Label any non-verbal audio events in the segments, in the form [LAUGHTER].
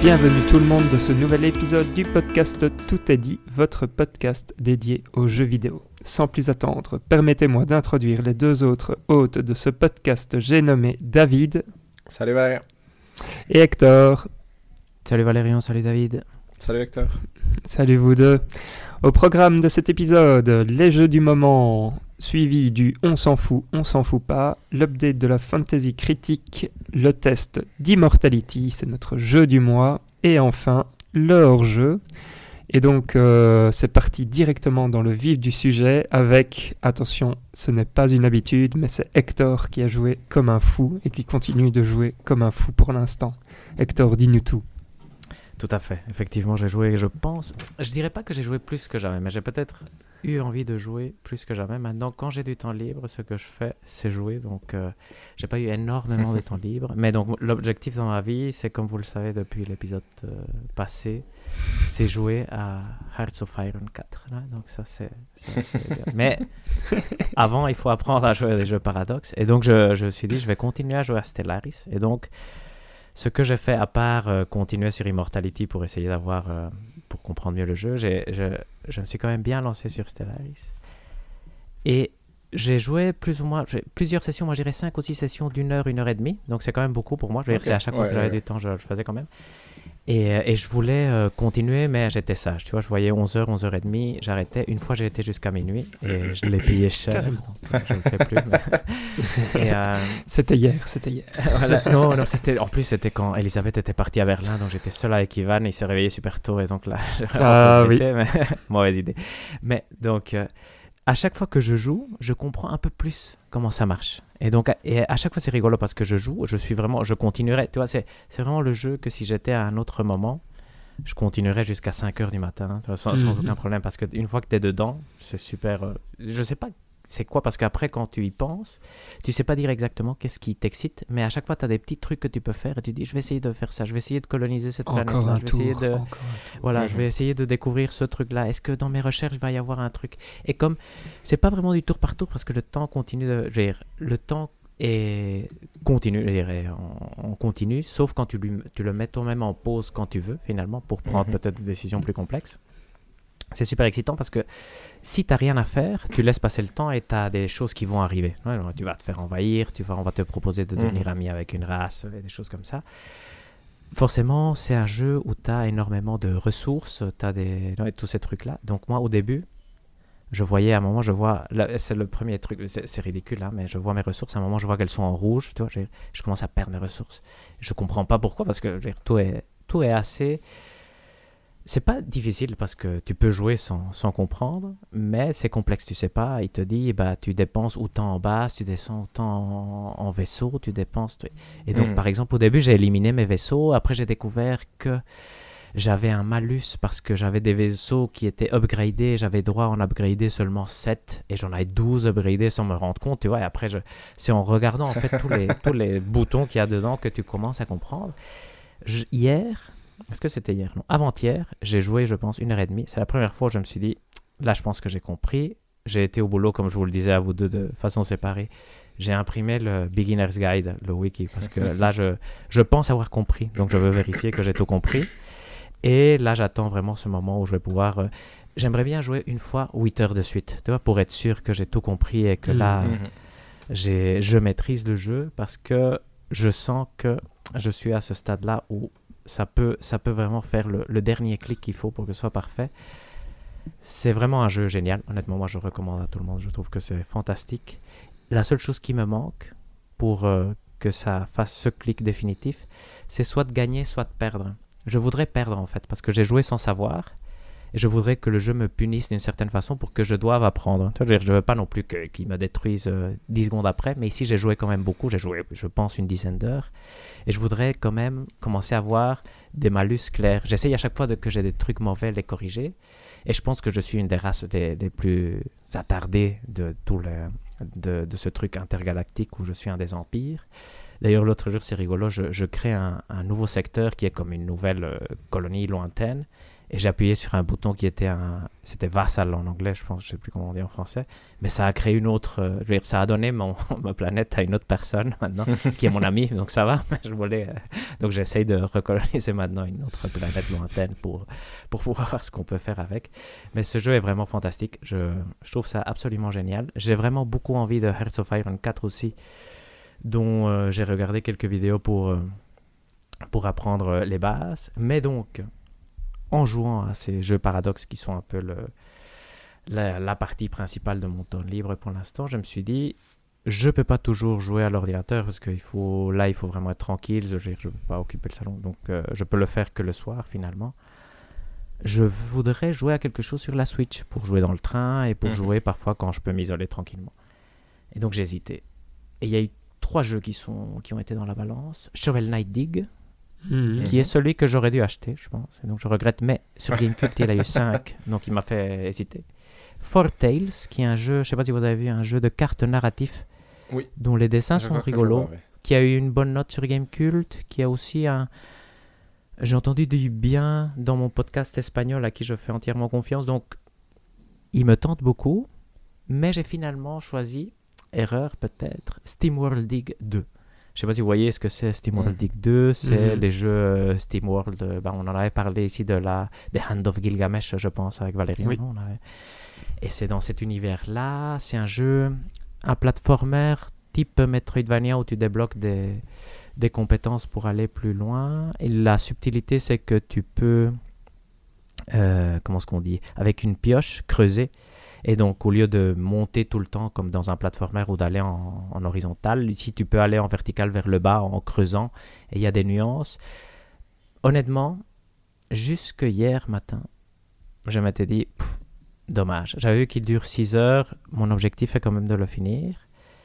Bienvenue tout le monde de ce nouvel épisode du podcast Tout est dit, votre podcast dédié aux jeux vidéo. Sans plus attendre, permettez-moi d'introduire les deux autres hôtes de ce podcast, j'ai nommé David. Salut Valérian. Et Hector. Salut Valérian, salut David. Salut Hector. Salut vous deux. Au programme de cet épisode, les jeux du moment, suivi du On s'en fout, on s'en fout pas, l'update de la fantasy critique, le test d'Immortality, c'est notre jeu du mois, et enfin le hors-jeu. Et donc euh, c'est parti directement dans le vif du sujet avec, attention, ce n'est pas une habitude, mais c'est Hector qui a joué comme un fou et qui continue de jouer comme un fou pour l'instant. Hector, dis-nous tout. Tout à fait. Effectivement, j'ai joué, je pense. Je dirais pas que j'ai joué plus que jamais, mais j'ai peut-être eu envie de jouer plus que jamais. Maintenant, quand j'ai du temps libre, ce que je fais, c'est jouer. Donc, euh, j'ai pas eu énormément de [LAUGHS] temps libre. Mais donc, l'objectif dans ma vie, c'est comme vous le savez depuis l'épisode euh, passé, c'est jouer à Hearts of Iron 4. Là. Donc, ça, c'est. [LAUGHS] mais avant, il faut apprendre à jouer à des jeux paradoxes. Et donc, je, je me suis dit, je vais continuer à jouer à Stellaris. Et donc, ce que j'ai fait, à part euh, continuer sur Immortality pour essayer d'avoir, euh, pour comprendre mieux le jeu, je, je, me suis quand même bien lancé sur Stellaris. Et j'ai joué plus ou moins, plusieurs sessions, moi j'irais 5 ou 6 sessions d'une heure, une heure et demie. Donc c'est quand même beaucoup pour moi. Je veux dire, c'est à chaque fois que j'avais du temps, je, je, faisais quand même. Euh, et, je voulais euh, continuer, mais j'étais sage. Tu vois, je voyais 11h, 11h30, j'arrêtais. Une fois, j'ai été jusqu'à minuit et je l'ai payé [LAUGHS] cher. je ne fais plus. [LAUGHS] Euh, c'était hier, c'était hier. [LAUGHS] Non, non, c'était... En plus, c'était quand Elisabeth était partie à Berlin, donc j'étais seul avec Ivan il s'est réveillé super tôt. Et donc là, ah, oui. mais... mauvaise idée. Mais donc, à chaque fois que je joue, je comprends un peu plus comment ça marche. Et donc, et à chaque fois, c'est rigolo parce que je joue, je suis vraiment, je continuerai. Tu vois, c'est, vraiment le jeu que si j'étais à un autre moment, je continuerais jusqu'à 5 heures du matin, sans, sans, mhm. aucun problème. Parce qu'une fois que tu es dedans, c'est super. Euh, je sais pas c'est quoi? Parce qu'après, quand tu y penses, tu sais pas dire exactement qu'est-ce qui t'excite, mais à chaque fois, tu as des petits trucs que tu peux faire et tu dis, je vais essayer de faire ça, je vais essayer de coloniser cette planète je vais essayer de, voilà, je vais essayer de découvrir ce truc-là. Est-ce que dans mes recherches, il va y avoir un truc? Et comme c'est pas vraiment du tour par tour, parce que le temps continue de, je dire, le temps est continue, je dirais, on, continue, sauf quand tu, lui, tu le mets toi-même en pause quand tu veux, finalement, pour prendre mhm. peut-être des décisions plus complexes. C'est super excitant parce que si tu n'as rien à faire, tu laisses passer le temps et tu as des choses qui vont arriver. tu vas te faire envahir, tu vas, on va te proposer de devenir mhm. ami avec une race, et des choses comme ça. Forcément, c'est un jeu où tu as énormément de ressources, tu as des, tous ces trucs-là. Donc moi, au début, je voyais à un moment, je vois, c'est le premier truc, c'est ridicule, hein, mais je vois mes ressources, à un moment, je vois qu'elles sont en rouge, tu vois, je, commence à perdre mes ressources. Je comprends pas pourquoi, parce que tout, est, tout est assez c'est pas difficile parce que tu peux jouer sans, sans comprendre, mais c'est complexe, tu sais pas. Il te dit, bah, tu dépenses autant en base, tu descends autant en, vaisseau, tu dépenses. Et donc, hmm. par exemple, au début, j'ai éliminé mes vaisseaux. Après, j'ai découvert que j'avais un malus parce que j'avais des vaisseaux qui étaient upgradés. J'avais droit à en upgrader seulement 7 et j'en avais 12 upgradés sans me rendre compte, tu vois. Et après, je... c'est en regardant en fait tous les, [LAUGHS] tous les boutons qu'il y a dedans que tu commences à comprendre. hier, est-ce que c'était hier? Non, avant-hier, j'ai joué, je pense, une heure et demie. C'est la première fois où je me suis dit, là, je pense que j'ai compris. J'ai été au boulot, comme je vous le disais à vous deux, de façon séparée. J'ai imprimé le Beginner's Guide, le wiki, parce que là, je, je pense avoir compris. Donc, je veux vérifier que j'ai tout compris. Et là, j'attends vraiment ce moment où je vais pouvoir. Euh, j'aimerais bien jouer une fois 8 heures de suite, tu vois, pour être sûr que j'ai tout compris et que là, mmh, mmh. j'ai, je maîtrise le jeu parce que je sens que je suis à ce stade-là où ça peut, ça peut vraiment faire le, dernier clic qu'il faut pour que ce soit parfait. C'est vraiment un jeu génial. Honnêtement, moi, je recommande à tout le monde. Je trouve que c'est fantastique. La seule chose qui me manque pour euh, que ça fasse ce clic définitif, c'est soit de gagner, soit de perdre. Je voudrais perdre, en fait, parce que j'ai joué sans savoir. Et je voudrais que le jeu me punisse d'une certaine façon pour que je doive apprendre. Je ne veux pas non plus qu'il me détruise 10 euh, secondes après, mais ici j'ai joué quand même beaucoup. J'ai joué, je pense, une dizaine d'heures. Et je voudrais quand même commencer à voir des malus clairs. J'essaye à chaque fois de, que j'ai des trucs mauvais, les corriger. Et je pense que je suis une des races les, plus attardées de, tout le, de, ce truc intergalactique où je suis un des empires. D'ailleurs, l'autre jour, c'est rigolo, je, crée un, un, nouveau secteur qui est comme une nouvelle euh, colonie lointaine et j'appuyais sur un bouton qui était un. C'était Vassal en anglais, je pense, je sais plus comment on dit en français. Mais ça a créé une autre. euh, je veux dire, ça a donné mon, [LAUGHS] ma planète à une autre personne [LAUGHS] maintenant, qui est mon ami, donc ça va. [LAUGHS] Euh, donc j'essaye de recoloniser maintenant une autre planète lointaine pour, pour voir ce qu'on peut faire avec. Mais ce jeu est vraiment fantastique. Je, je trouve ça absolument génial. J'ai vraiment beaucoup envie de Hearts of Iron 4 aussi, dont euh, j'ai regardé quelques vidéos pour, pour apprendre les bases. Mais donc, en jouant à ces jeux paradoxes qui sont un peu le, la, la partie principale de mon temps libre pour l'instant, je me suis dit, je peux pas toujours jouer à l'ordinateur parce qu'il faut là il faut vraiment être tranquille. Je ne peux pas occuper le salon. Donc euh, je peux le faire que le soir finalement. Je voudrais jouer à quelque chose sur la Switch pour jouer dans le train et pour Mhm. jouer parfois quand je peux m'isoler tranquillement. Et donc j'ai hésité. Et il y a eu trois jeux qui sont qui ont été dans la balance. Shovel Knight Dig Mhm. qui est celui que j'aurais dû acheter, je pense. Et donc je regrette, mais sur GameCube, il a eu 5, [LAUGHS] donc il m'a fait hésiter. Four Tales, qui est un jeu, je sais pas si vous avez vu, un jeu de cartes narratif, Oui. dont les dessins Je sont rigolos, vois, ouais. qui a eu une bonne note sur Gamecult, qui a aussi un... J'ai entendu du bien dans mon podcast espagnol à qui je fais entièrement confiance, donc il me tente beaucoup, mais j'ai finalement choisi, erreur peut-être, SteamWorld Dig 2. Je sais pas si vous voyez ce que c'est SteamWorld Mhm. Dig 2, c'est Mhm. les jeux euh, SteamWorld, euh, bah, on en avait parlé ici de la des Hand of Gilgamesh, je pense, avec Valérie. Oui. non, on avait- Et c'est dans cet univers-là, c'est un jeu, un platformer type Metroidvania où tu débloques des, des compétences pour aller plus loin. Et la subtilité, c'est que tu peux, euh, comment est-ce qu'on dit, avec une pioche, creuser. Et donc, au lieu de monter tout le temps comme dans un platformer ou d'aller en, en horizontal, ici, tu peux aller en vertical vers le bas en creusant. Et il y a des nuances. Honnêtement, jusque hier matin, je m'étais dit, Pff, dommage. J'avais vu qu'il dure 6 heures. Mon objectif est quand même de le finir.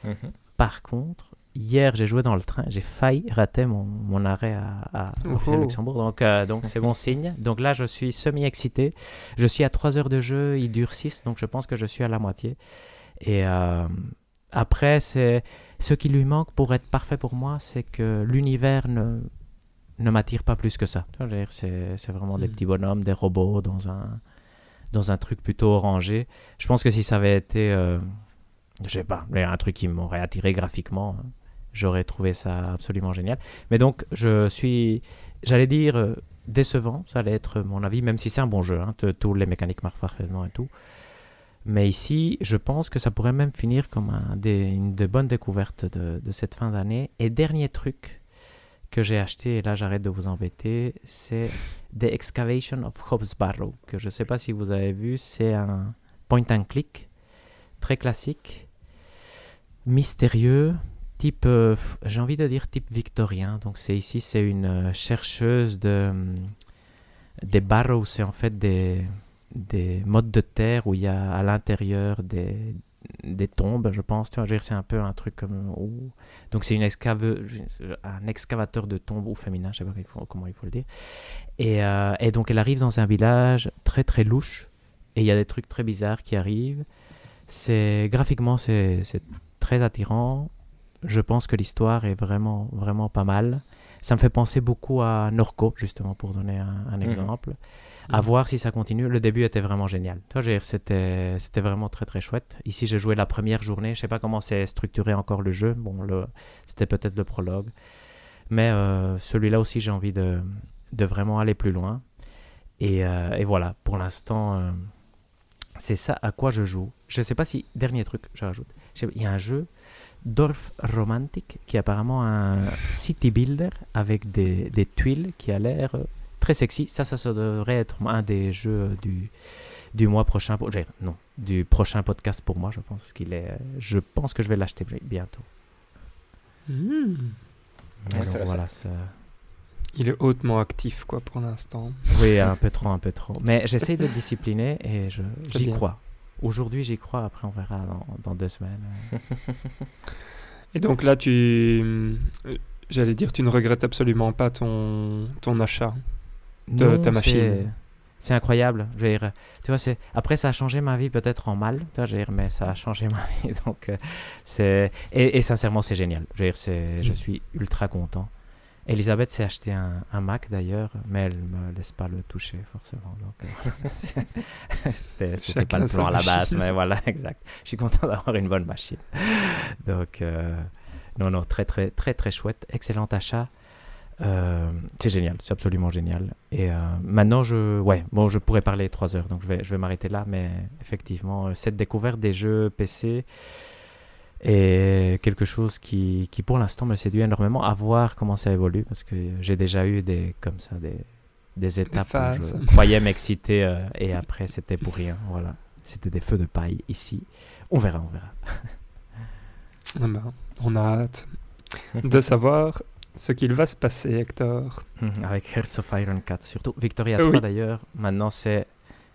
Mhm. Par contre, hier, j'ai joué dans le train, j'ai failli rater mon, mon arrêt à. Luxembourg. Donc, euh, donc c'est bon signe. Donc là, je suis semi-excité. Je suis à 3 heures de jeu, il dure 6, donc je pense que je suis à la moitié. Et euh, après, c'est ce qui lui manque pour être parfait pour moi, c'est que l'univers ne, ne m'attire pas plus que ça. C'est vraiment des Mm. petits bonhommes, des robots dans un, dans un truc plutôt orangé. Je pense que si ça avait été, euh, je sais pas, un truc qui m'aurait attiré graphiquement, hein, j'aurais trouvé ça absolument génial. Mais donc, je suis, j'allais dire, euh, décevant, ça allait être mon avis, même si c'est un bon jeu, hein, tous les mécaniques marchent parfaitement et tout. Mais ici, je pense que ça pourrait même finir comme un des, une des bonnes découvertes de, de cette fin d'année. Et dernier truc que j'ai acheté, et là j'arrête de vous embêter, c'est The Excavation of Hobbs Barrow, que je ne sais pas si vous avez vu, c'est un point and click, très classique, mystérieux, type, euh, j'ai envie de dire type victorien. Donc c'est ici, c'est une euh, chercheuse de... hum, des barrows, c'est en fait des, des modes de terre où il y a à l'intérieur des, des tombes, je pense. Tu vois, c'est un peu un truc comme. où- Donc, c'est une excave... un excavateur de tombes ou féminin, je sais pas comment il faut le dire. Et, euh, et donc, elle arrive dans un village très très louche et il y a des trucs très bizarres qui arrivent. C'est graphiquement, c'est très attirant. Je pense que l'histoire est vraiment vraiment pas mal. Ça me fait penser beaucoup à Norco, justement, pour donner un, un exemple. À voir si ça continue. Le début était vraiment génial. C'était vraiment très très chouette. Ici, j'ai joué la première journée. Je sais pas comment c'est structuré encore le jeu. Bon, le- c'était peut-être le prologue. Mais euh, celui-là aussi, j'ai envie de, de vraiment aller plus loin. Et, euh, et voilà, pour l'instant, euh, c'est ça à quoi je joue. Je sais pas si. Dernier truc, je rajoute. Il y a un jeu, Dorf Romantic, qui est apparemment un city builder avec des, des tuiles qui a l'air euh, très sexy. Ça, ça, ça devrait être un des jeux du, du mois prochain. Pour, non, du prochain podcast pour moi, je pense qu'il est. Je pense que je vais l'acheter bientôt. Hmm. Voilà, ça- Il est hautement actif, quoi, pour l'instant. Oui, un peu trop, un peu trop. Mais j'essaie d'être discipliné et je, C'est j'y crois. Aujourd'hui, j'y crois. Après, on verra dans, dans deux semaines. [LAUGHS] Et donc là, tu. euh, J'allais dire, tu ne regrettes absolument pas ton, ton achat. De Non, ta machine. c'est- incroyable. Je veux dire, tu vois, c'est après ça a changé ma vie peut-être en mal, tu vois, je veux dire, mais ça a changé [LAUGHS] ma vie. Donc euh, c'est et, et sincèrement c'est génial. Je veux dire, c'est, je Mm. suis ultra content. Elisabeth s'est acheté un, un Mac d'ailleurs, mais elle me laisse pas le toucher forcément. Donc, euh, [LAUGHS] c'était, pas le plan à la base, mais voilà, [LAUGHS] exact. Je suis content d'avoir une bonne machine. Donc, euh, non, non, très, très, très, très chouette. Excellent achat. Euh, c'est génial, c'est absolument génial. Et euh, maintenant, je, ouais, bon, je pourrais parler trois heures, donc je vais, je vais m'arrêter là. Mais effectivement, cette découverte des jeux PC est quelque chose qui, qui pour l'instant me séduit énormément. À voir comment ça évolue, parce que j'ai déjà eu des comme ça des, des étapes où phases. je [LAUGHS] croyais m'exciter euh, et après c'était pour rien. Voilà, c'était des feux de paille ici. On verra, on verra. [LAUGHS] Ah ben, on a hâte de [LAUGHS] savoir ce qu'il va se passer, Hector. Avec Hearts of Iron 4, surtout Victoria Euh, 3 oui. d'ailleurs. Maintenant, c'est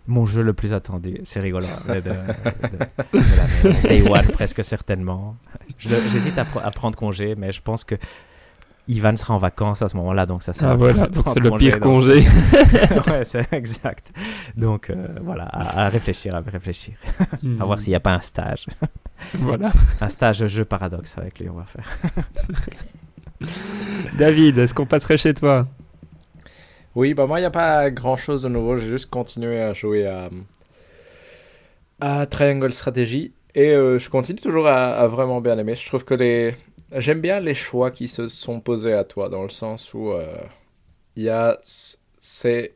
mon jeu le plus attendu. C'est rigolo. de, de- de- [LAUGHS] de l'année. Day One, presque certainement. J'hésite à, pre- à prendre congé, mais je pense que Ivan sera en vacances à ce moment-là, donc ça sera. Ah voilà, donc c'est le pire donc- congé. [LAUGHS] ouais, c'est exact. Donc euh, voilà, à, à réfléchir, à réfléchir. À voir Hmm, s'il n'y a pas un stage. Voilà. Un stage jeu paradoxe avec lui, on va faire. [LAUGHS] David, est-ce qu'on passerait chez toi? Oui, bah moi, il n'y a pas grand-chose de nouveau. J'ai juste continué à jouer à, à Triangle Strategy. Et euh, je continue toujours à, vraiment bien aimer. Je trouve que les... J'aime bien les choix qui se sont posés à toi, dans le sens où euh, il y a... C'est,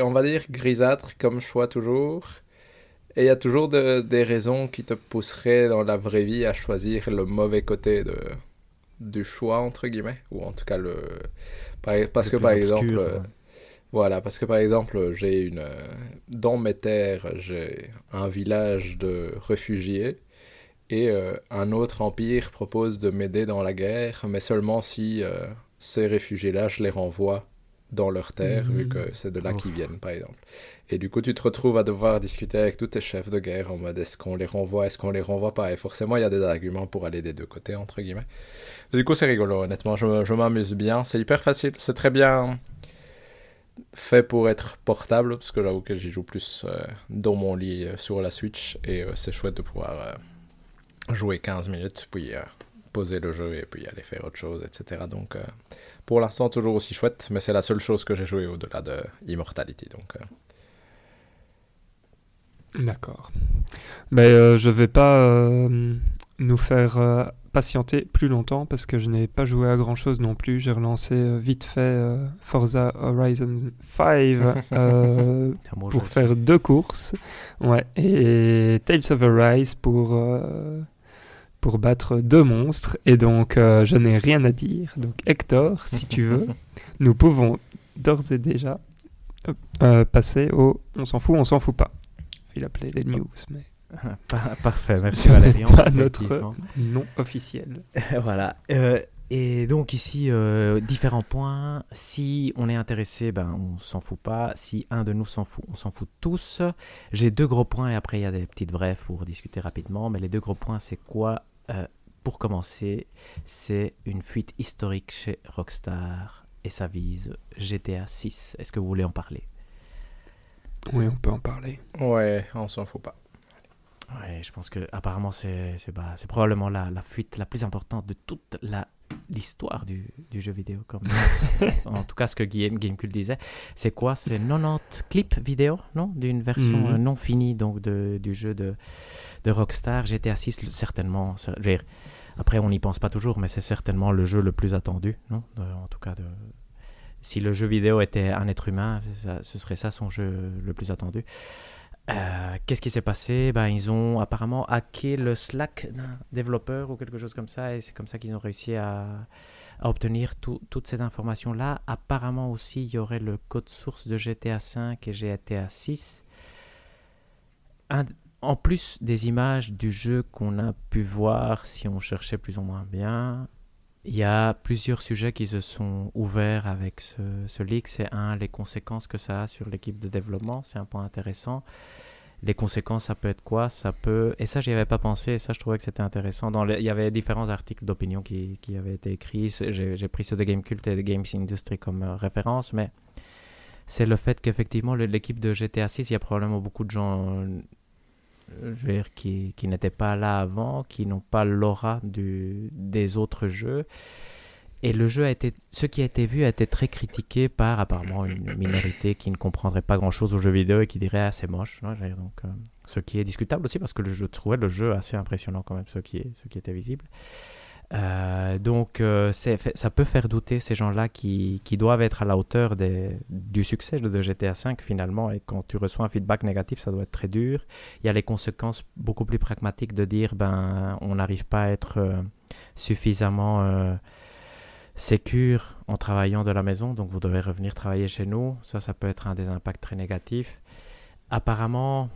on va dire, grisâtre comme choix toujours. Et il y a toujours de- des raisons qui te pousseraient dans la vraie vie à choisir le mauvais côté de, du choix, entre guillemets. Ou en tout cas, le... par- Parce que par obscur, exemple... euh, ouais. voilà, parce que par exemple, j'ai une. euh, Dans mes terres, j'ai un village de réfugiés et euh, un autre empire propose de m'aider dans la guerre, mais seulement si euh, ces réfugiés-là, je les renvoie dans leurs terres, vu Mhm. que c'est de là qu'ils viennent, par exemple. Et du coup, tu te retrouves à devoir discuter avec tous tes chefs de guerre en mode est-ce qu'on les renvoie, est-ce qu'on les renvoie pas? Et forcément, il y a des arguments pour aller des deux côtés, entre guillemets. Et du coup, c'est rigolo, honnêtement, je, m'amuse bien. C'est hyper facile, c'est très bien fait pour être portable, parce que j'avoue que j'y joue plus euh, dans mon lit euh, sur la Switch, et euh, c'est chouette de pouvoir jouer 15 minutes, puis poser le jeu et puis aller faire autre chose, etc. Donc, pour l'instant, toujours aussi chouette, mais c'est la seule chose que j'ai joué au-delà de Immortality. Donc, D'accord. Mais euh, je vais pas euh, nous faire euh, patienter plus longtemps parce que je n'ai pas joué à grand chose non plus. J'ai relancé euh, vite fait euh, Forza Horizon 5 [LAUGHS] euh, C'est un bon pour jeu, faire deux courses. Ouais, et Tales of Arise pour, euh, pour battre deux monstres. Et donc, euh, je n'ai rien à dire. Donc, Hector, si tu veux, [LAUGHS] nous pouvons d'ores et déjà passer au on s'en fout, on s'en fout pas. Il appelait les news, mais Par- Parfait, merci Valérian. pas notre nom officiel. [LAUGHS] voilà. Euh, et donc ici, euh, différents points. Si on est intéressé, ben, on s'en fout pas. Si un de nous s'en fout, on s'en fout tous. J'ai deux gros points et après il y a des petites brèves pour discuter rapidement. Mais les deux gros points, c'est quoi Euh, Pour commencer, c'est une fuite historique chez Rockstar et ça vise GTA 6. Est-ce que vous voulez en parler? Oui, on peut en parler. ouais, on s'en fout pas. Ouais, je pense que apparemment c'est bah, probablement la, la fuite la plus importante de toute la l'histoire du, du jeu vidéo comme [LAUGHS] en tout cas ce que Game Gamecube disait c'est quoi? C'est 90 clips vidéo non? D'une version Mhm. euh, non finie donc de, du jeu de, de Rockstar GTA 6 certainement après on n'y pense pas toujours mais c'est certainement le jeu le plus attendu non? De- en tout cas de si le jeu vidéo était un être humain ce serait ça son jeu le plus attendu euh, Qu'est-ce qui s'est passé? Ben, Ils ont apparemment hacké le Slack d'un développeur ou quelque chose comme ça, et c'est comme ça qu'ils ont réussi à, obtenir tout- toutes ces informations-là. Apparemment aussi, il y aurait le code source de GTA 5 et GTA 6. Un- en plus des images du jeu qu'on a pu voir si on cherchait plus ou moins bien, il y a plusieurs sujets qui se sont ouverts avec ce, ce leak. C'est un, les conséquences que ça a sur l'équipe de développement. C'est un point intéressant. Les conséquences, ça peut être quoi? Ça peut... Et ça, j'y avais pas pensé. Et ça, je trouvais que c'était intéressant. Dans Il y avait différents articles d'opinion qui, qui avaient été écrits. J'ai pris ceux de Gamecult et de Games Industry comme euh, référence. Mais c'est le fait qu'effectivement, l'équipe de GTA 6, il y a probablement beaucoup de gens euh, dire, qui, n'étaient pas là avant, qui n'ont pas l'aura des autres jeux. Et le jeu a été, ce qui a été vu a été très critiqué par apparemment une minorité qui ne comprendrait pas grand-chose aux jeux vidéo et qui dirait ah c'est moche. Donc, euh, ce qui est discutable aussi parce que je trouvais le jeu assez impressionnant quand même, ce qui, est, ce qui était visible. Euh, donc euh, ça peut faire douter ces gens-là qui, qui, doivent être à la hauteur du succès de GTA V finalement. Et quand tu reçois un feedback négatif, ça doit être très dur. Il y a les conséquences beaucoup plus pragmatiques de dire ben on n'arrive pas à être euh, suffisamment sécure en travaillant de la maison, donc vous devez revenir travailler chez nous. Ça, ça peut être un des impacts très négatifs. Apparemment,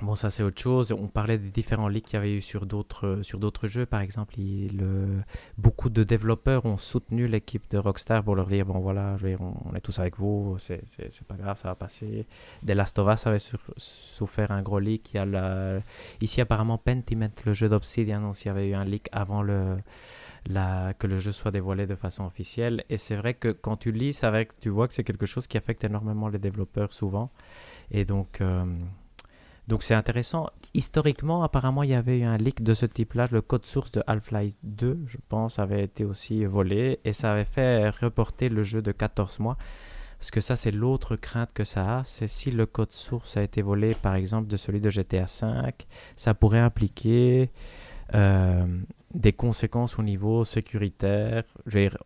Bon, ça c'est autre chose. On parlait des différents leaks qu'il y avait eu sur d'autres euh, sur d'autres jeux. Par exemple, le, beaucoup de développeurs ont soutenu l'équipe de Rockstar pour leur dire bon voilà, on, est tous avec vous, c'est pas grave, ça va passer. The Last of avait souffert un gros leak. Il y a la, ici apparemment Pentiment, le jeu d'Obsidian, il y avait eu un leak avant le la, que le jeu soit dévoilé de façon officielle. Et c'est vrai que quand tu lis, c'est que tu vois que c'est quelque chose qui affecte énormément les développeurs souvent. Et donc euh, donc c'est intéressant. Historiquement, apparemment, il y avait eu un leak de ce type-là. Le code source de Half-Life 2, je pense, avait été aussi volé et ça avait fait reporter le jeu de 14 mois. Parce que ça, c'est l'autre crainte que ça a. C'est si le code source a été volé, par exemple, de celui de GTA V, ça pourrait impliquer euh, des conséquences au niveau sécuritaire.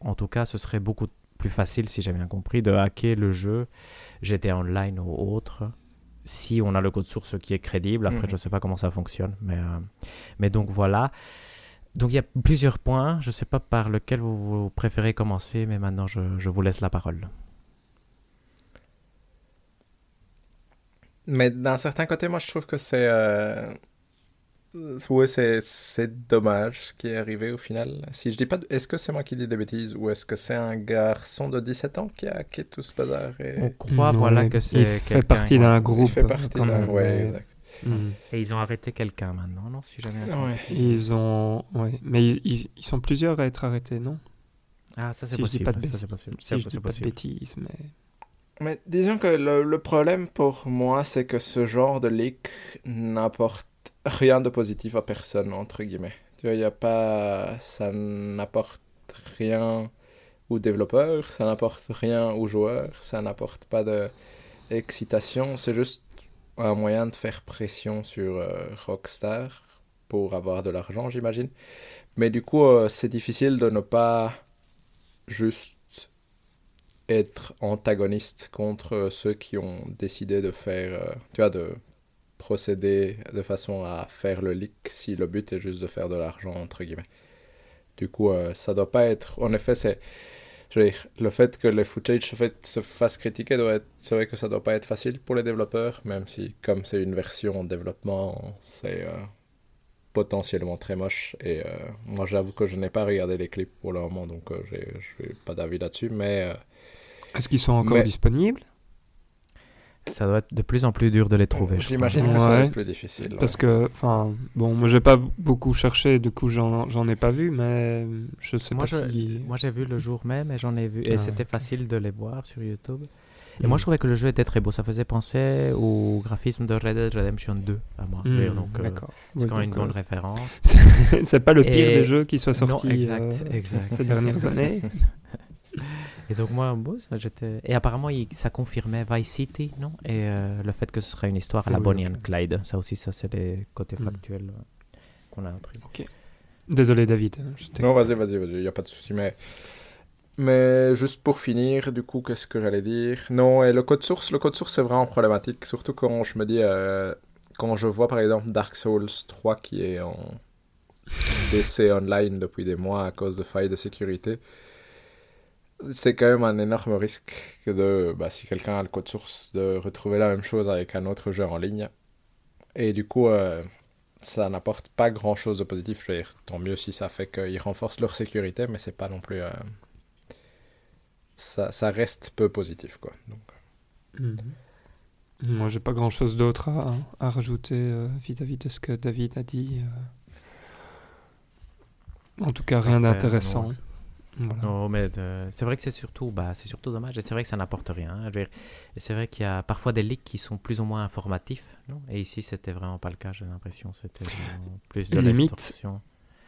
en tout cas, ce serait beaucoup plus facile, si j'ai bien compris, de hacker le jeu GTA Online ou autre si on a le code source qui est crédible. Après, je ne mhm. sais pas comment ça fonctionne. Mais, euh, mais donc voilà. Donc il y a plusieurs points. Je ne sais pas par lequel vous, préférez commencer, mais maintenant je, je, vous laisse la parole. Mais d'un certain côté, moi je trouve que c'est euh, oui, c'est dommage ce qui est arrivé au final. Si je dis pas, est-ce que c'est moi qui dis des bêtises ou est-ce que c'est un garçon de 17 ans qui a hacké tout ce bazar On croit voilà que c'est. Il fait partie d'un groupe. Il fait partie d'un. Ouais, exact. Mm. Et ils ont arrêté quelqu'un maintenant, non Si jamais. Ouais. Ils ont, ouais, mais ils, ils, sont plusieurs à être arrêtés, non? Ah, ça c'est possible. Pas de ça c'est possible. Si je dis pas de bêtises, mais. Mais disons que le, le problème pour moi, c'est que ce genre de leak n'apporte rien de positif à personne, entre guillemets. Tu vois, il a pas... Ça n'apporte rien aux développeurs, ça n'apporte rien aux joueurs, ça n'apporte pas d'excitation, c'est juste un moyen de faire pression sur euh, Rockstar pour avoir de l'argent, j'imagine. Mais du coup, euh, c'est difficile de ne pas juste être antagoniste contre ceux qui ont décidé de faire, euh, tu vois, de procéder de façon à faire le leak si le but est juste de faire de l'argent, entre guillemets. Du coup, euh, ça doit pas être... En effet, c'est... Je veux dire, le fait que les footage se, fait, se fassent critiquer, doit être... c'est vrai que ça doit pas être facile pour les développeurs, même si, comme c'est une version en développement, c'est euh, potentiellement très moche. Et euh, moi, j'avoue que je n'ai pas regardé les clips pour le moment, donc je n'ai pas d'avis là-dessus, mais... Est-ce qu'ils sont encore disponibles? Ça doit être de plus en plus dur de les trouver. J'imagine que ça va être plus difficile. Parce que, enfin, bon, moi j'ai pas beaucoup cherché, du coup j'en ai pas vu, mais je sais moi, pas si. Moi j'ai vu le jour même et j'en ai vu, et ah. c'était facile de les voir sur YouTube. Et moi, mm. je trouvais que le jeu était très beau. Ça faisait penser au graphisme de Red Dead Redemption 2, à moi. Mm. Donc, euh, c'est quand même une bonne euh, référence. [LAUGHS] c'est pas le pire des jeux qui soit sorti exact, euh, exact. ces dernières [LAUGHS] années. Et donc moi, bon, j'étais... Et apparemment, ça confirmait Vice City, non? Et euh, le fait que ce serait une histoire à la Bonnie and Clyde. Ça aussi, ça c'est les côtés hmm. factuels euh, qu'on a appris. Ok. Désolé David. Hein, non, vas-y, vas-y, vas-y, il n'y a pas de souci. Mais... mais juste pour finir, du coup, qu'est-ce que j'allais dire? Non, et le code source, le code source c'est vraiment problématique, surtout quand je me dis, euh, quand je vois par exemple Dark Souls 3 qui est en DC online depuis des mois à cause de failles de sécurité c'est quand même un énorme risque de, bah, si quelqu'un a le code source, de retrouver la même chose avec un autre jeu en ligne. Et du coup, euh, ça n'apporte pas grand chose de positif. Je veux dire, tant mieux si ça fait qu'ils renforcent leur sécurité, mais c'est pas non plus. Euh, ça, ça, reste peu positif, quoi. Donc. Mhm. Moi, j'ai pas grand chose d'autre à, à, rajouter euh, vis-à-vis de ce que David a dit. En tout cas, rien d'intéressant. Non, mais c'est vrai que c'est surtout, bah, c'est surtout dommage et c'est vrai que ça n'apporte rien. Hein. c'est vrai qu'il y a parfois des leaks qui sont plus ou moins informatifs, non? Et ici c'était vraiment pas le cas. J'ai l'impression c'était plus de limite.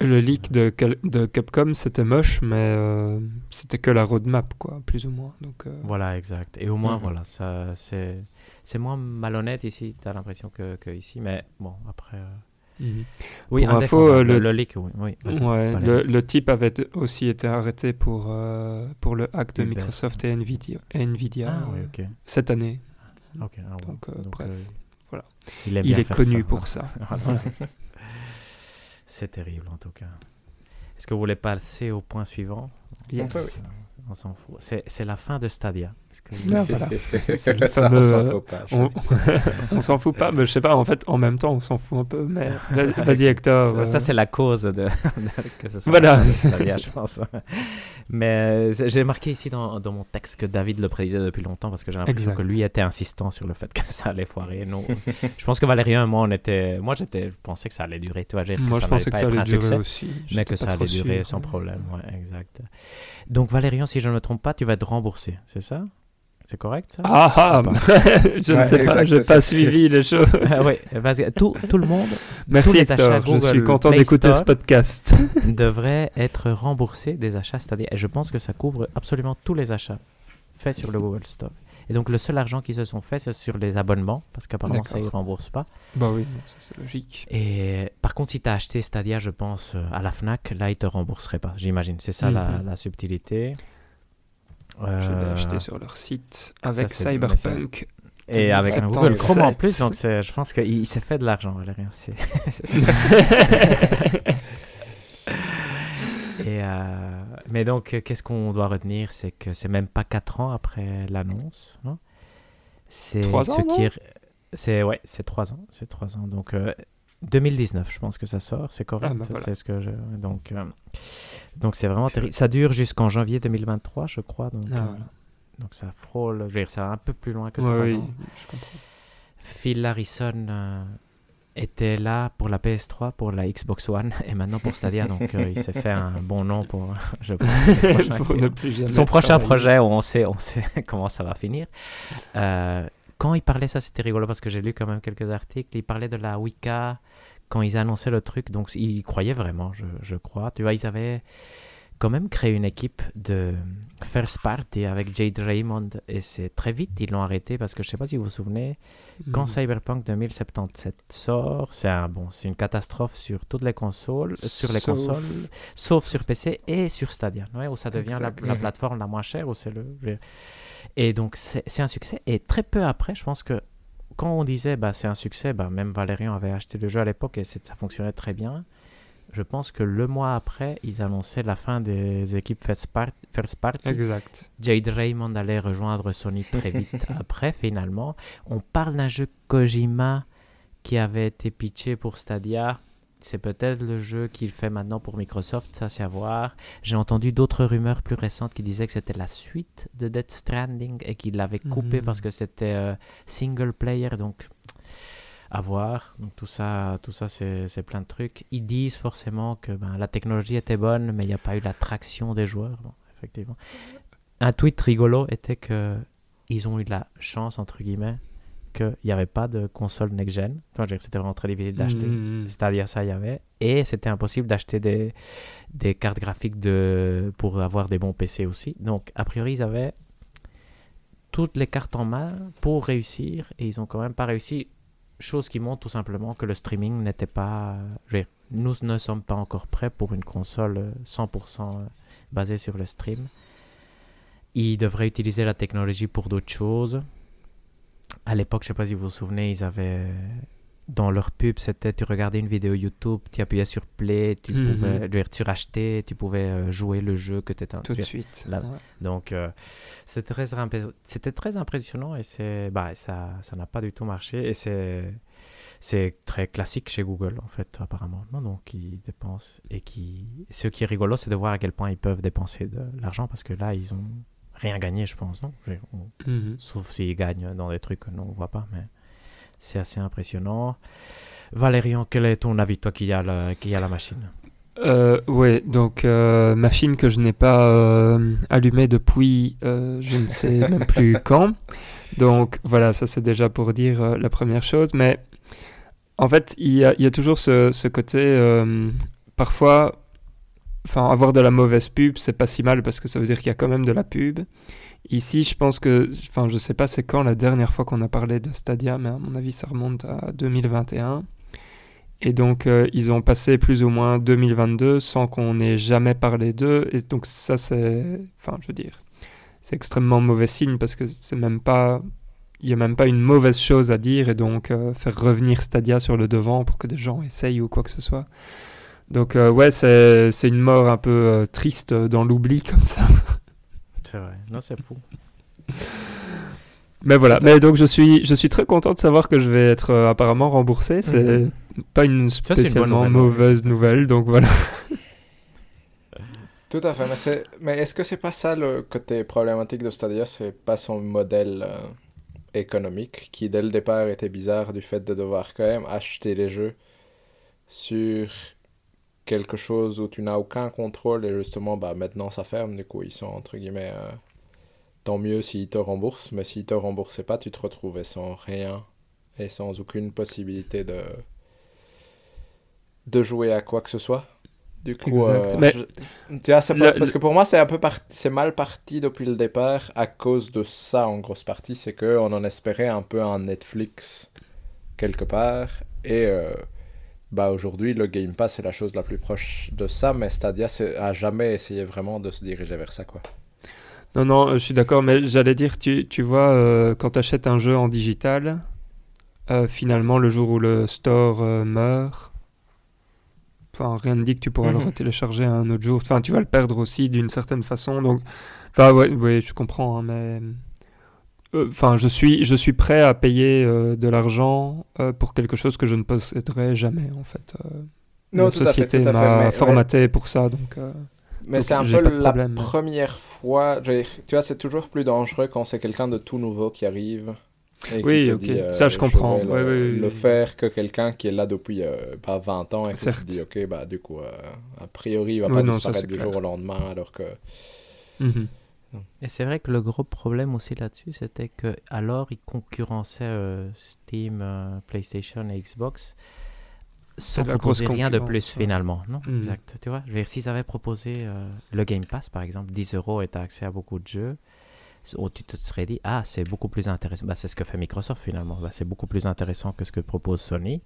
le leak de, de Capcom, c'était moche, mais euh, c'était que la roadmap, quoi, plus ou moins. Donc, euh, Voilà, exact. Et au moins, Mhm. voilà, ça, c'est, c'est moins malhonnête ici, tu as l'impression que, que ici, mais bon, après. Euh, mhm. Oui, Pour info, euh, le, le- le leak, oui. oui vas-y, Ouais, Valérie. le, le type avait aussi été arrêté pour, euh, pour le hack de Uber. Microsoft et Nvidia, Nvidia Ah, euh, cette année. Ah ouais. Donc, euh, bref, voilà. Il, est connu ça, pour ça. [LAUGHS] Voilà. [LAUGHS] C'est terrible en tout cas. Est-ce que vous voulez passer au point suivant? Yes. On s'en fout. C'est la fin de Stadia. Est-ce que- voilà. [LAUGHS] C'est le ça, on s'en fout pas. je On, dis. on s'en fout pas, mais je sais pas, en fait, en même temps, on s'en fout un peu, mais [LAUGHS] va- vas-y, Hector. Ça, euh, ça, c'est la cause [LAUGHS] de, que ce soit Voilà. Stadia, je pense. Mais j'ai marqué ici dans, dans mon texte que David le prédisait depuis longtemps parce que j'ai l'impression Exact. que lui était insistant sur le fait que ça allait foirer. Non, je pense que Valérien et moi, on était, moi j'étais, je pensais que ça allait durer. Tu vois, j'ai- Moi, ça je pensais que ça pas allait être un durer succès. aussi. mais que ça allait durer sûr. sans problème. Ouais, exact. Donc Valérian, si je ne me trompe pas, tu vas être remboursé, c'est ça? C'est correct ça? Ah ah Ou [LAUGHS] Je ne sais pas, j'ai c'est pas suivi les [LAUGHS] choses. Ah ouais, vas-y. Tout, tout le monde, Merci tous les achats Hector, je suis content d'écouter ce podcast. [LAUGHS] devrait être remboursé des achats, c'est-à-dire, et je pense que ça couvre absolument tous les achats faits sur le Google Store. Et donc le seul argent qui se sont faits, c'est sur les abonnements, parce qu'apparemment ça, ils ne remboursent pas. Bah oui, ça c'est logique. Et par contre, si tu as acheté Stadia, je pense, euh, à la FNAC, là, ils te rembourseraient pas, j'imagine. C'est ça la, Mhm. la subtilité. Je l'ai Euh, acheté sur leur site avec Cyberpunk. Et avec un 77. Google Chrome en plus, donc je pense qu'il il s'est fait de l'argent, Valérien. [LAUGHS] Et euh, mais donc, qu'est-ce qu'on doit retenir? C'est que c'est même pas 4 ans après l'annonce. non C'est Trois ans, ce qui C'est ouais, c'est 3 ans. C'est 3 ans. Donc, euh, 2019, je pense que ça sort. C'est correct. Ah, voilà. C'est ce que je. Donc, euh, donc c'est vraiment terrible. Ça dure jusqu'en janvier 2023, je crois. Donc, Ah, euh, voilà. donc ça frôle. Je veux dire, c'est un peu plus loin que Ouais, 3 oui, ans. je comprends. Phil Harrison euh, était là pour la PS3, pour la Xbox One [LAUGHS] et maintenant pour Stadia, donc euh, il s'est fait un bon nom pour, [LAUGHS] je pense, le [LAUGHS] prochain Pour qui- ne plus jamais son prochain travailler. projet où on sait, on sait comment ça va finir. Euh, quand il parlait, ça c'était rigolo parce que j'ai lu quand même quelques articles, il parlait de la Wicca quand ils annonçaient le truc, donc ils croyaient vraiment, je, je crois. Tu vois, ils avaient quand même créé une équipe de first party avec Jade Raymond et c'est très vite ils l'ont arrêté parce que je sais pas si vous vous souvenez, quand Mhm. Cyberpunk 2077 sort, c'est un bon, c'est une catastrophe sur toutes les consoles, sur les Sauf- consoles, sauf sur PC et sur Stadia, ouais, où ça devient la, la plateforme la moins chère, où c'est le. Et donc c'est un succès. Et très peu après, je pense que quand on disait bah c'est un succès, bah même Valérian avait acheté le jeu à l'époque et ça fonctionnait très bien. Je pense que le mois après, ils annonçaient la fin des équipes First Part- First Party. Exact. Jade Raymond allait rejoindre Sony très vite [LAUGHS] après, finalement. On parle d'un jeu Kojima qui avait été pitché pour Stadia. C'est peut-être le jeu qu'il fait maintenant pour Microsoft, ça c'est à voir. J'ai entendu d'autres rumeurs plus récentes qui disaient que c'était la suite de Death Stranding et qu'il l'avait coupé Mhm. parce que c'était euh, single player, donc à voir. Donc tout ça, tout ça c'est plein de trucs. Ils disent forcément que ben, la technologie était bonne, mais il n'y a pas eu la traction des joueurs. Bon, effectivement. Un tweet rigolo était que ils ont eu la chance, entre guillemets, qu'il n'y avait pas de console next-gen. C'était vraiment très difficile d'acheter. Mhm. C'est-à-dire ça, il y avait. Et c'était impossible d'acheter des, des cartes graphiques de, pour avoir des bons PC aussi. Donc, a priori, ils avaient toutes les cartes en main pour réussir. Et ils n'ont quand même pas réussi. Chose qui montre tout simplement que le streaming n'était pas... je veux dire, nous ne sommes pas encore prêts pour une console euh, 100% basée sur le stream. Ils devraient utiliser la technologie pour d'autres choses. À l'époque, je ne sais pas si vous vous souvenez, ils avaient dans leur pub, c'était tu regardais une vidéo YouTube, tu appuyais sur play, tu Mhm. pouvais, je veux dire, tu rachetais, tu pouvais euh, jouer le jeu que tu étais Tout de suite. là- ouais. Donc euh, c'était très c'était très impressionnant et c'est bah ça ça n'a pas du tout marché et c'est c'est très classique chez Google en fait apparemment. Non, donc ils dépensent et qui ce qui est rigolo c'est de voir à quel point ils peuvent dépenser de l'argent parce que là ils ont rien gagné je pense non? On- Mhm. sauf s'ils gagnent dans des trucs que nous on voit pas, mais c'est assez impressionnant. Valérian, quel est ton avis, toi qui a la, qui a la machine? Euh, ouais, donc euh, machine que je n'ai pas euh, allumée depuis euh, je ne sais [LAUGHS] même plus quand. Donc voilà, ça c'est déjà pour dire euh, la première chose. Mais en fait, il y a, il y a toujours ce, ce côté euh, parfois, enfin, avoir de la mauvaise pub, c'est pas si mal parce que ça veut dire qu'il y a quand même de la pub. Ici, je pense que, enfin, je sais pas c'est quand la dernière fois qu'on a parlé de Stadia, mais à mon avis, ça remonte à 2021. Et donc, euh, ils ont passé plus ou moins 2022 sans qu'on ait jamais parlé d'eux. Et donc, ça, c'est, enfin, je veux dire, c'est extrêmement mauvais signe parce que c'est même pas, il y a même pas une mauvaise chose à dire et donc euh, faire revenir Stadia sur le devant pour que des gens essayent ou quoi que ce soit. Donc, euh, ouais, c'est, c'est une mort un peu triste dans l'oubli [LAUGHS] comme ça. C'est vrai. Non, c'est fou. Mais voilà. Mais donc je suis, je suis très content de savoir que je vais être euh, apparemment remboursé. C'est Mhm. pas une Ça, c'est une bonne spécialement nouvelle, mauvaise nouvelle. Donc voilà. [LAUGHS] Tout à fait, mais, c'est- mais est-ce que c'est pas ça le côté problématique de Stadia, c'est pas son modèle euh, économique qui dès le départ était bizarre du fait de devoir quand même acheter les jeux sur quelque chose où tu n'as aucun contrôle et justement bah maintenant ça ferme. Du coup ils sont entre guillemets euh, tant mieux s'ils te remboursent. Mais s'ils te remboursaient pas tu te retrouvais sans rien et sans aucune possibilité de de jouer à quoi que ce soit. Du coup euh, Mais je- tu vois, le- pas- parce que pour moi c'est un peu par- c'est mal parti depuis le départ à cause de ça en grosse partie. C'est que on en espérait un peu un Netflix quelque part et euh, bah aujourd'hui le Game Pass est la chose la plus proche de ça mais Stadia a jamais essayé vraiment de se diriger vers ça quoi Non, non, euh, je suis d'accord, mais j'allais dire, tu, tu vois, euh, quand tu achètes un jeu en digital, euh, finalement, le jour où le store euh, meurt, enfin, rien ne dit que tu pourras Mhm. le retélécharger un autre jour. Enfin, tu vas le perdre aussi d'une certaine façon. Donc, enfin, ouais, ouais, je comprends, hein, mais. Euh, Enfin, je suis, je suis prêt à payer euh, de l'argent euh, pour quelque chose que je ne posséderai jamais, en fait. Non, la tout société m'a formaté pour ça, donc. Mais c'est un peu la problème. première fois. Tu vois, c'est toujours plus dangereux quand c'est quelqu'un de tout nouveau qui arrive. et qui Oui, te ok. dit, euh, Ça, je comprends. le, Ouais, faire que quelqu'un qui est là depuis euh, pas 20 ans et qui te dit, ok, bah du coup, euh, a priori, il va Oui, pas non, disparaître du clair. jour au lendemain, alors que. mhm. Et c'est vrai que le gros problème aussi là-dessus, c'était que alors ils concurrençaient euh, Steam, euh, PlayStation et Xbox sans proposer rien de plus finalement. Non, Mhm. exact. Tu vois, je veux dire, s'ils avaient proposé euh, le Game Pass par exemple, 10 euros et t'as accès à beaucoup de jeux, où tu te serais dit, ah, c'est beaucoup plus intéressant. Bah, c'est ce que fait Microsoft finalement. Bah, c'est beaucoup plus intéressant que ce que propose Sony.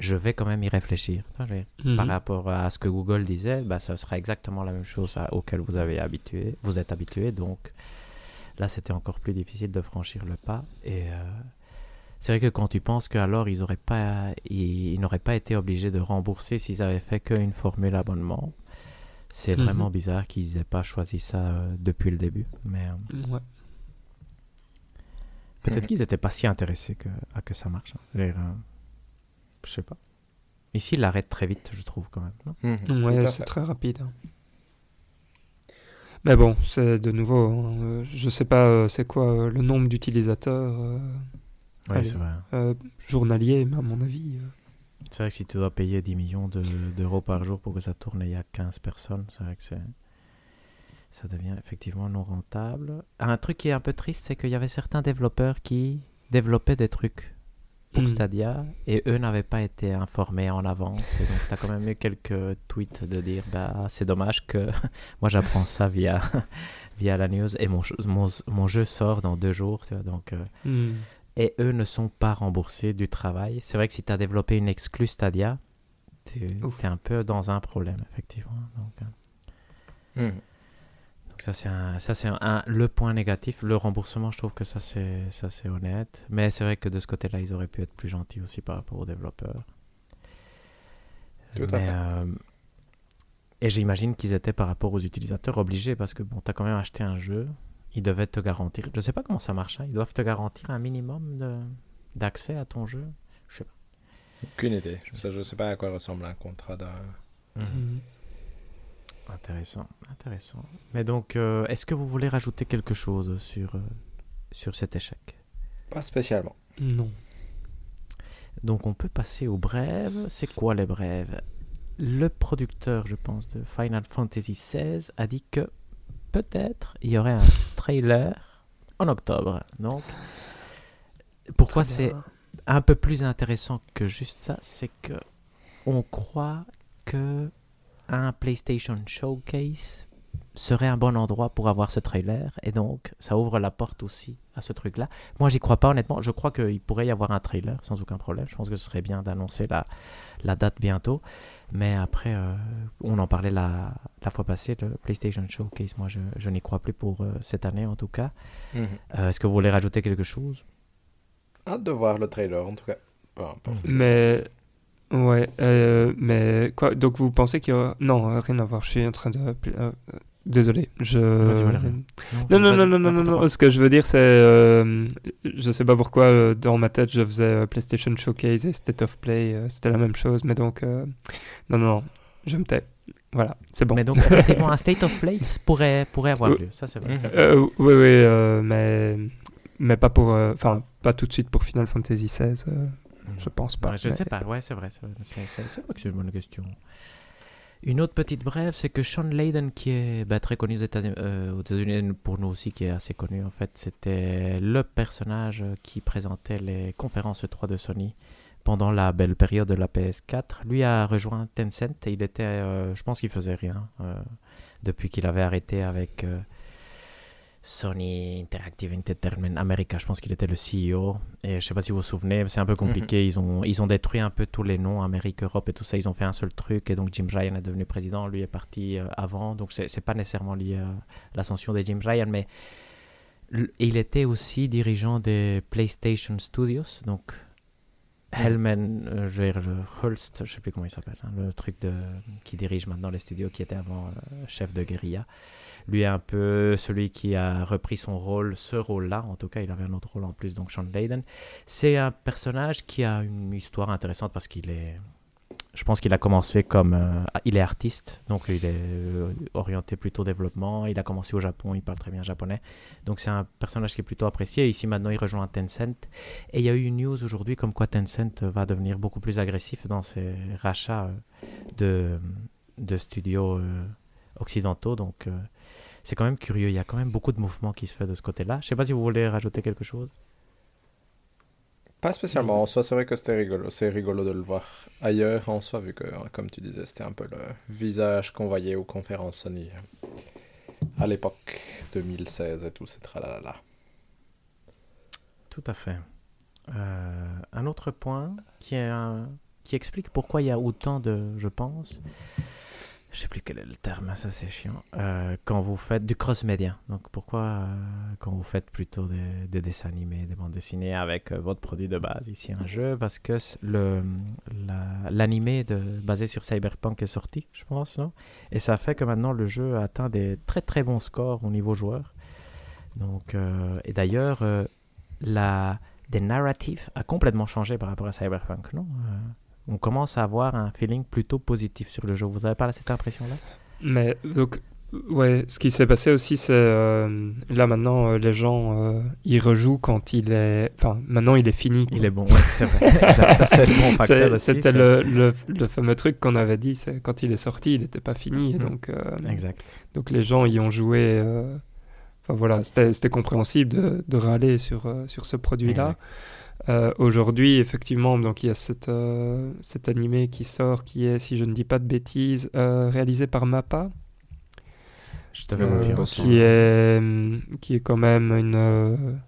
Je vais quand même y réfléchir. Dire, par Mhm. rapport à ce que Google disait, bah, ça sera exactement la même chose à- auquel vous avez habitué, vous êtes habitué. Donc là, c'était encore plus difficile de franchir le pas. Et euh, c'est vrai que quand tu penses qu'alors ils auraient pas, ils, ils n'auraient pas été obligés de rembourser s'ils avaient fait qu'une formule abonnement, c'est Mhm. vraiment bizarre qu'ils aient pas choisi ça euh, depuis le début. Mais euh, Ouais. peut-être Mhm. qu'ils n'étaient pas si intéressés que, à que ça marche. hein. Je sais pas. Ici, il l'arrête très vite, je trouve quand même. non Mhm, Ouais, c'est très rapide. hein. Mais bon, c'est de nouveau, hein, euh, je sais pas euh, c'est quoi euh, le nombre d'utilisateurs euh, Oui, Allez. c'est vrai. euh, journaliers, mais à mon avis. euh, C'est vrai que si tu dois payer 10 millions de- d'euros par jour pour que ça tourne et il y a 15 personnes, c'est vrai que c'est ça devient effectivement non rentable. Un truc qui est un peu triste, c'est qu'il y avait certains développeurs qui développaient des trucs pour Hmm. Stadia et eux n'avaient pas été informés en avance. Et donc, tu as quand même eu quelques tweets de dire bah, c'est dommage que [LAUGHS] moi j'apprends ça via, [LAUGHS] via la news et mon, jeu- mon, mon jeu sort dans deux jours. tu vois, donc, euh, hmm. et eux ne sont pas remboursés du travail. C'est vrai que si tu as développé une exclue Stadia, tu es un peu dans un problème, effectivement. Donc, euh, Mhm. Donc ça, c'est un, ça, c'est un, le point négatif. Le remboursement, je trouve que ça, c'est, ça, c'est honnête. Mais c'est vrai que de ce côté-là, ils auraient pu être plus gentils aussi par rapport aux développeurs. Tout à Mais, fait. euh, et j'imagine qu'ils étaient par rapport aux utilisateurs obligés parce que bon, tu as quand même acheté un jeu, ils devaient te garantir. Je sais pas comment ça marche, hein, ils doivent te garantir un minimum de, d'accès à ton jeu. Je sais pas. Aucune idée. Je sais pas à quoi ressemble un contrat d'un. Mhm. Intéressant, intéressant. Mais donc, euh, est-ce que vous voulez rajouter quelque chose sur, euh, sur cet échec? Pas spécialement. Non. Donc, on peut passer aux brèves. C'est quoi les brèves? Le producteur, je pense, de Final Fantasy XVI a dit que peut-être il y aurait un trailer en octobre. Donc, pourquoi c'est un peu plus intéressant que juste ça, c'est que on croit que un PlayStation Showcase serait un bon endroit pour avoir ce trailer et donc ça ouvre la porte aussi à ce truc là moi j'y crois pas honnêtement je crois qu'il pourrait y avoir un trailer sans aucun problème je pense que ce serait bien d'annoncer la, la date bientôt mais après euh, on en parlait la, la fois passée le PlayStation Showcase moi je, je n'y crois plus pour euh, cette année en tout cas Mhm. Euh, est-ce que vous voulez rajouter quelque chose? Hâte de voir le trailer, en tout cas. Peu importe. Mais. Ouais, euh, mais quoi Donc vous pensez qu'il y aura. Non, euh, rien à voir, je suis en train de. euh, désolé, je. Non, non, non, non, non, non, non. Ce que je veux dire, c'est. euh, je sais pas pourquoi, euh, dans ma tête, je faisais euh, PlayStation Showcase et State of Play. euh, C'était la même chose, mais donc. euh, non, non, non, je me tais. Voilà, c'est bon. mais donc [LAUGHS] effectivement un State of Play pourrait, pourrait avoir lieu ça c'est vrai Mhm. ça, Euh, oui, oui, euh, mais. Mais pas pour. euh, Enfin, pas tout de suite pour Final Fantasy XVI, euh, je pense pas. Ouais, je mais- sais pas, ouais, c'est vrai. C'est vrai que c'est une bonne question. Une autre petite brève, c'est que Sean Layden, qui est bah, très connu aux États-Unis, euh, aux États-Unis, pour nous aussi, qui est assez connu en fait, c'était le personnage qui présentait les conférences 3 de Sony pendant la belle période de la PS4. Lui a rejoint Tencent et il était, euh, je pense qu'il faisait rien euh, depuis qu'il avait arrêté avec Sony Interactive Entertainment America. Je pense qu'il était le CEO. Et je sais pas si vous vous souvenez, c'est un peu compliqué. Ils, ont, ils ont détruit un peu tous les noms, Amérique, Europe et tout ça. Ils ont fait un seul truc. Et donc Jim Ryan est devenu président. Lui est parti euh, avant. Donc c'est c'est pas nécessairement lié à l'ascension de Jim Ryan. Mais il était aussi dirigeant des PlayStation Studios. Donc Hellman, euh, je vais dire, le Holst, je sais plus comment il s'appelle, hein, le truc de, qui dirige maintenant les studios, qui était avant euh, chef de guérilla. Lui est un peu celui qui a repris son rôle, ce rôle-là, en tout cas, il avait un autre rôle en plus, donc Sean Layden. C'est un personnage qui a une histoire intéressante parce qu'il est. Je pense qu'il a commencé comme. euh, il est artiste, donc il est euh, orienté plutôt développement. Il a commencé au Japon, il parle très bien japonais. Donc c'est un personnage qui est plutôt apprécié. Ici maintenant, il rejoint Tencent. Et il y a eu une news aujourd'hui comme quoi Tencent va devenir beaucoup plus agressif dans ses rachats euh, de, de studios occidentaux. Donc euh, c'est quand même curieux. Il y a quand même beaucoup de mouvements qui se fait de ce côté-là. Je sais pas si vous voulez rajouter quelque chose. Pas spécialement en soi, c'est vrai que c'était rigolo. C'est rigolo de le voir ailleurs en soi, vu que, comme tu disais, c'était un peu le visage qu'on voyait aux conférences Sony à l'époque 2016 et tout, c'est tralala. Tout à fait. Euh, un autre point qui, est un- qui explique pourquoi il y a autant de, je pense, je sais plus quel est le terme, ça c'est chiant, euh, quand vous faites du cross-média. Donc pourquoi euh, quand vous faites plutôt des, des dessins animés, des bandes dessinées avec euh, votre produit de base, ici un jeu, parce que le la- l'animé de basé sur Cyberpunk est sorti, je pense, non? Et ça fait que maintenant le jeu atteint des très très bons scores au niveau joueur. Donc, et d'ailleurs, la des narratifs a complètement changé par rapport à Cyberpunk, non? On commence à avoir un feeling plutôt positif sur le jeu. Vous avez pas cette impression-là? Mais donc, ouais, ce qui s'est passé aussi, c'est euh, là maintenant, euh, les gens, euh, ils rejouent quand il est. Enfin, maintenant, il est fini. quoi. Il est bon, ouais, c'est vrai. [LAUGHS] C'est le bon facteur aussi. C'était le, le, le fameux truc qu'on avait dit, c'est quand il est sorti, il n'était pas fini. Mhm. donc, euh, Exact. donc les gens y ont joué. euh, Enfin voilà, c'était compréhensible de, de râler sur, euh, sur ce produit-là. Euh, Aujourd'hui, effectivement, donc il y a cette, euh, cet animé qui sort, qui est, si je ne dis pas de bêtises, euh, réalisé par Mappa. Je Euh, qui est qui est quand même une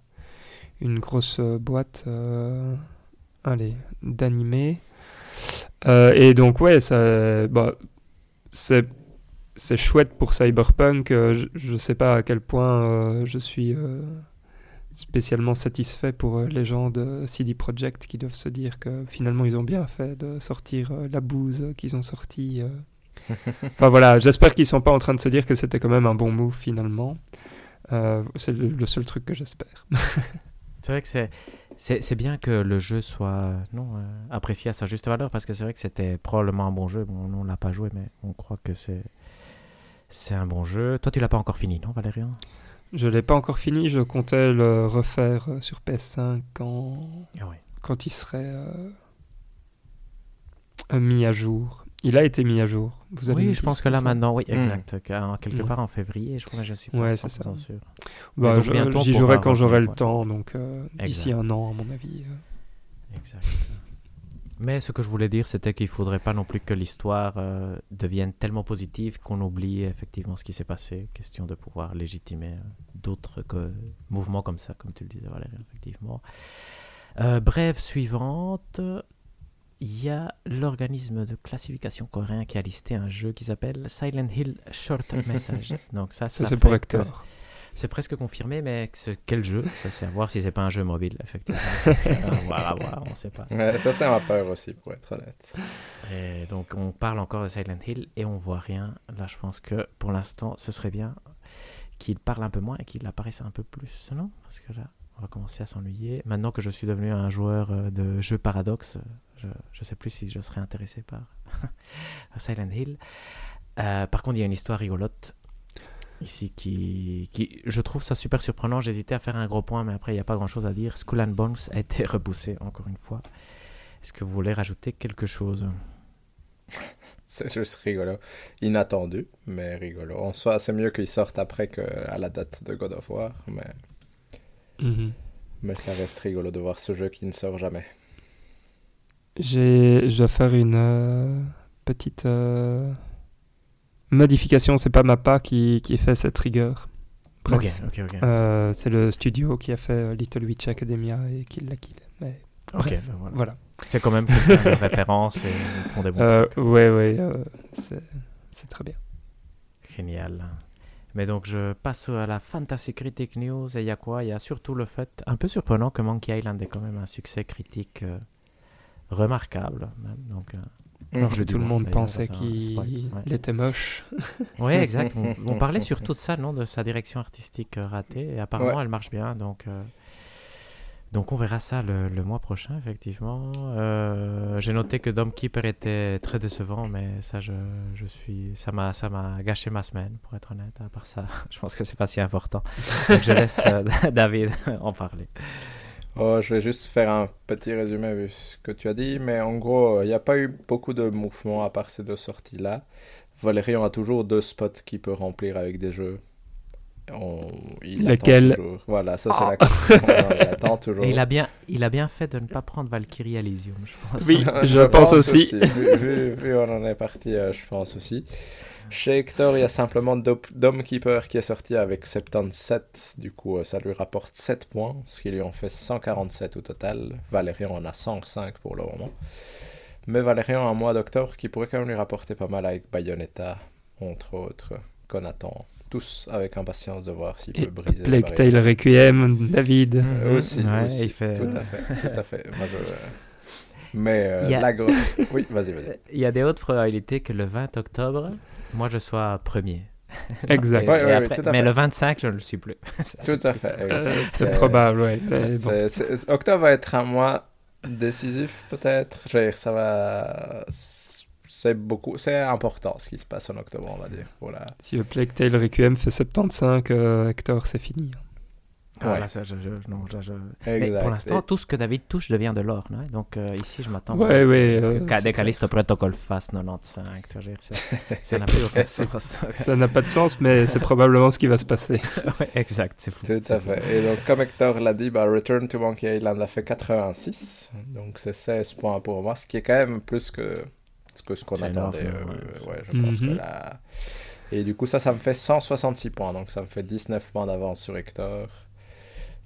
une grosse boîte allez d'animé. Et donc ouais ça bah c'est c'est chouette pour Cyberpunk. Je, je sais pas à quel point je suis spécialement satisfait pour euh, les gens de CD Projekt qui doivent se dire que finalement ils ont bien fait de sortir euh, la bouse qu'ils ont sorti euh, [LAUGHS] Enfin voilà, j'espère qu'ils sont pas en train de se dire que c'était quand même un bon move finalement. Euh, c'est le, seul truc que j'espère. C'est vrai que c'est, c'est, bien que le jeu soit non, euh, apprécié à sa juste valeur parce que c'est vrai que c'était probablement un bon jeu. Bon, on l'a pas joué, mais on croit que c'est, c'est un bon jeu. Toi, tu l'as pas encore fini, non, Valérian Je l'ai pas encore fini, je comptais le refaire euh, sur PS5 quand, Ah oui. quand il serait euh, euh, mis à jour. Il a été mis à jour. Vous Oui, je pense que là maintenant, oui, Hmm. exact. qu'en- Quelque Ouais. part en février, je crois, mais je suis pas Ouais, c'est 100% ça. sûr. Bah, J'y jouerai quand j'aurai le temps, donc euh, d'ici un an à mon avis. euh. Exact. Mais ce que je voulais dire, c'était qu'il ne faudrait pas non plus que l'histoire euh, devienne tellement positive qu'on oublie effectivement ce qui s'est passé. Question de pouvoir légitimer euh, d'autres mouvements comme ça, comme tu le disais, Valérie, effectivement. Euh, brève suivante. Il y a l'organisme de classification coréen qui a listé un jeu qui s'appelle Silent Hill Short [LAUGHS] Message. Donc ça, Ça, ça c'est pour que- Hector. C'est presque confirmé, mais quel jeu? Ça, c'est à voir si c'est pas un jeu mobile, effectivement. à voir, à voir, on sait pas. Ouais, ça, c'est ma peur aussi, pour être honnête. Et donc, on parle encore de Silent Hill et on voit rien. Là, je pense que pour l'instant, ce serait bien qu'il parle un peu moins et qu'il apparaisse un peu plus, non? Parce que là, on va commencer à s'ennuyer. Maintenant que je suis devenu un joueur euh, de jeux paradoxe, je ne sais plus si je serais intéressé par [LAUGHS] Silent Hill. Euh, par contre, il y a une histoire rigolote ici qui, qui, je trouve ça super surprenant. J'hésitais à faire un gros point, mais après, il n'y a pas grand-chose à dire. Skull and Bones a été [LAUGHS] repoussé encore une fois. Est-ce que vous voulez rajouter quelque chose? [LAUGHS] C'est juste rigolo. Inattendu, mais rigolo. En soi, c'est mieux qu'il sorte après qu'à la date de God of War, mais, Mhm. mais ça reste rigolo de voir ce jeu qui ne sort jamais. J'ai, je dois faire une euh, petite euh, modification. C'est pas Mappa qui, qui fait cette rigueur. Bref. Ok, ok, ok. Euh, c'est le studio qui a fait euh, Little Witch Academia et qui l'a. Mais Ok, bref, ben voilà. voilà. C'est quand même de [LAUGHS] référence et ils font des bons Euh, trucs. ouais, ouais, euh, c'est, très bien. Génial. Mais donc je passe à la Fantasy Critic News et il y a quoi? Il y a surtout le fait, un peu surprenant, que Monkey Island est quand même un succès critique remarquable. Même. Donc, Alors je que tout le monde d'ailleurs, pensait qu'il ouais. était moche. [LAUGHS] Oui, exact. [LAUGHS] On, on parlait surtout de ça, non De sa direction artistique euh, ratée. Et apparemment, Ouais. elle marche bien. Donc, euh, donc on verra ça le, le mois prochain, effectivement. Euh, J'ai noté que Dom Keeper était très décevant, mais ça, je, je suis, ça m'a, ça m'a gâché ma semaine, pour être honnête. À part ça, [LAUGHS] je pense que c'est pas si important. Donc je laisse euh, David en parler. Oh, je vais juste faire un petit résumé vu ce que tu as dit, mais en gros, il n'y a pas eu beaucoup de mouvements à part ces deux sorties-là. Valérian a toujours deux spots qu'il peut remplir avec des jeux. On- il toujours. Voilà, ça c'est la question. il [LAUGHS] attend toujours. Et il a bien, il a bien fait de ne pas prendre Valkyrie Elysium, je pense. Oui, [LAUGHS] je pense aussi. Vu, vu- on en est parti, euh, je pense aussi. Chez Hector, il y a simplement Dome Keeper qui est sorti avec 77. Du coup, euh, ça lui rapporte 7 points, ce qui lui en fait 147 au total. Valérian en a 105 pour le moment. Mais Valérian a un mois d'octobre qui pourrait quand même lui rapporter pas mal avec Bayonetta, entre autres, qu'on attend tous avec impatience de voir s'il Et peut briser. la Plague. Tale Requiem, David. Euh, aussi, Ouais, aussi, il fait- tout à fait, tout à fait. Moi, je- [LAUGHS] Mais euh, Il y a- la Oui, vas-y, vas-y. [LAUGHS] Il y a des hautes probabilités que le 20 octobre, moi je sois premier. [LAUGHS] Exact. Ouais, ouais, après- mais le 25, je ne le suis plus. [LAUGHS] Tout à fait. Euh, c'est probable, bon. c'est- Octobre va être un mois décisif, peut-être. Je veux dire, ça va. C'est beaucoup. C'est important ce qui se passe en octobre, on va dire. Voilà. Si le Plague Tale Requiem fait 75, euh, Hector, c'est fini. Ah, Ouais. là, ça, je, je- non, là, je- Mais Exact. pour l'instant, tout ce que David touche devient de l'or. non? Donc euh, ici, je m'attends Ouais, à- ouais, que euh, Callisto Protocol fasse 95. tu vois, je veux dire, c'est- [LAUGHS] Ça n'a plus aucun sens. [LAUGHS] Ça n'a pas de sens, mais c'est probablement ce qui va se passer. [LAUGHS] Ouais, exact, c'est fou. Tout à fou. fait. Et donc, comme Hector l'a dit, bah, Return to Monkey Island a fait 86. Donc, c'est 16 points pour moi, ce qui est quand même plus que ce que ce qu'on attendait. énorme, euh, ouais. ouais, je pense que Mhm. là. Et du coup, ça, ça me fait 166 points. Donc, ça me fait 19 points d'avance sur Hector.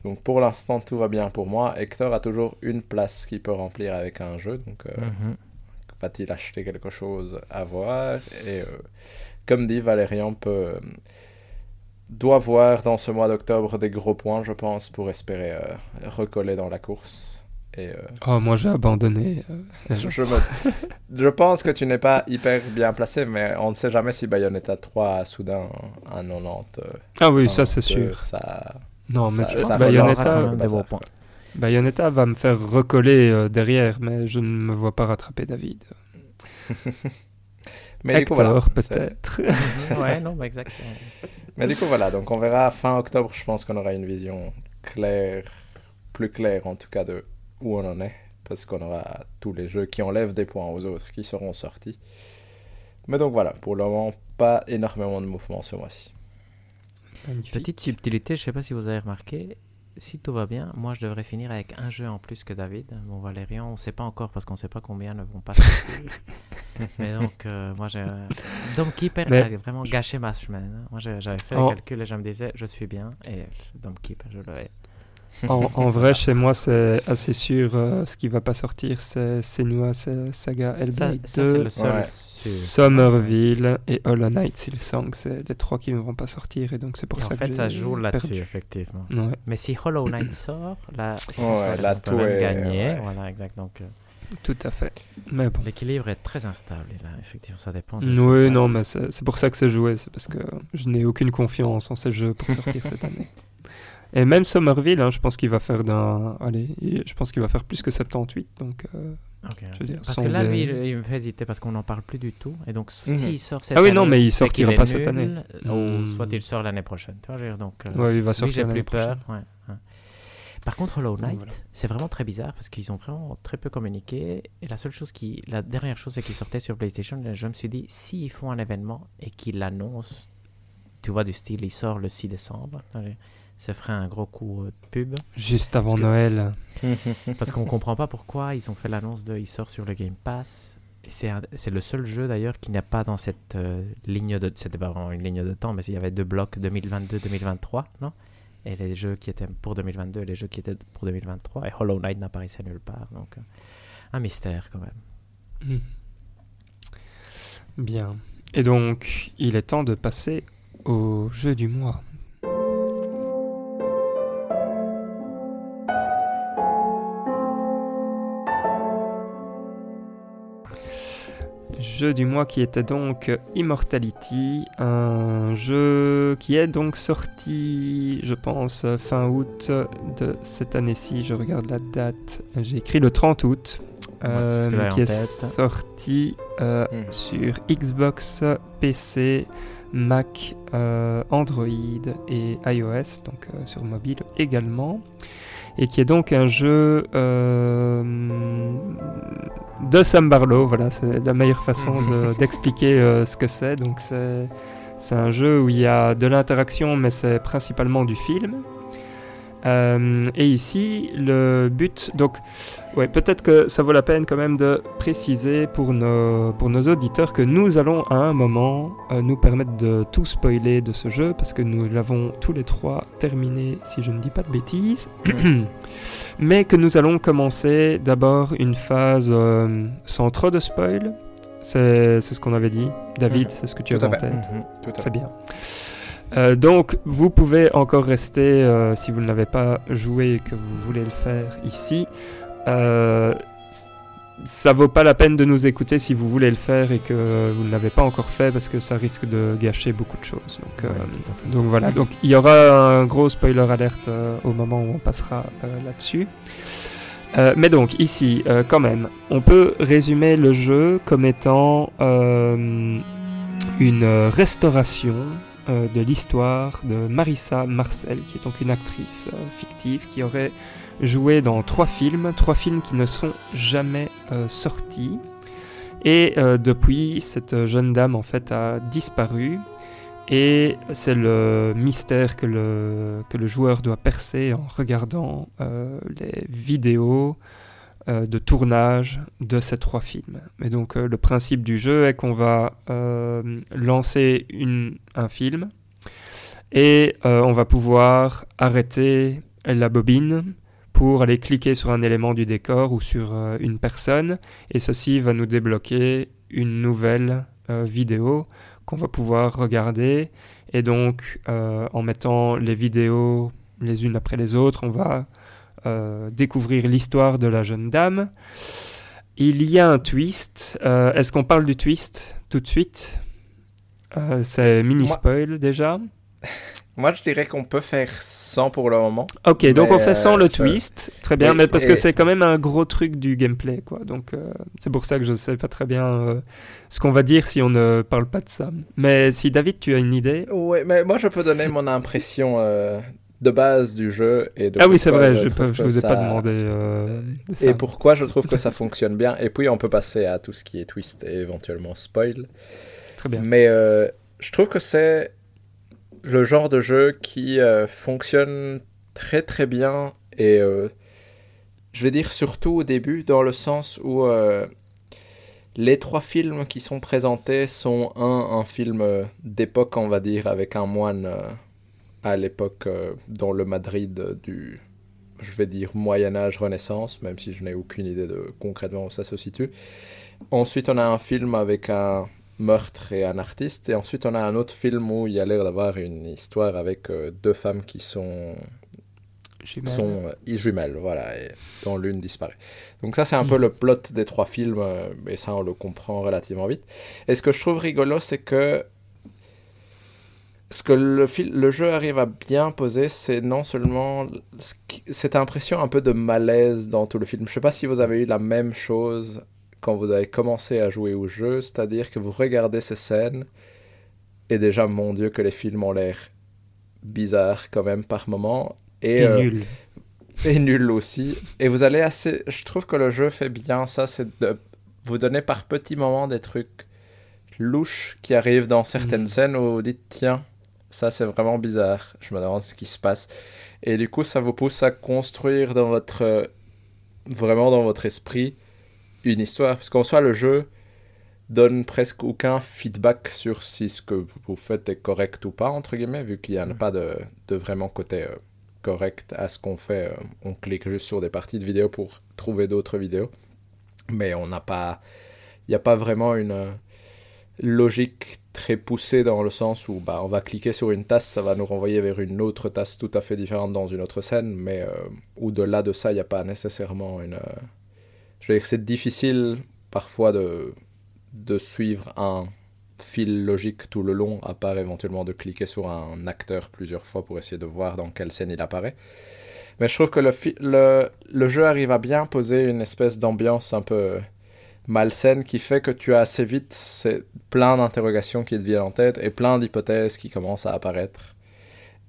Donc, pour l'instant, tout va bien pour moi. Hector a toujours une place qu'il peut remplir avec un jeu. Donc, euh, Mhm. va-t-il acheter quelque chose à voir? Et euh, comme dit Valérian, peut, euh, doit voir dans ce mois d'octobre des gros points, je pense, pour espérer euh, recoller dans la course. Et Oh, moi j'ai abandonné. je, je me- je pense que tu n'es pas hyper bien placé, mais on ne sait jamais si Bayonetta 3 a soudain un 90. euh, Ah oui, ça 92, c'est sûr. Ça... Non, mais ça- c'est- ça Bayonetta, des beaux points. Bayonetta va me faire recoller euh, derrière, mais je ne me vois pas rattraper David. [LAUGHS] Mais Hector, voilà, peut-être. [LAUGHS] ouais, non, bah, exact. Mais du coup, voilà, donc on verra fin octobre, je pense qu'on aura une vision claire, plus claire en tout cas de où on en est, parce qu'on aura tous les jeux qui enlèvent des points aux autres qui seront sortis. Mais donc voilà, pour le moment, pas énormément de mouvements ce mois-ci. Magnifique. Petite subtilité, je ne sais pas si vous avez remarqué, si tout va bien, moi je devrais finir avec un jeu en plus que David. Bon, Valérian, on ne sait pas encore parce qu'on ne sait pas combien ne vont pas. [LAUGHS] Mais donc, euh, moi, j'ai. Dome Keeper Mais- a vraiment gâché ma semaine. hein. Moi, j'avais fait Oh. le calcul et je me disais, je suis bien. Et Dome Keeper, je l'avais. En, [LAUGHS] en vrai, chez moi, c'est assez sûr. euh, ce qui va pas sortir, c'est Senua c'est Saga Hellblade ça, c'est 2, le seul. Ouais. Somerville et Hollow Knight Silksong. C'est les trois qui ne vont pas sortir et donc c'est pour Et ça en que fait, ça joue là-dessus, effectivement. Ouais, Mais si Hollow Knight sort, là, Ouais, là, tout est- gagner. ouais. Voilà, exact. Donc, euh, tout à fait. Mais bon. l'équilibre est très instable. Et là, effectivement, ça dépend. de Oui, non, mais c'est c'est pour ça que c'est joué. C'est parce que je n'ai aucune confiance en ces jeux pour sortir cette année. [LAUGHS] Et même Somerville, hein, je pense qu'il va faire d'un. Allez, il- je pense qu'il va faire plus que 78. Donc, euh, Ok. je veux dire, Parce que là, des- lui, il, il me fait hésiter parce qu'on n'en parle plus du tout. Et donc, Mhm. s'il sort cette Ah oui, année, non, mais il sortira qu'il est pas cette année. Ou Hmm. soit il sort l'année prochaine. Tu vois, je veux dire, donc, euh, ouais, il va sortir l'année peur. prochaine. ouais, ouais. Par contre, Hollow Knight, voilà. c'est vraiment très bizarre parce qu'ils ont vraiment très peu communiqué. Et la seule chose qui, la dernière chose, c'est qu'ils sortaient sur PlayStation. Et je me suis dit, s'ils font un événement et qu'ils l'annoncent, tu vois, du style, il sort le 6 décembre, ça ferait un gros coup de pub. Juste avant Parce que- Noël. [LAUGHS] Parce qu'on comprend pas pourquoi ils ont fait l'annonce de il sort sur le Game Pass. C'est un- le seul jeu d'ailleurs qui n'a pas dans cette euh, ligne de. C'était pas vraiment une ligne de temps, mais il y avait deux blocs 2022-2023, non? Et les jeux qui étaient pour 2022 et les jeux qui étaient pour 2023. Et Hollow Knight n'apparaissait nulle part. Donc, euh, un mystère quand même. Hmm. Bien. Et donc, il est temps de passer au jeu du mois. Jeu du mois qui était donc Immortality, un jeu qui est donc sorti, je pense, fin août de cette année-ci. Je regarde la date, j'ai écrit le 30 août, Ouais, euh, qui est tête. sorti euh, Mhm. sur Xbox, PC, Mac, euh, Android et iOS, donc sur mobile également. Et qui est donc un jeu euh, de Sam Barlow. Voilà, c'est la meilleure façon de- [LAUGHS] d'expliquer euh, ce que c'est. Donc c'est c'est un jeu où il y a de l'interaction, mais c'est principalement du film. Euh, et ici, le but, donc, ouais, peut-être que ça vaut la peine quand même de préciser pour nos, pour nos auditeurs que nous allons à un moment euh, nous permettre de tout spoiler de ce jeu parce que nous l'avons tous les trois terminé, si je ne dis pas de bêtises. [COUGHS] Mais que nous allons commencer d'abord une phase euh, sans trop de spoil. C'est ce qu'on avait dit. David, Mhm. c'est ce que tu Tout avais en tête. À C'est bien. Euh, donc, vous pouvez encore rester, euh, si vous ne l'avez pas joué et que vous voulez le faire ici. Euh, ça vaut pas la peine de nous écouter si vous voulez le faire et que vous ne l'avez pas encore fait parce que ça risque de gâcher beaucoup de choses. Donc, euh, Ouais, donc voilà, donc il y aura un gros spoiler alerte euh, au moment où on passera euh, là-dessus. Mais donc ici, quand même, on peut résumer le jeu comme étant une restauration euh, de l'histoire de Marissa Marcel, qui est donc une actrice euh, fictive qui aurait joué dans trois films, trois films qui ne sont jamais euh, sortis. Et depuis, cette jeune dame en fait a disparu. Et c'est le mystère que le, joueur doit percer en regardant les vidéos euh, de tournage de ces trois films. Et donc euh, le principe du jeu est qu'on va euh, lancer une, un film et on va pouvoir arrêter la bobine pour aller cliquer sur un élément du décor ou sur une personne et ceci va nous débloquer une nouvelle vidéo qu'on va pouvoir regarder et donc en mettant les vidéos les unes après les autres on va découvrir l'histoire de la jeune dame il y a un twist Euh, est-ce qu'on parle du twist tout de suite? Euh, c'est mini Moi- spoil déjà [LAUGHS] Moi, je dirais qu'on peut faire 100 pour le moment. Ok, donc on fait sans euh, le twist. Très bien, Oui, mais parce que c'est quand même un gros truc du gameplay, quoi. Donc euh, c'est pour ça que je sais pas très bien euh, ce qu'on va dire si on ne parle pas de ça. Mais si David, tu as une idée? Ouais, mais moi, je peux donner mon impression euh, de base du jeu. Et de ah oui, c'est vrai, je, que vous ai ça- pas demandé. euh, ça. Et pourquoi je trouve que ça fonctionne bien. Et puis, on peut passer à tout ce qui est twist et éventuellement spoil. Très bien. Mais euh, je trouve que c'est le genre de jeu qui euh, fonctionne très très bien et euh, je vais dire surtout au début dans le sens où les trois films qui sont présentés sont un, un film d'époque on va dire avec un moine à l'époque dans le Madrid du je vais dire Moyen Âge Renaissance même si je n'ai aucune idée de concrètement où ça se situe. Ensuite on a un film avec un meurtre et un artiste. Et ensuite, on a un autre film où il y a l'air d'avoir une histoire avec deux femmes qui sont Jumelles. sont euh, jumelles, voilà, et dont l'une disparaît. Donc ça, c'est un peu Mhm. le plot des trois films, euh, et ça, on le comprend relativement vite. Et ce que je trouve rigolo, c'est que ce que le, le jeu arrive à bien poser, c'est non seulement cette impression un peu de malaise dans tout le film. Je sais pas si vous avez eu la même chose quand vous avez commencé à jouer au jeu, c'est-à-dire que vous regardez ces scènes, et déjà, mon Dieu, que les films ont l'air bizarres quand même par moment. Et, Et euh, nul. et nul aussi. Et vous allez assez. Je trouve que le jeu fait bien ça, c'est de vous donner par petits moments des trucs louches qui arrivent dans certaines Mhm. scènes où vous dites tiens, ça c'est vraiment bizarre. Je me demande ce qui se passe. Et du coup, ça vous pousse à construire dans votre. euh, vraiment dans votre esprit une histoire. Parce qu'en soi, le jeu donne presque aucun feedback sur si ce que vous faites est correct ou pas, entre guillemets, vu qu'il n'y a Mhm. pas de, de vraiment côté euh, correct à ce qu'on fait. euh, on clique juste sur des parties de vidéos pour trouver d'autres vidéos. Mais on n'a pas... Il n'y a pas vraiment une euh, logique très poussée dans le sens où bah, on va cliquer sur une tasse, ça va nous renvoyer vers une autre tasse tout à fait différente dans une autre scène, mais euh, au-delà de ça, il n'y a pas nécessairement une... euh, Je veux dire, c'est difficile parfois de, de suivre un fil logique tout le long, à part éventuellement de cliquer sur un acteur plusieurs fois pour essayer de voir dans quelle scène il apparaît. Mais je trouve que le, le, le jeu arrive à bien poser une espèce d'ambiance un peu malsaine qui fait que tu as assez vite plein d'interrogations qui te viennent en tête et plein d'hypothèses qui commencent à apparaître.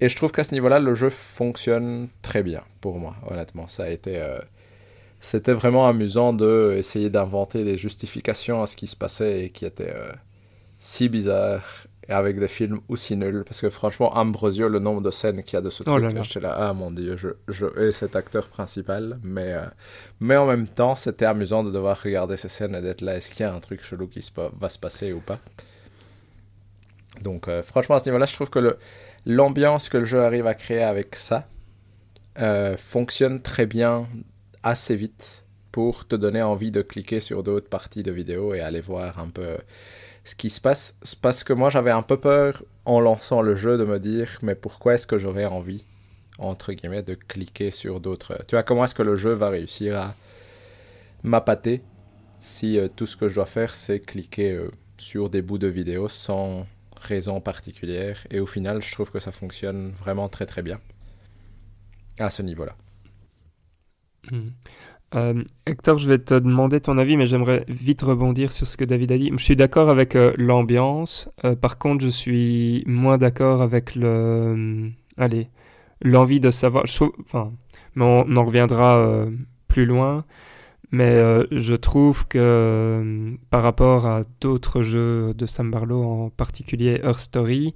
Et je trouve qu'à ce niveau-là, le jeu fonctionne très bien pour moi, honnêtement. Ça a été... euh, C'était vraiment amusant de essayer d'inventer des justifications à ce qui se passait et qui étaient euh, si bizarres et avec des films aussi nuls. Parce que franchement, Ambrosio, le nombre de scènes qu'il y a de ce Oh truc, là là. j'étais là, ah mon dieu, je, je hais cet acteur principal. Mais, euh, mais en même temps, c'était amusant de devoir regarder ces scènes et d'être là, est-ce qu'il y a un truc chelou qui se va se passer ou pas? Donc euh, franchement, à ce niveau-là, je trouve que le- l'ambiance que le jeu arrive à créer avec ça euh, fonctionne très bien assez vite pour te donner envie de cliquer sur d'autres parties de vidéo et aller voir un peu ce qui se passe. C'est parce que moi j'avais un peu peur en lançant le jeu de me dire mais pourquoi est-ce que j'aurais envie entre guillemets de cliquer sur d'autres tu vois comment est-ce que le jeu va réussir à m'appâter si euh, tout ce que je dois faire c'est cliquer euh, sur des bouts de vidéo sans raison particulière et au final je trouve que ça fonctionne vraiment très très bien à ce niveau-là. Mhm. Euh, Hector, je vais te demander ton avis, mais j'aimerais vite rebondir sur ce que David a dit. Je suis d'accord avec euh, l'ambiance. Euh, par contre, je suis moins d'accord avec le, allez, l'envie de savoir. Enfin, mais on, on en reviendra plus loin. Mais je trouve que par rapport à d'autres jeux de Sam Barlow, en particulier Her Story,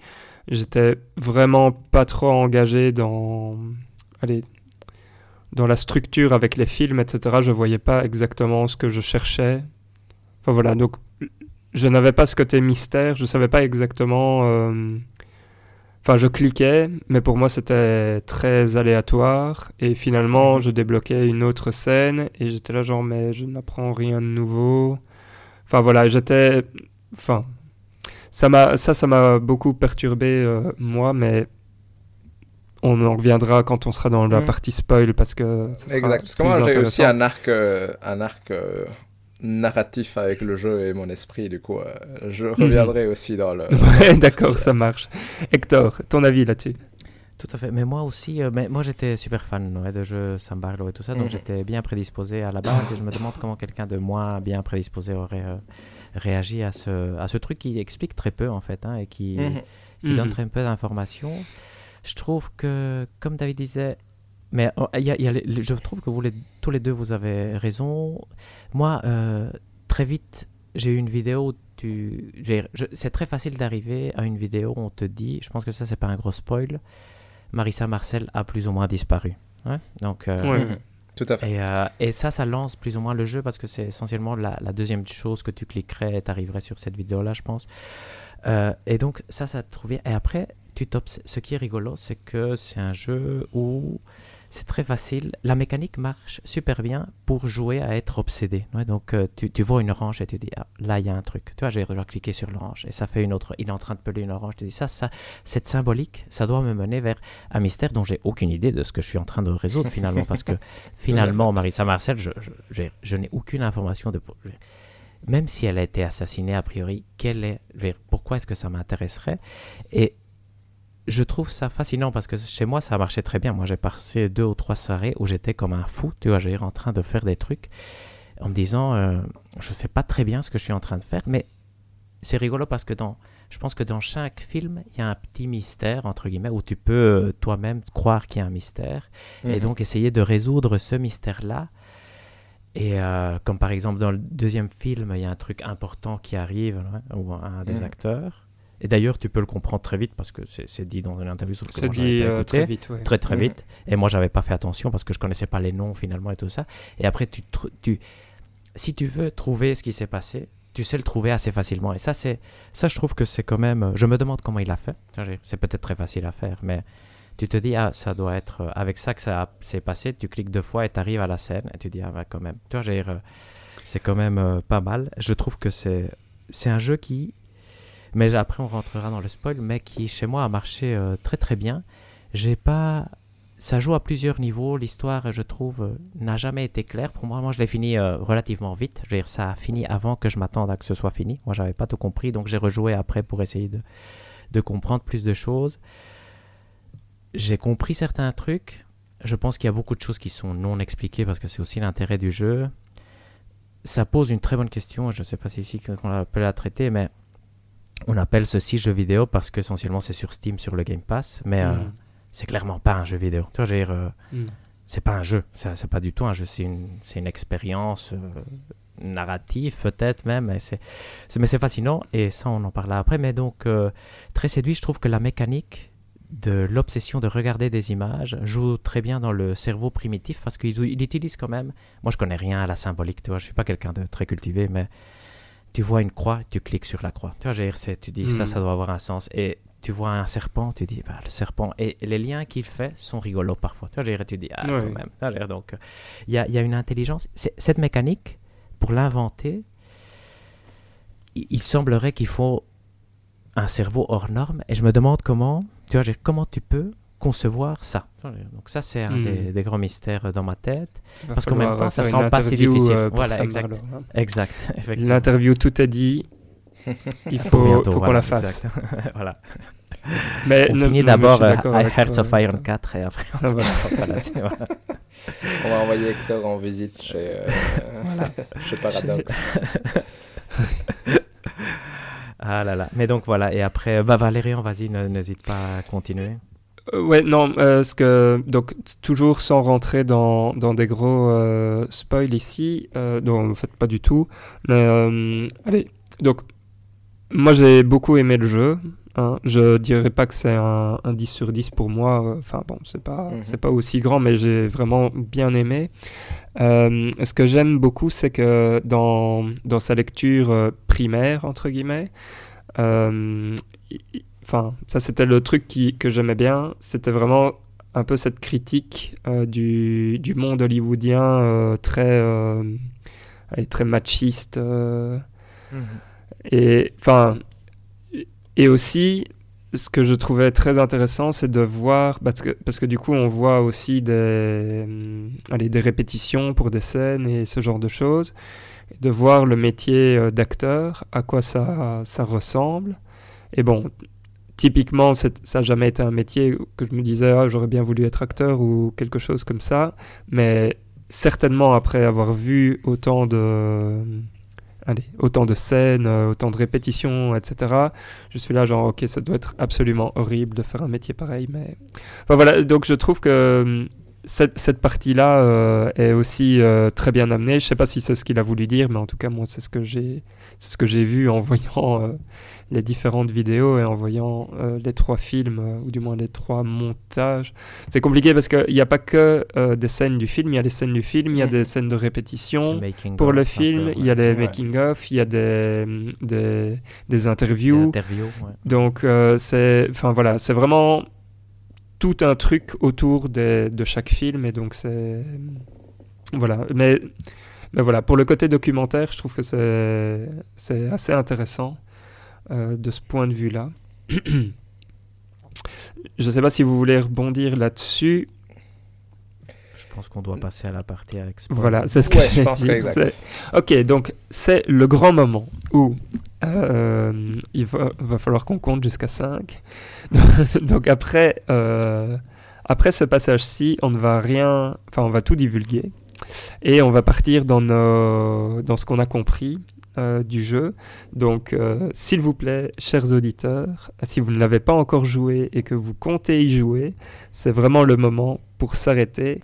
j'étais vraiment pas trop engagé dans, allez, dans la structure avec les films, etc. Je voyais pas exactement ce que je cherchais. Enfin voilà, donc je n'avais pas ce côté mystère, je savais pas exactement. euh, Enfin, je cliquais, mais pour moi c'était très aléatoire. Et finalement, Mhm. je débloquais une autre scène et j'étais là genre, mais je n'apprends rien de nouveau. Enfin voilà, j'étais. Enfin, ça m'a, ça, ça m'a beaucoup perturbé euh, moi, mais on en reviendra quand on sera dans la Mhm. partie spoil parce que. ça sera Exact. Parce que plus moi, j'ai aussi un arc, euh, un arc euh, narratif avec le jeu et mon esprit. Du coup, euh, je reviendrai aussi dans le. [LAUGHS] Ouais, d'accord, ça marche. Hector, ton avis là-dessus? Tout à fait. Mais moi aussi, euh, mais moi j'étais super fan ouais, de jeux Sam Barlow et tout ça, donc Mhm. j'étais bien prédisposé à la base et je me demande comment quelqu'un de moins bien prédisposé aurait euh, réagi à ce, à ce truc qui explique très peu en fait hein, et qui, Mhm. qui donne Mhm. très peu d'informations. Je trouve que, comme David disait, mais oh, il y a- il y a les- les- je trouve que vous les, tous les deux vous avez raison. Moi, euh, très vite, j'ai eu une vidéo. Tu, je- c'est très facile d'arriver à une vidéo où on te dit, je pense que ça c'est pas un gros spoil, Marissa Marcel a plus ou moins disparu. Ouais, donc, euh, Ouais. Mhm. Tout à fait. et, euh, et ça, ça lance plus ou moins le jeu parce que c'est essentiellement la, la deuxième chose que tu cliquerais et t'arriverais sur cette vidéo-là, je pense. Euh, et donc, ça, ça te trouve bien. Et après, ce qui est rigolo, c'est que c'est un jeu où c'est très facile. La mécanique marche super bien pour jouer à être obsédé. Ouais, donc, euh, tu, tu vois une orange et tu dis, ah, là, il y a un truc. Tu vois, j'ai déjà cliqué sur l'orange et ça fait une autre. Il est en train de peler une orange. Tu dis, ça, ça, cette symbolique, ça doit me mener vers un mystère dont j'ai aucune idée de ce que je suis en train de résoudre finalement. parce que [LAUGHS] finalement, Marissa Marcel, je, je, n'ai aucune information de. Même si elle a été assassinée a priori, quelle est, pourquoi est-ce que ça m'intéresserait? Et je trouve ça fascinant parce que chez moi, ça marchait très bien. Moi, j'ai passé deux ou trois soirées où j'étais comme un fou, tu vois, j'ai en train de faire des trucs en me disant, euh, je sais pas très bien ce que je suis en train de faire, mais c'est rigolo parce que dans, je pense que dans chaque film, il y a un petit mystère, entre guillemets, où tu peux euh, toi-même croire qu'il y a un mystère et Mhm. donc essayer de résoudre ce mystère-là. Et euh, comme par exemple dans le deuxième film, il y a un truc important qui arrive, hein, ou un des Mhm. acteurs. Et d'ailleurs, tu peux le comprendre très vite parce que c'est dit dans une interview. sauf que C'est moi, dit pas euh, écouté très vite, ouais. très très vite. Et moi, j'avais pas fait attention parce que je connaissais pas les noms finalement et tout ça. Et après, tu, tr- tu, si tu veux trouver ce qui s'est passé, tu sais le trouver assez facilement. Et ça, c'est, ça, je trouve que c'est quand même. Je me demande comment il a fait. C'est peut-être très facile à faire, mais tu te dis ah ça doit être euh, avec ça que ça s'est passé. Tu cliques deux fois et tu arrives à la scène et tu dis ah bah, quand même. Tu vois, euh, c'est quand même euh, pas mal. Je trouve que c'est, c'est un jeu qui mais après on rentrera dans le spoil, mais qui chez moi a marché euh, très très bien. J'ai pas, ça joue à plusieurs niveaux. L'histoire, je trouve, euh, n'a jamais été claire pour moi. Moi, je l'ai fini euh, relativement vite. Je veux dire, ça a fini avant que je m'attende à que ce soit fini. Moi, j'avais pas tout compris, donc j'ai rejoué après pour essayer de, de comprendre plus de choses. J'ai compris certains trucs. Je pense qu'il y a beaucoup de choses qui sont non expliquées parce que c'est aussi l'intérêt du jeu. Ça pose une très bonne question. Je ne sais pas si ici qu'on peut la traiter, mais on appelle ceci jeu vidéo parce que essentiellement c'est sur Steam, sur le Game Pass, mais euh, Mm. c'est clairement pas un jeu vidéo. Tu vois, je veux dire, euh, Mm. c'est pas un jeu, c'est pas du tout un jeu, c'est une, une expérience euh, narrative peut-être même, mais c'est, fascinant et ça on en parlera après. Mais donc très séduit, je trouve que la mécanique de l'obsession de regarder des images joue très bien dans le cerveau primitif parce qu'il il utilise quand même. Moi je connais rien à la symbolique, tu vois, je suis pas quelqu'un de très cultivé, mais tu vois une croix, tu cliques sur la croix. Tu vois, c'est- tu dis ça, Mm. ça doit avoir un sens. Et tu vois un serpent, tu dis, bah, le serpent. Et les liens qu'il fait sont rigolos parfois. Tu vois, tu dis, ah, Ouais. quand même. Donc, il y a, y a une intelligence. C'est- Cette mécanique, pour l'inventer, il, il semblerait qu'il faut un cerveau hors norme. Et je me demande comment, tu vois, comment tu peux concevoir ça. Donc ça, c'est un Mm. des, des grands mystères dans ma tête. Va Parce qu'en même temps, ça semble pas si interview, difficile. euh, Voilà, Sam exact. Hein. Exact. [LAUGHS] L'interview, tout est dit. [LAUGHS] Il faut, faut qu'on voilà, la fasse. [LAUGHS] voilà. Mais On finit d'abord euh, avec Hearts of Iron Tom. 4 et après on Ah, se voilà. reprend là-dessus, voilà. On va envoyer Hector en visite chez, euh, chez Paradox. Ah là là. Mais donc voilà, et après, bah Valérian, vas-y, n'hésite pas à continuer. Euh, ouais, non, euh, ce que, donc, toujours sans rentrer dans, dans des gros euh, spoils ici, euh, non, en fait, pas du tout. Mais, euh, allez, donc, moi j'ai beaucoup aimé le jeu. hein. Je dirais pas que c'est un, un 10 sur 10 pour moi. euh, Enfin, bon, c'est pas, Mhm. c'est pas aussi grand, mais j'ai vraiment bien aimé. Ce que j'aime beaucoup, c'est que dans, dans sa lecture primaire, entre guillemets, enfin, ça c'était le truc qui, que j'aimais bien, c'était vraiment un peu cette critique euh, du, du monde hollywoodien euh, très, euh, allez, très machiste. euh, et enfin, et aussi, ce que je trouvais très intéressant, c'est de voir, parce que, parce que du coup, on voit aussi des, hum, allez, des répétitions pour des scènes et ce genre de choses, de voir le métier d'acteur, à quoi ça, ça ressemble. Et bon, typiquement, ça n'a jamais été un métier que je me disais, ah, j'aurais bien voulu être acteur ou quelque chose comme ça, mais certainement après avoir vu autant de allez, autant de scènes, euh, autant de répétitions, etc. Je suis là genre ok ça doit être absolument horrible de faire un métier pareil, mais enfin voilà donc je trouve que hum, cette, cette partie-là euh, est aussi euh, très bien amenée. Je sais pas si c'est ce qu'il a voulu dire, mais en tout cas, moi, c'est ce que j'ai, c'est ce que j'ai vu en [LAUGHS] voyant euh, les différentes vidéos et en voyant les trois films, ou du moins les trois montages. C'est compliqué parce qu'il n'y a pas que des scènes du film, il y a les scènes du film, il y a Mhm. des scènes de répétition. Making Pour of, le film, il y a les Ouais. making-of, il y a des, des, des Des interviews. ouais. Donc, c'est, enfin voilà, c'est vraiment tout un truc autour de chaque film, et donc c'est, voilà. Mais, voilà, pour le côté documentaire, je trouve que c'est, c'est assez intéressant euh, de ce point de vue-là. [CLEARS THROAT] je ne sais pas si vous voulez rebondir là-dessus. Pense qu'on doit passer à la partie avec spoil. Voilà, c'est ce que Ouais, je pense que exact. c'est- Ok, donc c'est le grand moment où euh, il va, va falloir qu'on compte jusqu'à 5. [LAUGHS] donc après, euh, après ce passage-ci, on ne va rien, enfin on va tout divulguer et on va partir dans, nos, dans ce qu'on a compris euh, du jeu. Donc euh, s'il vous plaît, chers auditeurs, si vous ne l'avez pas encore joué et que vous comptez y jouer, c'est vraiment le moment pour s'arrêter.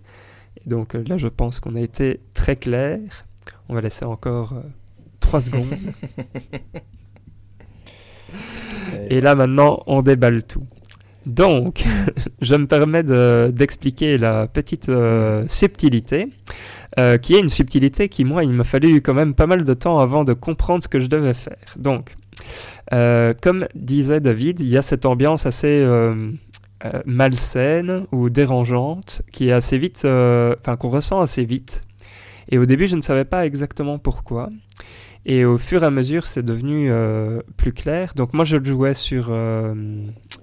Donc euh, là, je pense qu'on a été très clair. On va laisser encore 3 secondes. [LAUGHS] Et là, maintenant, on déballe tout. Donc, [LAUGHS] je me permets de- d'expliquer la petite euh, subtilité, euh, qui est une subtilité qui, moi, il m'a fallu quand même pas mal de temps avant de comprendre ce que je devais faire. Donc, euh, comme disait David, il y a cette ambiance assez euh, malsaine ou dérangeante qui est assez vite, euh, enfin, qu'on ressent assez vite. Et au début, je ne savais pas exactement pourquoi. Et au fur et à mesure, c'est devenu euh, plus clair. Donc moi, je le jouais sur,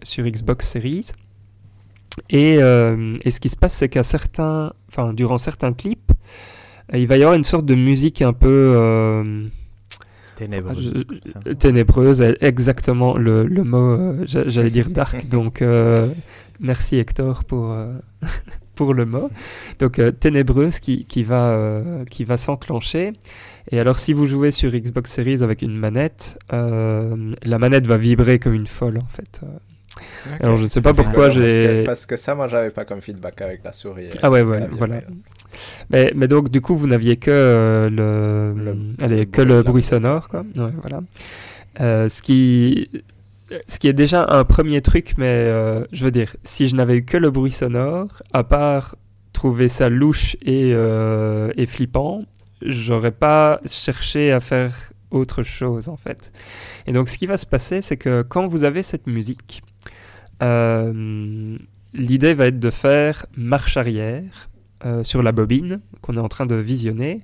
sur Xbox Series. Et, et ce qui se passe, c'est qu'à certains, enfin, durant certains clips, il va y avoir une sorte de musique un peu euh, je- comme ça. ténébreuse, exactement le, le mot, euh, j'a- j'allais dire dark. [LAUGHS] donc euh, merci Hector pour, euh, [LAUGHS] pour le mot. Donc euh, ténébreuse qui, qui va, euh, qui va s'enclencher. Et alors si vous jouez sur Xbox Series avec une manette, euh, la manette va vibrer comme une folle en fait. Euh, Alors je ne sais pas pourquoi Parce que- j'ai... Parce que ça, moi, j'avais pas comme feedback avec la souris. Ah ouais, ouais, voilà. Mais, mais donc, du coup, vous n'aviez que euh, le, Le- allez, le que bruit le bruit sonore, quoi. Ouais, voilà. Euh, ce qui, ce qui est déjà un premier truc, mais euh, je veux dire, si je n'avais eu que le bruit sonore, à part trouver ça louche et, euh, et flippant, j'aurais pas cherché à faire autre chose en fait. Et donc, ce qui va se passer, c'est que quand vous avez cette musique, euh, l'idée va être de faire marche arrière sur la bobine qu'on est en train de visionner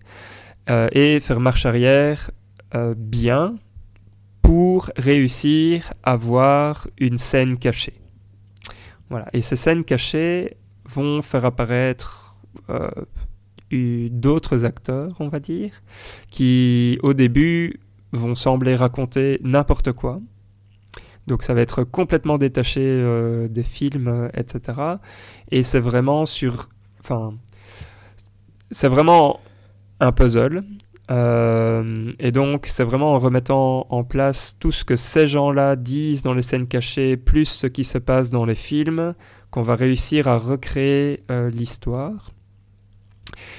euh, et faire marche arrière euh, bien pour réussir à voir une scène cachée. Voilà. Et ces scènes cachées vont faire apparaître euh, d'autres acteurs, on va dire, qui au début vont sembler raconter n'importe quoi. Donc ça va être complètement détaché euh, des films, euh, etc. Et c'est vraiment sur... Enfin, c'est vraiment un puzzle. Euh, et donc, c'est vraiment en remettant en place tout ce que ces gens-là disent dans les scènes cachées, plus ce qui se passe dans les films, qu'on va réussir à recréer euh, l'histoire.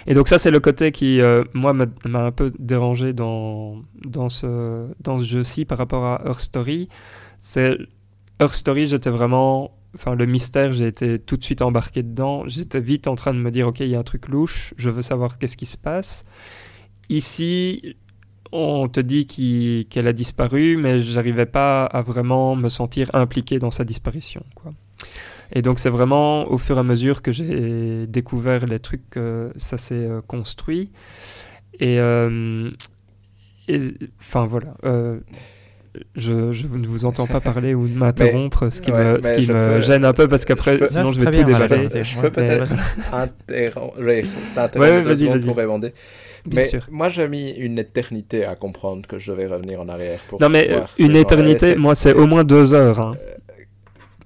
Et donc ça, c'est le côté qui, euh, moi, m'a un peu dérangé dans, dans ce, dans ce jeu-ci par rapport à Her Story. C'est Her Story, j'étais vraiment... Enfin, le mystère, j'ai été tout de suite embarqué dedans. J'étais vite en train de me dire, ok, il y a un truc louche, je veux savoir qu'est-ce qui se passe. Ici, on te dit qu'elle a disparu, mais j'arrivais pas à vraiment me sentir impliqué dans sa disparition. Et donc c'est vraiment au fur et à mesure que j'ai découvert les trucs que ça s'est euh, construit. Et euh, et- enfin voilà. euh, je, je ne vous entends pas [LAUGHS] parler ou m'interrompre, ce qui ouais, me, ce qui me peux- gêne un peu parce qu'après, sinon Non, je vais tout voilà. Je peux peut-être [LAUGHS] ouais. interrompre ouais, t'interrompre Ouais, deux vas-y, secondes vas-y. pour Mais sûr. moi, j'ai mis une éternité à comprendre que je devais revenir en arrière. Pour Non mais euh, une éternité, moi c'est au moins deux heures. hein.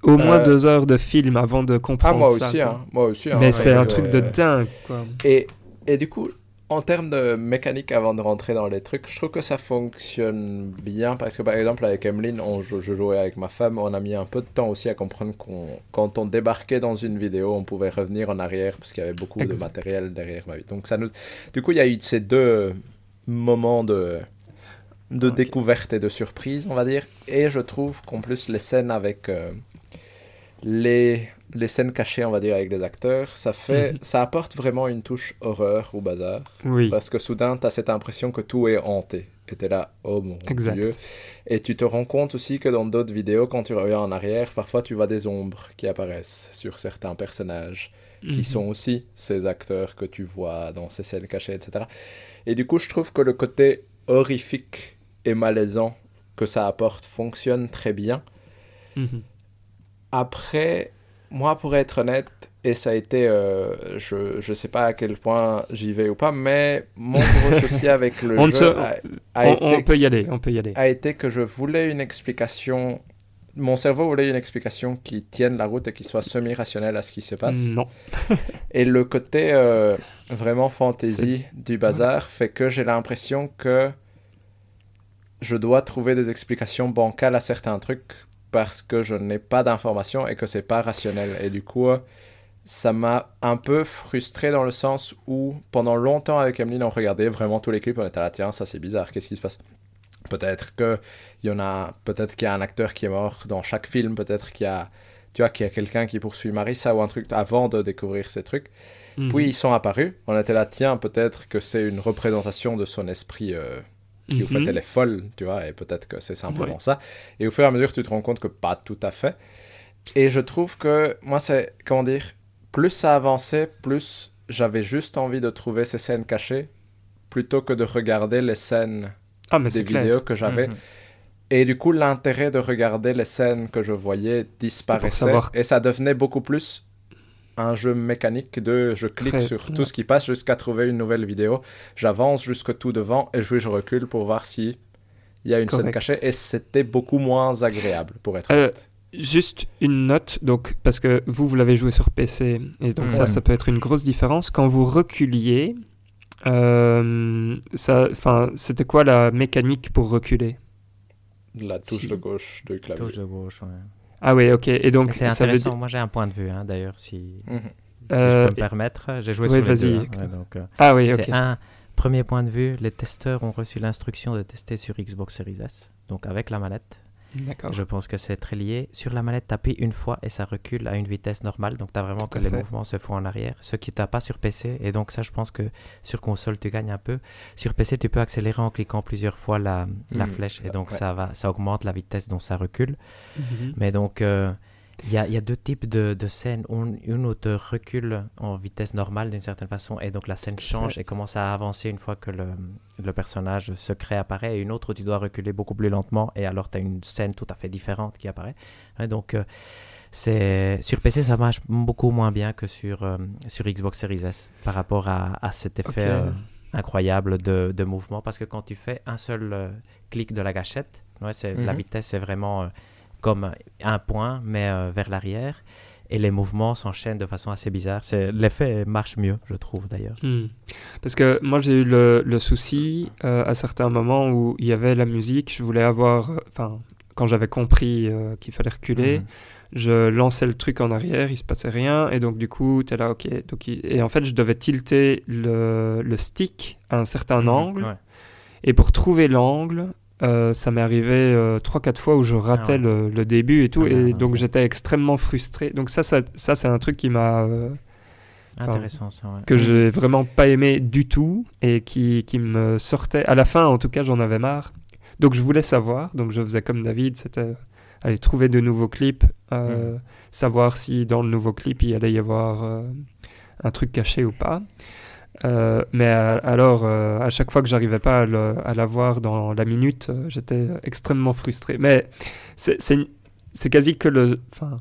Au moins Euh, deux heures de film avant de Ah, comprendre moi ça. aussi, hein. Moi aussi. hein. Mais Ouais, c'est un truc de dingue, quoi. Et, et du coup, en termes de mécanique, avant de rentrer dans les trucs, je trouve que ça fonctionne bien parce que par exemple avec Emeline, on, je, jouais avec ma femme, on a mis un peu de temps aussi à comprendre qu'on quand on débarquait dans une vidéo, on pouvait revenir en arrière parce qu'il y avait beaucoup de matériel derrière ma vie. Donc ça nous, du coup, il y a eu ces deux moments de de découverte et de surprise, on va dire. Et je trouve qu'en plus les scènes avec euh, les les scènes cachées, on va dire, avec les acteurs, ça fait, mhm. ça apporte vraiment une touche horreur au bazar. Oui. Parce que soudain, tu as cette impression que tout est hanté. Et tu es là, oh mon Dieu. Et tu te rends compte aussi que dans d'autres vidéos, quand tu reviens en arrière, parfois tu vois des ombres qui apparaissent sur certains personnages, qui mhm. sont aussi ces acteurs que tu vois dans ces scènes cachées, etc. Et du coup, je trouve que le côté horrifique et malaisant que ça apporte fonctionne très bien. Mhm. Après, moi, pour être honnête, et ça a été, euh, je ne sais pas à quel point j'y vais ou pas, mais mon gros [LAUGHS] souci avec le jeu a, été, on, peut y aller, on peut y aller. A été que je voulais une explication. Mon cerveau voulait une explication qui tienne la route et qui soit semi-rationnelle à ce qui se passe. Non. [LAUGHS] et le côté euh, vraiment fantasy du bazar fait que j'ai l'impression que je dois trouver des explications bancales à certains trucs parce que je n'ai pas d'informations et que c'est pas rationnel. Et du coup, ça m'a un peu frustré dans le sens où pendant longtemps avec Emeline, on regardait vraiment tous les clips, on était là, tiens, ça c'est bizarre, qu'est-ce qui se passe? Peut-être que il y en a, peut-être qu'il y a un acteur qui est mort dans chaque film, peut-être qu'il y a, tu vois, qu'il y a quelqu'un qui poursuit Marissa ou un truc avant de découvrir ces trucs. Mhm. Puis ils sont apparus, on était là, tiens, peut-être que c'est une représentation de son esprit. Euh, qui au fait mhm. elle est folle, tu vois, et peut-être que c'est simplement ça. Et au fur et à mesure, tu te rends compte que pas tout à fait. Et je trouve que moi, c'est, comment dire, plus ça avançait, plus j'avais juste envie de trouver ces scènes cachées plutôt que de regarder les scènes ah, des vidéos que j'avais. Mhm. Et du coup, l'intérêt de regarder les scènes que je voyais disparaissait. Et ça devenait beaucoup plus un jeu mécanique de je clique sur tout ce qui passe jusqu'à trouver une nouvelle vidéo. J'avance jusque tout devant et je, je recule pour voir si il y a une scène cachée et c'était beaucoup moins agréable pour être euh, honnête. Juste une note, donc parce que vous vous l'avez joué sur PC et donc ça ça peut être une grosse différence quand vous reculiez. Euh, ça, enfin, c'était quoi la mécanique pour reculer? La touche de gauche de clavier. Touche de gauche, ouais. Ah oui, ok. Et donc, c'est intéressant. Moi, j'ai un point de vue, hein, d'ailleurs, si... Mhm. je euh, peux me permettre. J'ai joué sur les deux. Hein, donc, euh, ah oui, ok. un premier point de vue. Les testeurs ont reçu l'instruction de tester sur Xbox Series S, donc avec la mallette. Je pense que c'est très lié. Sur la manette, tu appuies une fois et ça recule à une vitesse normale. Donc, tu as vraiment que les mouvements se font en arrière. Ce qui t'a pas sur PC. Et donc, ça, je pense que sur console, tu gagnes un peu. Sur PC, tu peux accélérer en cliquant plusieurs fois la, la hmm. flèche. Et donc, ça, va, ça augmente la vitesse dont ça recule. Mhm. Mais donc, euh, il y, a, deux types de, scènes. Une où tu recules en vitesse normale d'une certaine façon et donc la scène change et commence à avancer une fois que le, personnage secret apparaît. Et une autre où tu dois reculer beaucoup plus lentement et alors tu as une scène tout à fait différente qui apparaît. donc euh, c'est sur PC ça marche beaucoup moins bien que sur, euh, sur Xbox Series S par rapport à, cet effet euh, incroyable de, mouvement parce que quand tu fais un seul clic de la gâchette, ouais, la mhm. vitesse est vraiment comme un point, mais euh, vers l'arrière. Et les mouvements s'enchaînent de façon assez bizarre. L'effet marche mieux, je trouve d'ailleurs. Hmm. Parce que moi j'ai eu le, le souci euh, à certains moments où il y avait la musique, je voulais avoir, euh, enfin, quand j'avais compris qu'il fallait reculer, hmm. je lançais le truc en arrière, il se passait rien, et donc du coup, tu es là, ok. Donc, Et en fait, je devais tilter le, le stick à un certain hmm. angle, et pour trouver l'angle, euh, ça m'est arrivé 3-4 euh, fois où je ratais ah le, début et tout, ah et donc j'étais extrêmement frustré. Donc ça, ça, ça c'est un truc qui m'a... Euh, Intéressant ça, Que j'ai vraiment pas aimé du tout, et qui, qui me sortait... À la fin, en tout cas, j'en avais marre. Donc je voulais savoir, donc je faisais comme David, c'était aller trouver de nouveaux clips, hmm. savoir si dans le nouveau clip il allait y avoir un truc caché ou pas. Euh, mais euh, alors, euh, à chaque fois que j'arrivais pas à, la voir dans la minute, j'étais extrêmement frustré. Mais c'est quasi que le. Enfin,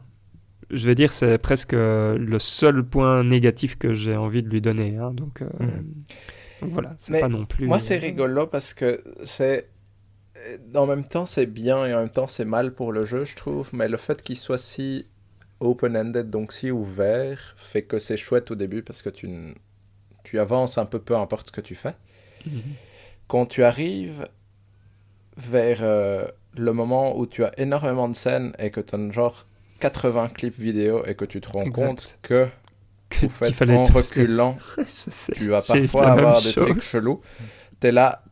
je vais dire, c'est presque le seul point négatif que j'ai envie de lui donner. Hein, donc, hmm. voilà, c'est pas non plus. Moi, c'est rigolo parce que c'est. En même temps, c'est bien et en même temps, c'est mal pour le jeu, je trouve. Mais le fait qu'il soit si open-ended, donc si ouvert, fait que c'est chouette au début parce que tu tu avances un peu, peu importe ce que tu fais. Mhm. Quand tu arrives vers euh, le moment où tu as énormément de scènes et que tu as genre 80 clips vidéo et que tu te rends Exact. compte que Que- fallait en tous les- reculant, [LAUGHS] sais. tu vas parfois avoir des chose. trucs chelous. T'es là,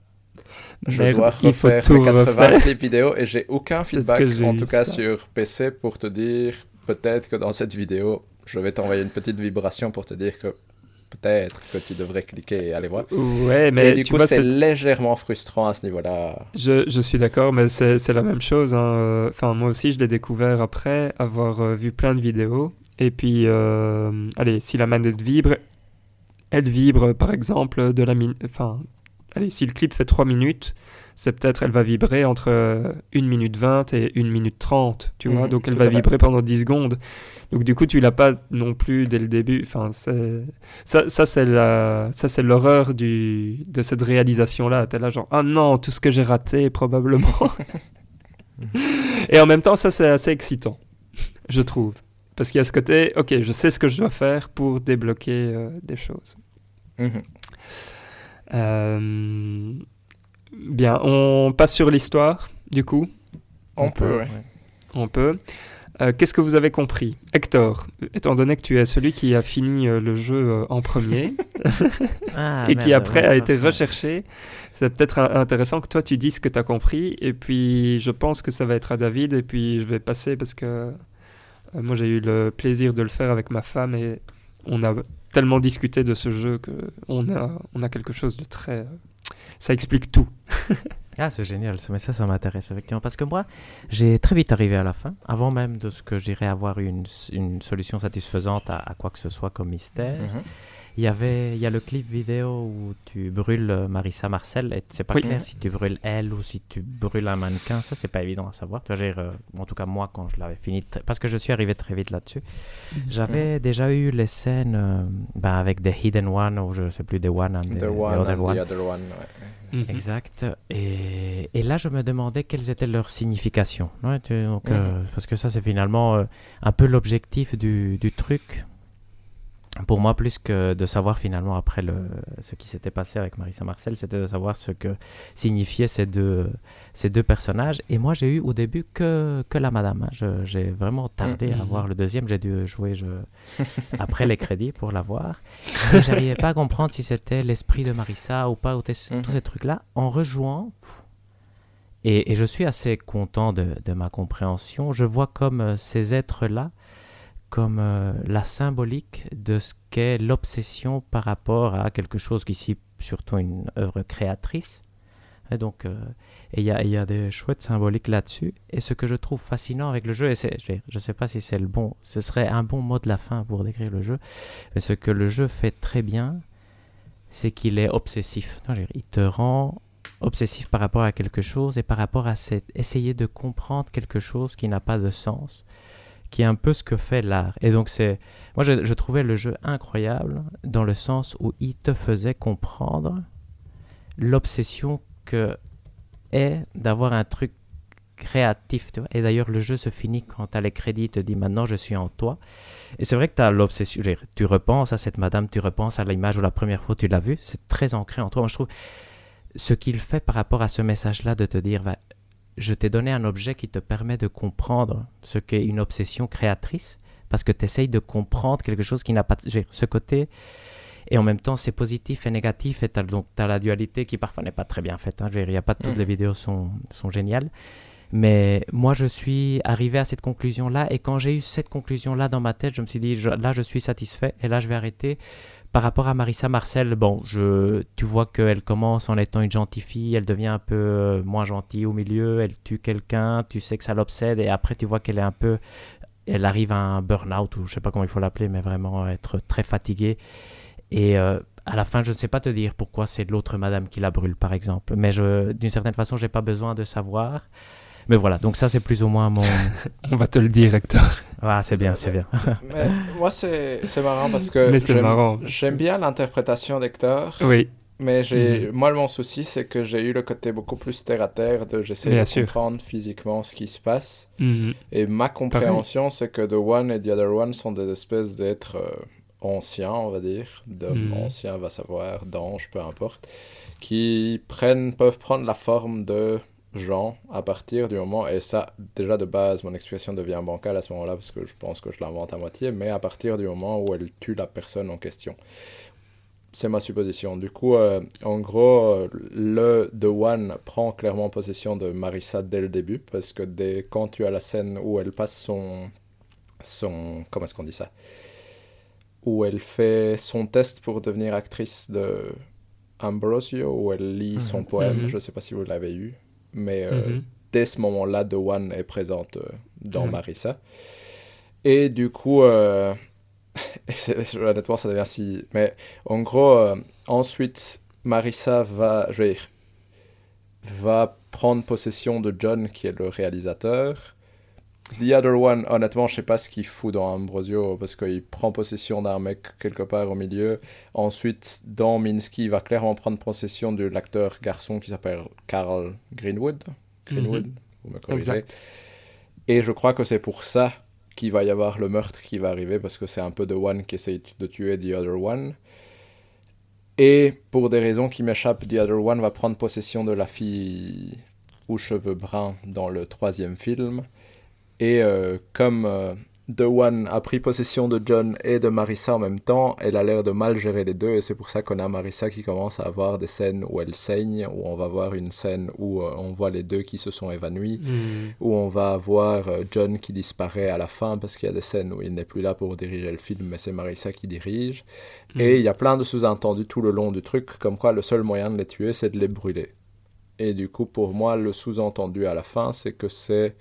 je Merde, dois refaire mes 80 refaire. clips vidéo et j'ai aucun feedback, en tout cas ça. sur PC, pour te dire peut-être que dans cette vidéo, je vais t'envoyer une petite vibration pour te dire que peut-être que tu devrais cliquer et aller voir. Ouais, et mais du tu coup, c'est légèrement frustrant à ce niveau-là. Je, je suis d'accord, mais c'est la même chose. hein. Enfin, moi aussi, je l'ai découvert après avoir euh, vu plein de vidéos. Et puis, euh, allez, si la manette vibre, elle vibre, par exemple, de la min- Enfin, allez, si le clip fait 3 minutes, c'est peut-être, elle va vibrer entre euh, 1 minute 20 et 1 minute 30, tu vois. Mhm, Donc, elle va vibrer pendant 10 secondes. Donc, du coup, tu l'as pas non plus dès le début. Enfin. Ça, ça c'est la... ça, c'est l'horreur du... de cette réalisation-là. T'es là genre, ah non, tout ce que j'ai raté, probablement. [LAUGHS] Et en même temps, ça, c'est assez excitant, je trouve. Parce qu'il y a ce côté, ok, je sais ce que je dois faire pour débloquer euh, des choses. Euh, Bien, on passe sur l'histoire, du coup. On, peut, ouais. On peut. Euh, Qu'est-ce que vous avez compris? Hector, étant donné que tu es celui qui a fini euh, le jeu euh, en premier [LAUGHS] Ah, et qui merde, après ouais, a été recherché, c'est peut-être intéressant que toi tu dises ce que tu as compris. Et puis je pense que ça va être à David. Et puis je vais passer parce que euh, moi j'ai eu le plaisir de le faire avec ma femme et on a tellement discuté de ce jeu que on a, on a quelque chose de très. Ça explique tout. [LAUGHS] Ah, c'est génial, ça, mais ça, ça m'intéresse effectivement. Parce que moi, j'ai très vite arrivé à la fin, avant même de ce que j'irais avoir une, une solution satisfaisante à, à quoi que ce soit comme mystère. Mhm. Il y avait, il y a le clip vidéo où tu brûles euh, Marissa Marcel et c'est pas Oui. clair si tu brûles elle ou si tu brûles un mannequin. Ça, c'est pas évident à savoir. Tu vois, euh, en tout cas, moi, quand je l'avais fini, parce que je suis arrivé très vite là-dessus, j'avais déjà eu les scènes euh, ben, avec des Hidden One ou je sais plus, des One and The the, the one Other and One. the other one. ouais. Mhm. Exact. Et, et là, je me demandais quelles étaient leurs significations. Ouais, tu- donc, Mhm. euh, parce que ça, c'est finalement euh, un peu l'objectif du, du truc. Pour moi, plus que de savoir finalement après le, ce qui s'était passé avec Marissa Marcel, c'était de savoir ce que signifiaient ces deux, ces deux personnages. Et moi, j'ai eu au début que, que la madame. hein. J'ai vraiment tardé à Mhm. voir le deuxième. J'ai dû jouer je, [LAUGHS] après les crédits pour l'avoir. Et j'arrivais pas à comprendre si c'était l'esprit de Marissa ou pas, ou tous ces trucs-là. En rejouant, et, et je suis assez content de, de ma compréhension, je vois comme euh, ces êtres-là comme euh, la symbolique de ce qu'est l'obsession par rapport à quelque chose qui ici surtout une œuvre créatrice. Et donc, euh, il y y a des chouettes symboliques là-dessus. Et ce que je trouve fascinant avec le jeu, et je ne sais pas si c'est le bon, ce serait un bon mot de la fin pour décrire le jeu, mais ce que le jeu fait très bien, c'est qu'il est obsessif. Il te rend obsessif par rapport à quelque chose et par rapport à essayer de comprendre quelque chose qui n'a pas de sens, qui est un peu ce que fait l'art. Et donc c'est, moi je, trouvais le jeu incroyable dans le sens où il te faisait comprendre l'obsession que est d'avoir un truc créatif. Tu vois. Et d'ailleurs, le jeu se finit quand tu as les crédits, te dit maintenant je suis en toi. Et c'est vrai que tu as l'obsession. Tu repenses à cette madame, tu repenses à l'image où la première fois tu l'as vue. C'est très ancré en toi. Moi, je trouve ce qu'il fait par rapport à ce message-là de te dire je t'ai donné un objet qui te permet de comprendre ce qu'est une obsession créatrice parce que tu essayes de comprendre quelque chose qui n'a pas. ce côté. Et en même temps, c'est positif et négatif. Et tu as, donc, la dualité qui parfois n'est pas très bien faite. hein. Je veux dire, Il n'y a pas toutes Mhm. les vidéos sont, sont géniales. Mais moi, je suis arrivé à cette conclusion-là. Et quand j'ai eu cette conclusion-là dans ma tête, je me suis dit, je- là, je suis satisfait. Et là, je vais arrêter. Par rapport à Marissa Marcel, bon, je, tu vois qu'elle commence en étant une gentille fille. Elle devient un peu euh, moins gentille au milieu. Elle tue quelqu'un. Tu sais que ça l'obsède. Et après, tu vois qu'elle est un peu. Elle arrive à un burn-out, ou je sais pas comment il faut l'appeler, mais vraiment être très fatiguée. Et euh, à la fin, je ne sais pas te dire pourquoi c'est l'autre madame qui la brûle, par exemple. Mais d'une certaine façon, j'ai pas besoin de savoir. Mais voilà, donc ça, c'est plus ou moins mon. [LAUGHS] On va te le dire, Hector. Ah, c'est bien, c'est bien. Mais moi, c'est c'est marrant parce que Mais c'est j'aime- marrant. j'aime bien l'interprétation d'Hector, Oui, mais j'ai Mhm. moi, mon souci, c'est que j'ai eu le côté beaucoup plus terre à terre de j'essaie de sûr. comprendre physiquement ce qui se passe. Mhm. Et ma compréhension, c'est que The One et The Other One sont des espèces d'êtres euh, anciens, on va dire, d'hommes Mhm. anciens, va savoir, d'anges, peu importe, qui prennent, peuvent prendre la forme de gens à partir du moment, et ça, déjà de base, mon expression devient bancale à ce moment-là, parce que je pense que je l'invente à moitié, mais à partir du moment où elle tue la personne en question. C'est ma supposition. Du coup, euh, en gros, euh, le The One prend clairement possession de Marissa dès le début, parce que dès quand tu as la scène où elle passe son... son comment est-ce qu'on dit ça? Où elle fait son test pour devenir actrice de Ambrosio, où elle lit son Mhm. poème, Mhm. je ne sais pas si vous l'avez eu, mais euh, Mhm. dès ce moment-là, The One est présente euh, dans. Marissa. Et du coup, euh, [LAUGHS] honnêtement, ça devient si. Mais en gros, ensuite, Marissa va, je vais dire, va prendre possession de John, qui est le réalisateur. The Other One, honnêtement, je sais pas ce qu'il fout dans Ambrosio, parce qu'il prend possession d'un mec quelque part au milieu. Ensuite, dans Minsky, il va clairement prendre possession de l'acteur garçon qui s'appelle Carl Greenwood. Greenwood, vous me corrigez. Exact. Et je crois que c'est pour ça qu'il va y avoir le meurtre qui va arriver, parce que c'est un peu The One qui essaye de tuer The Other One. Et pour des raisons qui m'échappent, The Other One va prendre possession de la fille aux cheveux bruns dans le troisième film. Et euh, comme euh, The One a pris possession de John et de Marissa en même temps, elle a l'air de mal gérer les deux. Et c'est pour ça qu'on a Marissa qui commence à avoir des scènes où elle saigne, où on va voir une scène où euh, on voit les deux qui se sont évanouis Mhm. où on va voir euh, John qui disparaît à la fin parce qu'il y a des scènes où il n'est plus là pour diriger le film, mais c'est Marissa qui dirige. Et il y a plein de sous-entendus tout le long du truc, comme quoi le seul moyen de les tuer, c'est de les brûler. Et du coup, pour moi, le sous-entendu à la fin, c'est que c'est...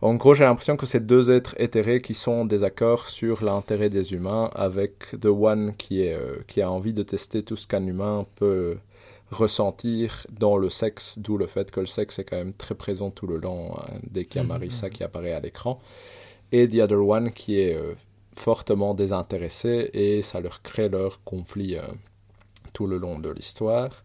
En gros, j'ai l'impression que c'est deux êtres éthérés qui sont en désaccord sur l'intérêt des humains, avec The One qui, est, euh, qui a envie de tester tout ce qu'un humain peut ressentir dans le sexe, d'où le fait que le sexe est quand même très présent tout le long, hein, dès qu'il y a Mhm. Marissa qui apparaît à l'écran. Et The Other One qui est euh, fortement désintéressé et ça leur crée leur conflit euh, tout le long de l'histoire.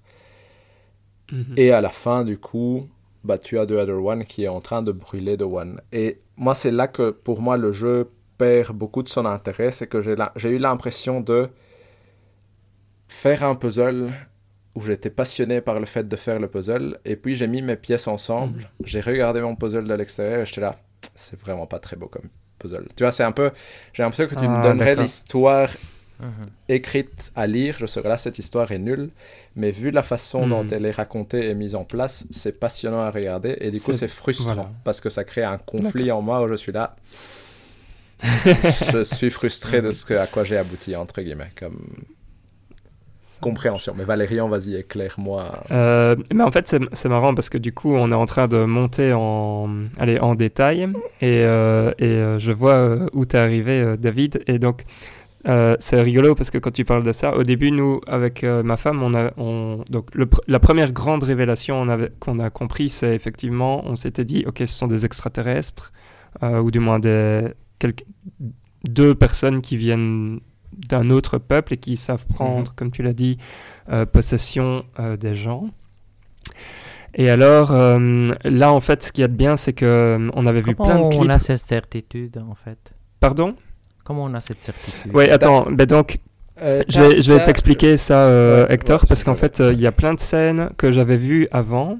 Mhm. Et à la fin, du coup, bah, tu as The Other One qui est en train de brûler The One. Et moi, c'est là que, pour moi, le jeu perd beaucoup de son intérêt. C'est que j'ai eu l'impression de faire un puzzle où j'étais passionné par le fait de faire le puzzle. Et puis, j'ai mis mes pièces ensemble. J'ai regardé mon puzzle de l'extérieur et j'étais là, c'est vraiment pas très beau comme puzzle. Tu vois, c'est un peu... J'ai l'impression que tu me Ah, donnerais d'accord. Mhm. écrite à lire, je serais là, cette histoire est nulle, mais vu la façon Hmm. dont elle est racontée et mise en place, c'est passionnant à regarder, et du coup C'est- frustrant, voilà. parce que ça crée un conflit en moi où je suis là, [LAUGHS] je suis frustré de ce que- à quoi j'ai abouti, entre guillemets, comme compréhension. Mais Valérian, vas-y, éclaire-moi. Euh, mais en fait, c'est marrant parce que du coup, on est en train de monter en, allez, en détail et, euh, et euh, je vois où tu es arrivé, David. Et donc, euh, c'est rigolo parce que quand tu parles de ça, au début, nous, avec euh, ma femme, on a, on, donc le la première grande révélation on qu'on a compris, c'est effectivement, on s'était dit, ok, ce sont des extraterrestres euh, ou du moins des quelques- deux personnes qui viennent d'un autre peuple et qui savent prendre, comme tu l'as dit, possession des gens. Et alors, là, en fait, ce qu'il y a de bien, c'est que on avait vu Comment plein de on clips. a cette certitude, en fait? Pardon? Comment on a cette certitude Oui, attends. Ben donc, Euh, je vais, je vais t'as- t'expliquer ça, euh, Ouais, Hector, ouais, parce qu'en fait, euh, il y a plein de scènes que j'avais vues avant.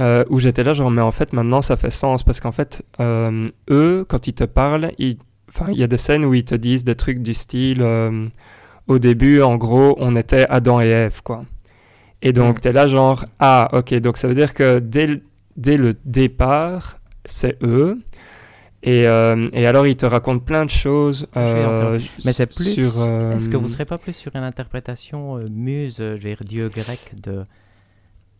euh, où j'étais là, genre, mais en fait, maintenant, ça fait sens. Parce qu'en fait, euh, eux, quand ils te parlent, ils- enfin, il y a des scènes où ils te disent des trucs du style euh, au début, en gros, on était Adam et Ève, quoi. Et donc, Mm. t'es là, genre, ah, ok, donc ça veut dire que dès le, dès le départ, c'est eux. Et, euh, et alors, ils te racontent plein de choses. Euh, Mais c'est plus. sur, euh, Est-ce que vous serez pas plus sur une interprétation euh, muse, je veux dire, dieu grec, de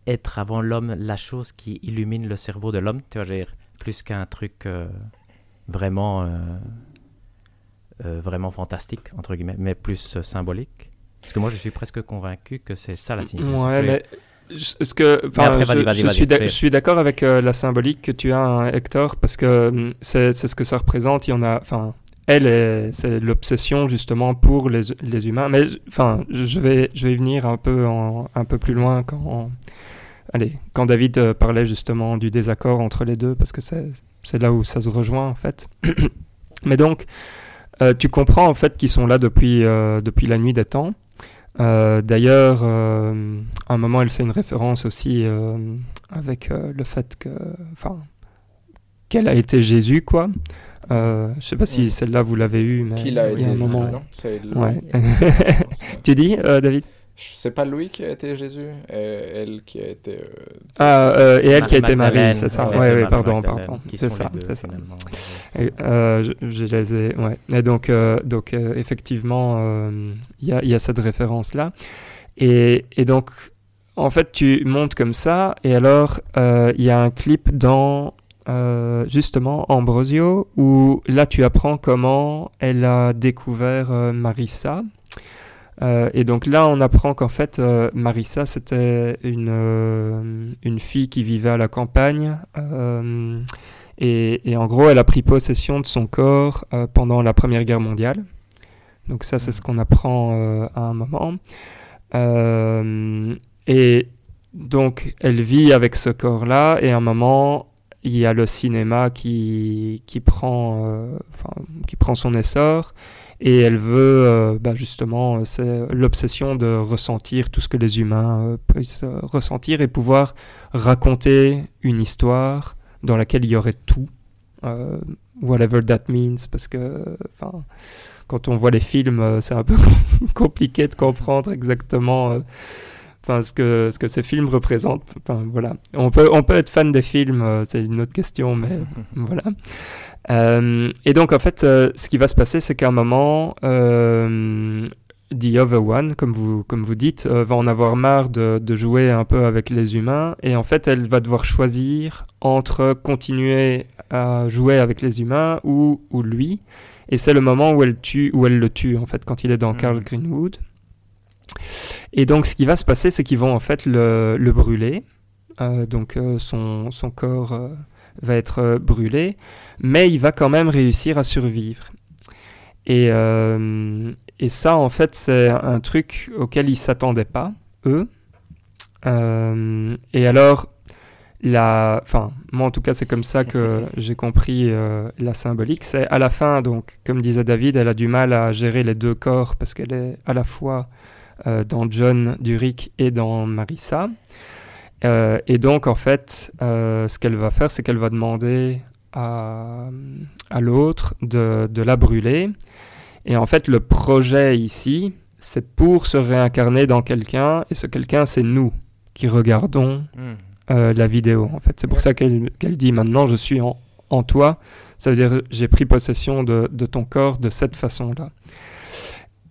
être avant l'homme la chose qui illumine le cerveau de l'homme, tu vois, je veux dire, plus qu'un truc euh, vraiment, euh, euh, vraiment fantastique entre guillemets, mais plus euh, symbolique? Parce que moi, je suis presque convaincu que c'est ça la signification. Ouais, mais ce que, enfin, après, je, suis je d'accord avec euh, la symbolique que tu as, hein, Hector, parce que hum, c'est ce que ça représente. Il y en a, enfin, elle, est- c'est l'obsession justement pour les, les humains. Mais enfin, je vais, je vais y venir un peu, en- un peu plus loin quand, allez, quand David euh, parlait justement du désaccord entre les deux, parce que c'est c'est là où ça se rejoint en fait. [COUGHS] Mais donc, Euh, tu comprends en fait qu'ils sont là depuis, euh, depuis la nuit des temps. Euh, D'ailleurs, euh, à un moment, elle fait une référence aussi euh, avec le fait que, enfin, qu'elle a été Jésus, quoi. Euh, je sais pas si Mm. celle-là vous l'avez eu, mais il y a un moment. non? Ouais. [LAUGHS] [LAUGHS] Tu dis, euh, David? C'est pas Louis qui a été Jésus, et elle qui a été. euh, Ah, euh, et elle qui a été Marie, c'est ça. Ouais, ouais, Marie pardon, pardon. C'est ça, c'est ça. Et, euh, je, je les ai, ouais. Et donc, euh, donc euh, effectivement, euh, il y, a, il y a cette référence-là. Et, et donc, en fait, tu montes comme ça, et alors, euh, il y a un clip dans, euh, justement, Ambrosio, où là, tu apprends comment elle a découvert euh, Marissa. Euh, et donc là, on apprend qu'en fait, euh, Marissa, c'était une, euh, une fille qui vivait à la campagne. et, et en gros, elle a pris possession de son corps pendant la Première Guerre mondiale. Donc ça, c'est ce qu'on apprend à un moment. Et donc, elle vit avec ce corps-là, et à un moment, il y a le cinéma qui, qui, prend, qui prend son essor, et elle veut, euh, bah, justement, euh, c'est l'obsession de ressentir tout ce que les humains euh, puissent ressentir et pouvoir raconter une histoire dans laquelle il y aurait tout, whatever that means, parce que, enfin, quand on voit les films, c'est un peu [LAUGHS] compliqué de comprendre exactement, enfin, ce que ce que ces films représentent. Enfin, voilà, on peut on peut être fan des films, c'est une autre question, mais [LAUGHS] voilà. Euh, et donc en fait, euh, ce qui va se passer, c'est qu'à un moment, euh, The Other One, comme vous, comme vous dites, euh, va en avoir marre de, de jouer un peu avec les humains. Et en fait, elle va devoir choisir entre continuer à jouer avec les humains ou, ou lui. Et c'est le moment où elle, tue, où elle le tue, en fait, quand il est dans Mhm. Carl Greenwood. Et donc, ce qui va se passer, c'est qu'ils vont en fait le, le brûler. Euh, donc, euh, son, son corps va être euh, brûlé. Mais il va quand même réussir à survivre. Et, euh, et ça, en fait, c'est un truc auquel ils s'attendaient pas, eux. Euh, et alors, la, enfin, moi en tout cas, c'est comme ça que j'ai compris euh, la symbolique. C'est à la fin, donc, comme disait David, elle a du mal à gérer les deux corps parce qu'elle est à la fois dans John Durick et dans Marissa. Euh, et donc, en fait, euh, ce qu'elle va faire, c'est qu'elle va demander à, à l'autre de, de la brûler. Et en fait, le projet ici, c'est pour se réincarner dans quelqu'un, et ce quelqu'un, c'est nous qui regardons Hmm. euh, la vidéo. En fait, c'est pour ça qu'elle dit maintenant, je suis en, en toi. Ça veut dire, j'ai pris possession de, de ton corps de cette façon-là.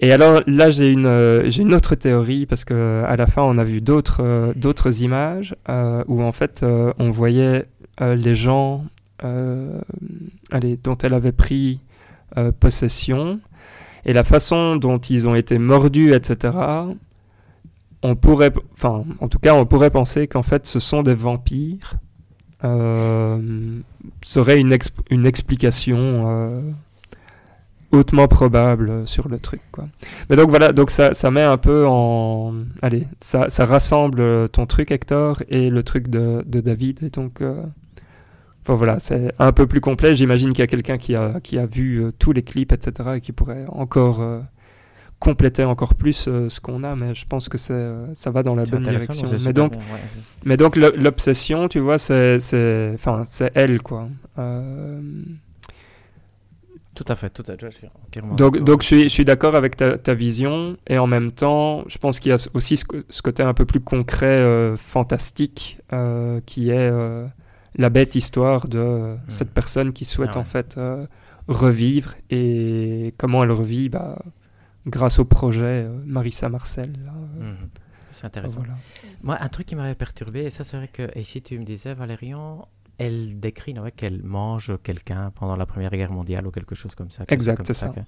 Et alors là, j'ai une, euh, une autre théorie parce que à la fin, on a vu d'autres, euh, images euh, où en fait, on voyait les gens, allez, dont elle avait pris possession et la façon dont ils ont été mordus, etc. On pourrait, enfin, en tout cas, on pourrait penser qu'en fait, ce sont des vampires. Serait une, une explication hautement probable sur le truc, quoi. Mais donc voilà, donc ça, ça met un peu en, allez, ça, ça rassemble ton truc, Hector, et le truc de, de David, et donc. euh, Enfin voilà, c'est un peu plus complet. J'imagine qu'il y a quelqu'un qui a, qui a vu euh, tous les clips, etc., et qui pourrait encore euh, compléter encore plus euh, ce qu'on a, mais je pense que c'est, euh, ça va dans la bonne direction. Mais donc, ouais. mais donc l'obsession, tu vois, c'est, c'est, enfin, c'est elle, quoi. Euh, Tout à fait, tout à fait. Je suis entièrement donc, donc je suis, je suis d'accord avec ta, ta vision, et en même temps, je pense qu'il y a aussi ce, côté un peu plus concret, euh, fantastique, euh, qui est euh, la bête histoire de euh, cette personne qui souhaite Ah ouais. en fait revivre, et comment elle revit, bah, grâce au projet Marissa Marcel. là, Mhm. C'est intéressant. voilà. Moi, un truc qui m'avait perturbé, et ça c'est vrai que, et si tu me disais, Valérian, elle décrit ouais, qu'elle mange quelqu'un pendant la Première Guerre mondiale ou quelque chose comme ça. Exact, c'est ça. que-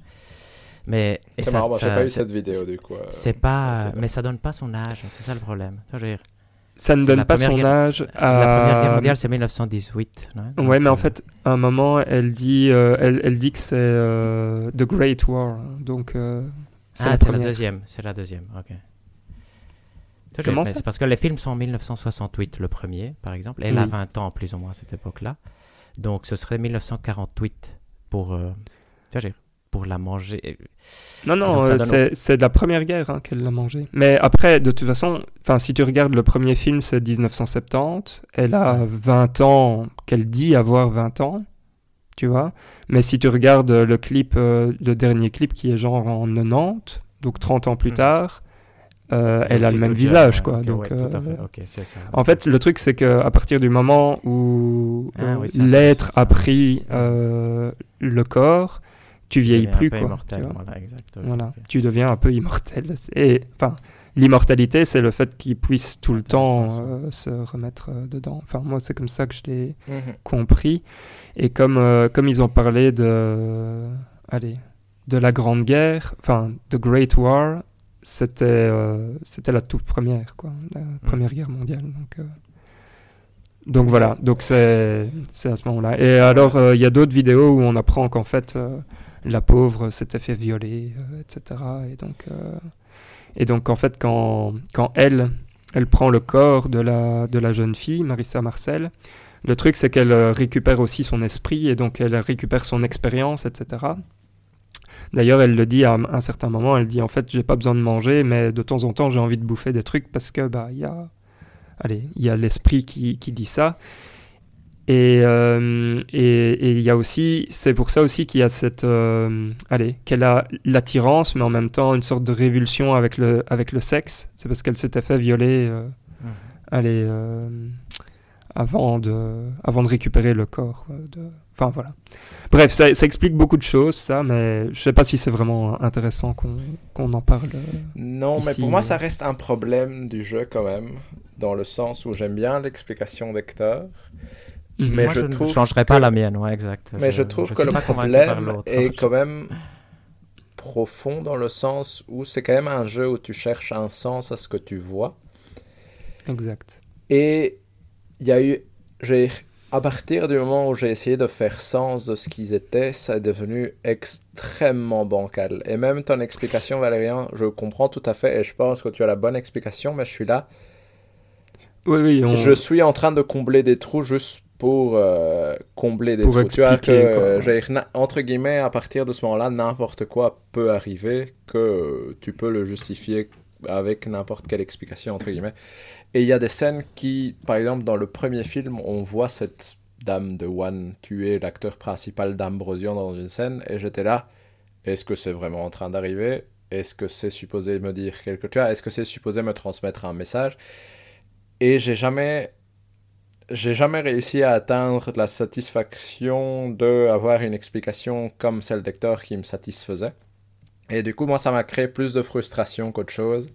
Mais C'est ça- marrant, moi j'ai pas eu cette vidéo du coup. euh, C'est pas, mais ça donne pas son âge, c'est ça le problème. Ça, je veux dire, Ça ne donne la pas son Guerre- âge à... La Première Guerre mondiale, c'est 1918. non Euh, Ouais, mais en fait, à un moment, elle dit, euh, elle, elle dit que c'est euh, The Great War. hein, Donc, euh, c'est Ah, la c'est la première. deuxième, c'est la deuxième, ok. Comment ça parce que les films sont en 1968, le premier, par exemple. Elle Oui. a 20 ans plus ou moins à cette époque-là. Donc ce serait 1948 pour, euh, pour la manger. Non, non, ça euh, c'est de la première guerre hein, qu'elle l'a mangé. Mais après, de toute façon, si tu regardes le premier film, c'est 1970. Elle a 20 ans, qu'elle dit avoir 20 ans, tu vois. Mais si tu regardes le clip, euh, le dernier clip qui est genre en 90, donc 30 ans plus Mhm. tard, euh, elle a le même visage, quoi. donc, ouais, tout à euh, fait, ça. en fait, le truc, c'est qu'à partir du moment où Ah oui, l'être a pris euh, le corps, tu vieillis plus, peu quoi. immortel, tu voilà, exact. tu deviens un peu immortel. Et enfin, l'immortalité, c'est le fait qu'il puisse tout le temps euh, se remettre euh, dedans. Enfin, moi, c'est comme ça que je l'ai Mhm. compris. Et comme, euh, comme ils ont parlé de, allez, de la Grande Guerre, enfin, The Great War, c'était euh, c'était la toute première, quoi, la Première Guerre mondiale. Donc, euh, donc voilà, donc c'est c'est à ce moment-là. Et alors, euh, il y a d'autres vidéos où on apprend qu'en fait, la pauvre s'était fait violer, etc. Et donc, et donc, en fait, quand, quand elle, elle prend le corps de la, de la jeune fille, Marissa Marcel, le truc, c'est qu'elle récupère aussi son esprit et donc elle récupère son expérience, etc. D'ailleurs, elle le dit à un certain moment, elle dit en fait, j'ai pas besoin de manger, mais de temps en temps, j'ai envie de bouffer des trucs parce que, bah, il y a, allez, il y a l'esprit qui, qui dit ça. Et euh, et- et il y a aussi, c'est pour ça aussi qu'il y a cette, euh, allez, qu'elle a l'attirance, mais en même temps une sorte de révulsion avec le, avec le sexe. C'est parce qu'elle s'était fait violer, euh, Mhm. allez, avant de, avant de récupérer le corps. quoi, de- Enfin voilà. Bref, ça, ça explique beaucoup de choses, ça, mais je sais pas si c'est vraiment intéressant qu'on qu'on en parle. euh. Non, mais pour moi, euh, ça reste un problème du jeu quand même, dans le sens où j'aime bien l'explication d'Hector, mais Moi, je je trouve ne changerai que- pas la mienne, ouais, exact. mais je, trouve que le problème est [LAUGHS] quand même profond dans le sens où c'est quand même un jeu où tu cherches un sens à ce que tu vois. Exact. Et il y a eu, j'ai, à partir du moment où j'ai essayé de faire sens de ce qu'ils étaient, ça est devenu extrêmement bancal. Et même ton explication, Valérien, je comprends tout à fait et je pense que tu as la bonne explication, mais je suis là. Oui, oui, on... Je suis en train de combler des trous juste pour euh, combler des Pour trous. Tu vois que, quoi. entre guillemets, à partir de ce moment-là, n'importe quoi peut arriver, que tu peux le justifier avec n'importe quelle explication, entre guillemets. Et il y a des scènes qui, par exemple, dans le premier film, on voit cette dame de One tuer l'acteur principal d'Ambrosian dans une scène, et j'étais là, est-ce que c'est vraiment en train d'arriver? Est-ce que c'est supposé me dire quelque chose? Est-ce que c'est supposé me transmettre un message? Et j'ai jamais j'ai jamais réussi à atteindre la satisfaction de avoir une explication comme celle d'Hector qui me satisfaisait. Et du coup, moi, ça m'a créé plus de frustration qu'autre chose.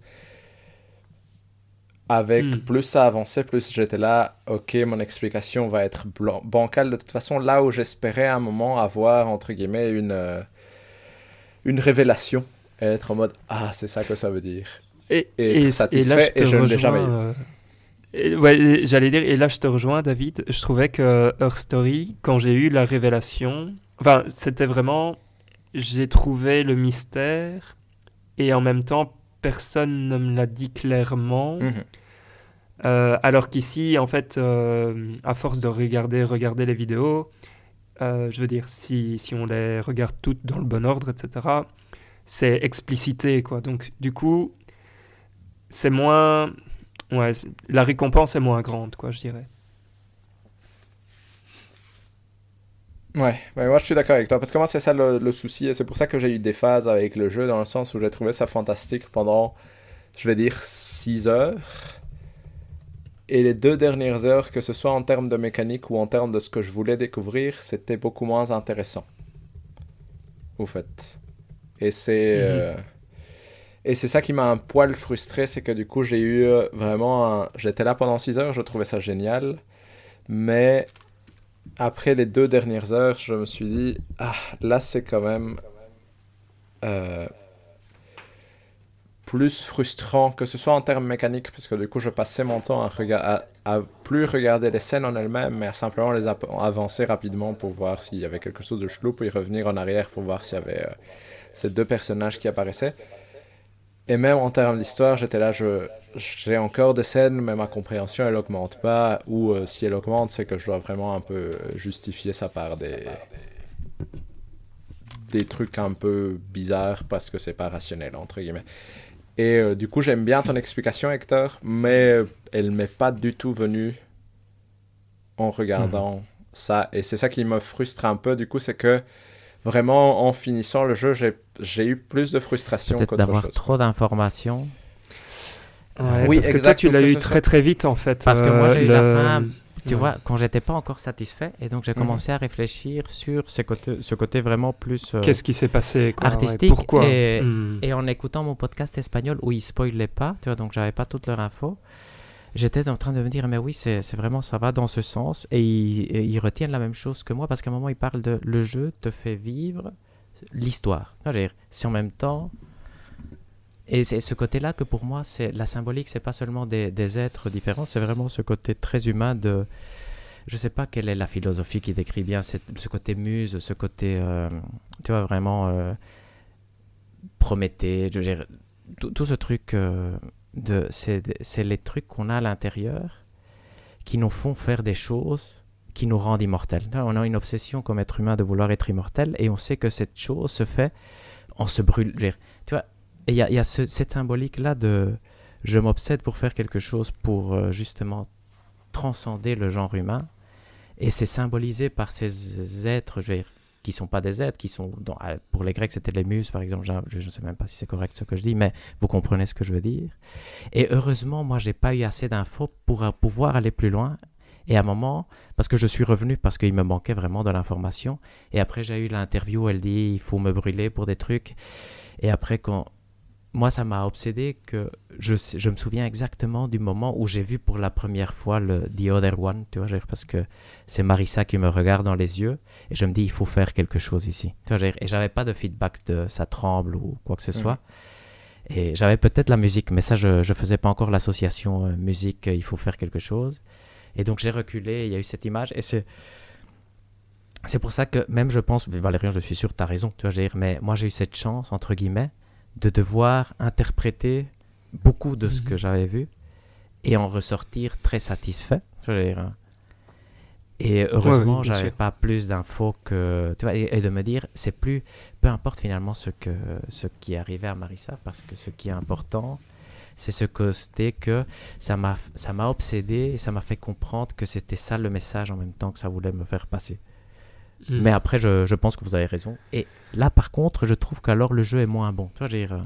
Avec Hmm. plus ça avançait, plus j'étais là, ok, mon explication va être bancale. De toute façon, là où j'espérais à un moment avoir, entre guillemets, une, euh, une révélation, et être en mode, ah, c'est ça que ça veut dire. Et, et satisfait, et je ne l'ai jamais eu. euh, et ouais, et j'allais dire, et là je te rejoins, David. Je trouvais que Her Story, quand j'ai eu la révélation, enfin, c'était vraiment, j'ai trouvé le mystère, et en même temps, personne ne me l'a dit clairement. Mhm. Euh, alors qu'ici, en fait, euh, à force de regarder, regarder les vidéos, euh, je veux dire, si, si on les regarde toutes dans le bon ordre, etc., c'est explicité, quoi. Donc, du coup, c'est moins... Ouais, la récompense est moins grande, quoi, je dirais. Ouais, ouais, moi je suis d'accord avec toi, parce que moi c'est ça le, le souci, et c'est pour ça que j'ai eu des phases avec le jeu, dans le sens où j'ai trouvé ça fantastique pendant, je vais dire, 6 heures. Et les deux dernières heures, que ce soit en termes de mécanique ou en termes de ce que je voulais découvrir, c'était beaucoup moins intéressant. Au fait. Et c'est... Mhm. euh, Et c'est ça qui m'a un poil frustré, c'est que du coup j'ai eu euh, vraiment... un- J'étais là pendant 6 heures, je trouvais ça génial, mais après les deux dernières heures, je me suis dit, ah, là c'est quand même euh, plus frustrant, que ce soit en termes mécaniques, parce que du coup je passais mon temps à, plus regarder les scènes en elles-mêmes, mais à simplement les avancer rapidement pour voir s'il y avait quelque chose de chelou, puis revenir en arrière pour voir s'il y avait euh, ces deux personnages qui apparaissaient. Et même en termes d'histoire, j'étais là, j'ai encore des scènes, mais ma compréhension, elle augmente pas. Ou euh, si elle augmente, c'est que je dois vraiment un peu justifier ça par des, des trucs un peu bizarres parce que c'est pas rationnel, entre guillemets. Et euh, du coup, j'aime bien ton explication, Hector, mais elle m'est pas du tout venue en regardant Mhm. ça. Et c'est ça qui me frustre un peu, du coup, c'est que vraiment, en finissant le jeu, j'ai- j'ai eu plus de frustration Peut-être qu'autre d'avoir chose. trop d'informations. Ouais, Oui, parce que toi, exact, tu donc l'as eu très soit- très vite en fait. Parce que moi, euh, j'ai eu la le- fin, Tu Ouais. vois, quand j'étais pas encore satisfait, et donc j'ai Mhm. commencé à réfléchir sur ce côté, ce côté vraiment plus euh, Qu'est-ce qui s'est passé quoi, ouais, artistique Pourquoi et- Hmm. Et en écoutant mon podcast espagnol où ils spoilaient pas, tu vois, donc j'avais pas toute leur info, j'étais en train de me dire, mais oui, c'est c'est vraiment, ça va dans ce sens. Et ils, et ils retiennent la même chose que moi parce qu'à un moment, ils parlent de le jeu te fait vivre l'histoire. C'est en même temps. Et c'est ce côté-là que pour moi, c'est la symbolique, c'est pas seulement des, êtres différents, c'est vraiment ce côté très humain de. Je sais pas quelle est la philosophie qui décrit bien cette- ce côté muse, ce côté, euh, tu vois, vraiment euh, Prométhée, je veux dire, tout, tout ce truc, euh, de, c'est, les trucs qu'on a à l'intérieur qui nous font faire des choses qui nous rendent immortels. On a une obsession comme être humain de vouloir être immortel et on sait que cette chose se fait en se dire, Tu vois, et il y a, y a ce- cette symbolique-là de je m'obsède pour faire quelque chose pour euh, justement transcender le genre humain. Et c'est symbolisé par ces êtres, je veux dire, qui sont pas des êtres, qui sont, pour les Grecs, c'était les muses, par exemple. Je ne sais même pas si c'est correct ce que je dis, mais vous comprenez ce que je veux dire. Et heureusement, moi, j'ai pas eu assez d'infos pour euh, pouvoir aller plus loin. Et à un moment, parce que je suis revenu parce qu'il me manquait vraiment de l'information. Et après, j'ai eu l'interview, elle dit, il faut me brûler pour des trucs. Et après, quand moi, ça m'a obsédé que je, je me souviens exactement du moment où j'ai vu pour la première fois le The Other One, tu vois, je parce que c'est Marissa qui me regarde dans les yeux et je me dis, il faut faire quelque chose ici. Tu vois, je et j'avais pas de feedback de ça tremble ou quoi que ce soit. Et j'avais peut-être la musique, mais ça, je ne faisais pas encore l'association euh, musique, euh, il faut faire quelque chose. Et donc j'ai reculé, il y a eu cette image, et c'est. C'est pour ça que même je pense, Valérian, je suis sûr, tu as raison, tu vois, je mais moi j'ai eu cette chance, entre guillemets, de devoir interpréter beaucoup de ce Mhm. que j'avais vu et en ressortir très satisfait. Je veux dire. Et heureusement, bien j'avais sûr. pas plus d'infos que. Tu vois, et, et de me dire, c'est plus. Peu importe finalement ce, que, ce qui est arrivé à Marissa, parce que ce qui est important, c'est ce que c'était que ça m'a ça m'a obsédé et ça m'a fait comprendre que c'était ça le message en même temps que ça voulait me faire passer. Hmm. Mais après, je, je pense que vous avez raison. Et là, par contre, je trouve qu'alors le jeu est moins bon. Tu vois, je veux dire, euh,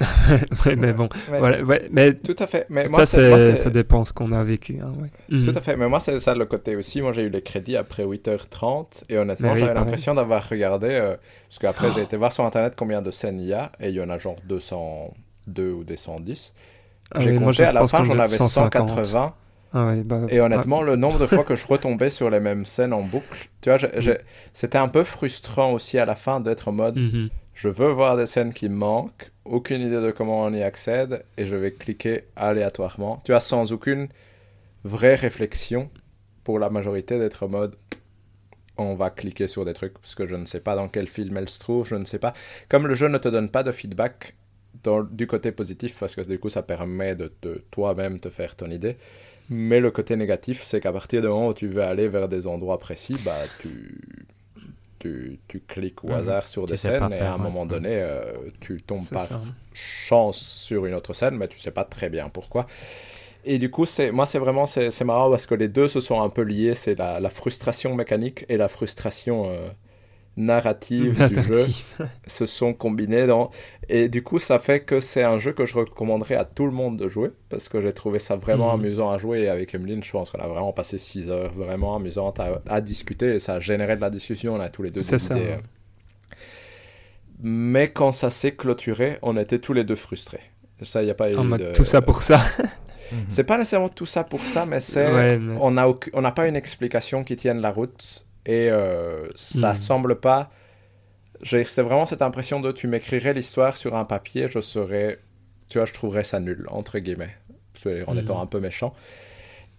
[LAUGHS] Ouais, mais bon, Mais- voilà, ouais, mais Tout à fait. Mais ça, moi, c'est- moi, ça dépend ce qu'on a vécu. hein, ouais. Tout à fait, mais moi c'est ça le côté aussi. Moi j'ai eu les crédits après 8h30 et honnêtement oui, j'avais l'impression d'avoir regardé, euh, parce qu'après Oh. j'ai été voir sur internet combien de scènes il y a et il y en a genre 202 ou des 110. Ah j'ai compté à la fin qu'on j'en avais 150. 180 Ah ouais, bah, et honnêtement le nombre de fois que je retombais sur les mêmes scènes en boucle, tu vois, j'ai- c'était un peu frustrant aussi à la fin d'être en mode mhm. je veux voir des scènes qui me manquent, aucune idée de comment on y accède, et je vais cliquer aléatoirement. Tu as sans aucune vraie réflexion pour la majorité d'être en mode on va cliquer sur des trucs parce que je ne sais pas dans quel film elle se trouve, je ne sais pas. Comme le jeu ne te donne pas de feedback dans- du côté positif parce que du coup ça permet de toi-même te faire ton idée. Mais le côté négatif, c'est qu'à partir du moment où tu veux aller vers des endroits précis, bah tu, tu, tu cliques au Mhm. hasard sur Tu des scènes et à un ouais. moment Mhm. donné, euh, tu tombes par ça. chance sur une autre scène, mais tu sais pas très bien pourquoi. Et du coup, c'est moi, c'est vraiment c'est c'est marrant parce que les deux se sont un peu liés. C'est la, la frustration mécanique et la frustration euh, narrative du jeu [LAUGHS] se sont combinés dans et du coup ça fait que c'est un jeu que je recommanderais à tout le monde de jouer parce que j'ai trouvé ça vraiment Mhm. amusant à jouer et avec Emeline je pense qu'on a vraiment passé 6 heures vraiment amusantes à, à discuter et ça a généré de la discussion on a tous les deux C'est ça, idées ouais. mais quand ça s'est clôturé on était tous les deux frustrés ça y a pas eu de- tout ça pour ça. [LAUGHS] c'est pas nécessairement tout ça pour ça mais c'est Ouais, mais- on n'a aucun- on n'a pas une explication qui tienne la route et euh, ça Hmm. semble pas. j'ai- C'était vraiment cette impression de tu m'écrirais l'histoire sur un papier, je serais, tu vois, je trouverais ça nul entre guillemets, en Hmm. étant un peu méchant.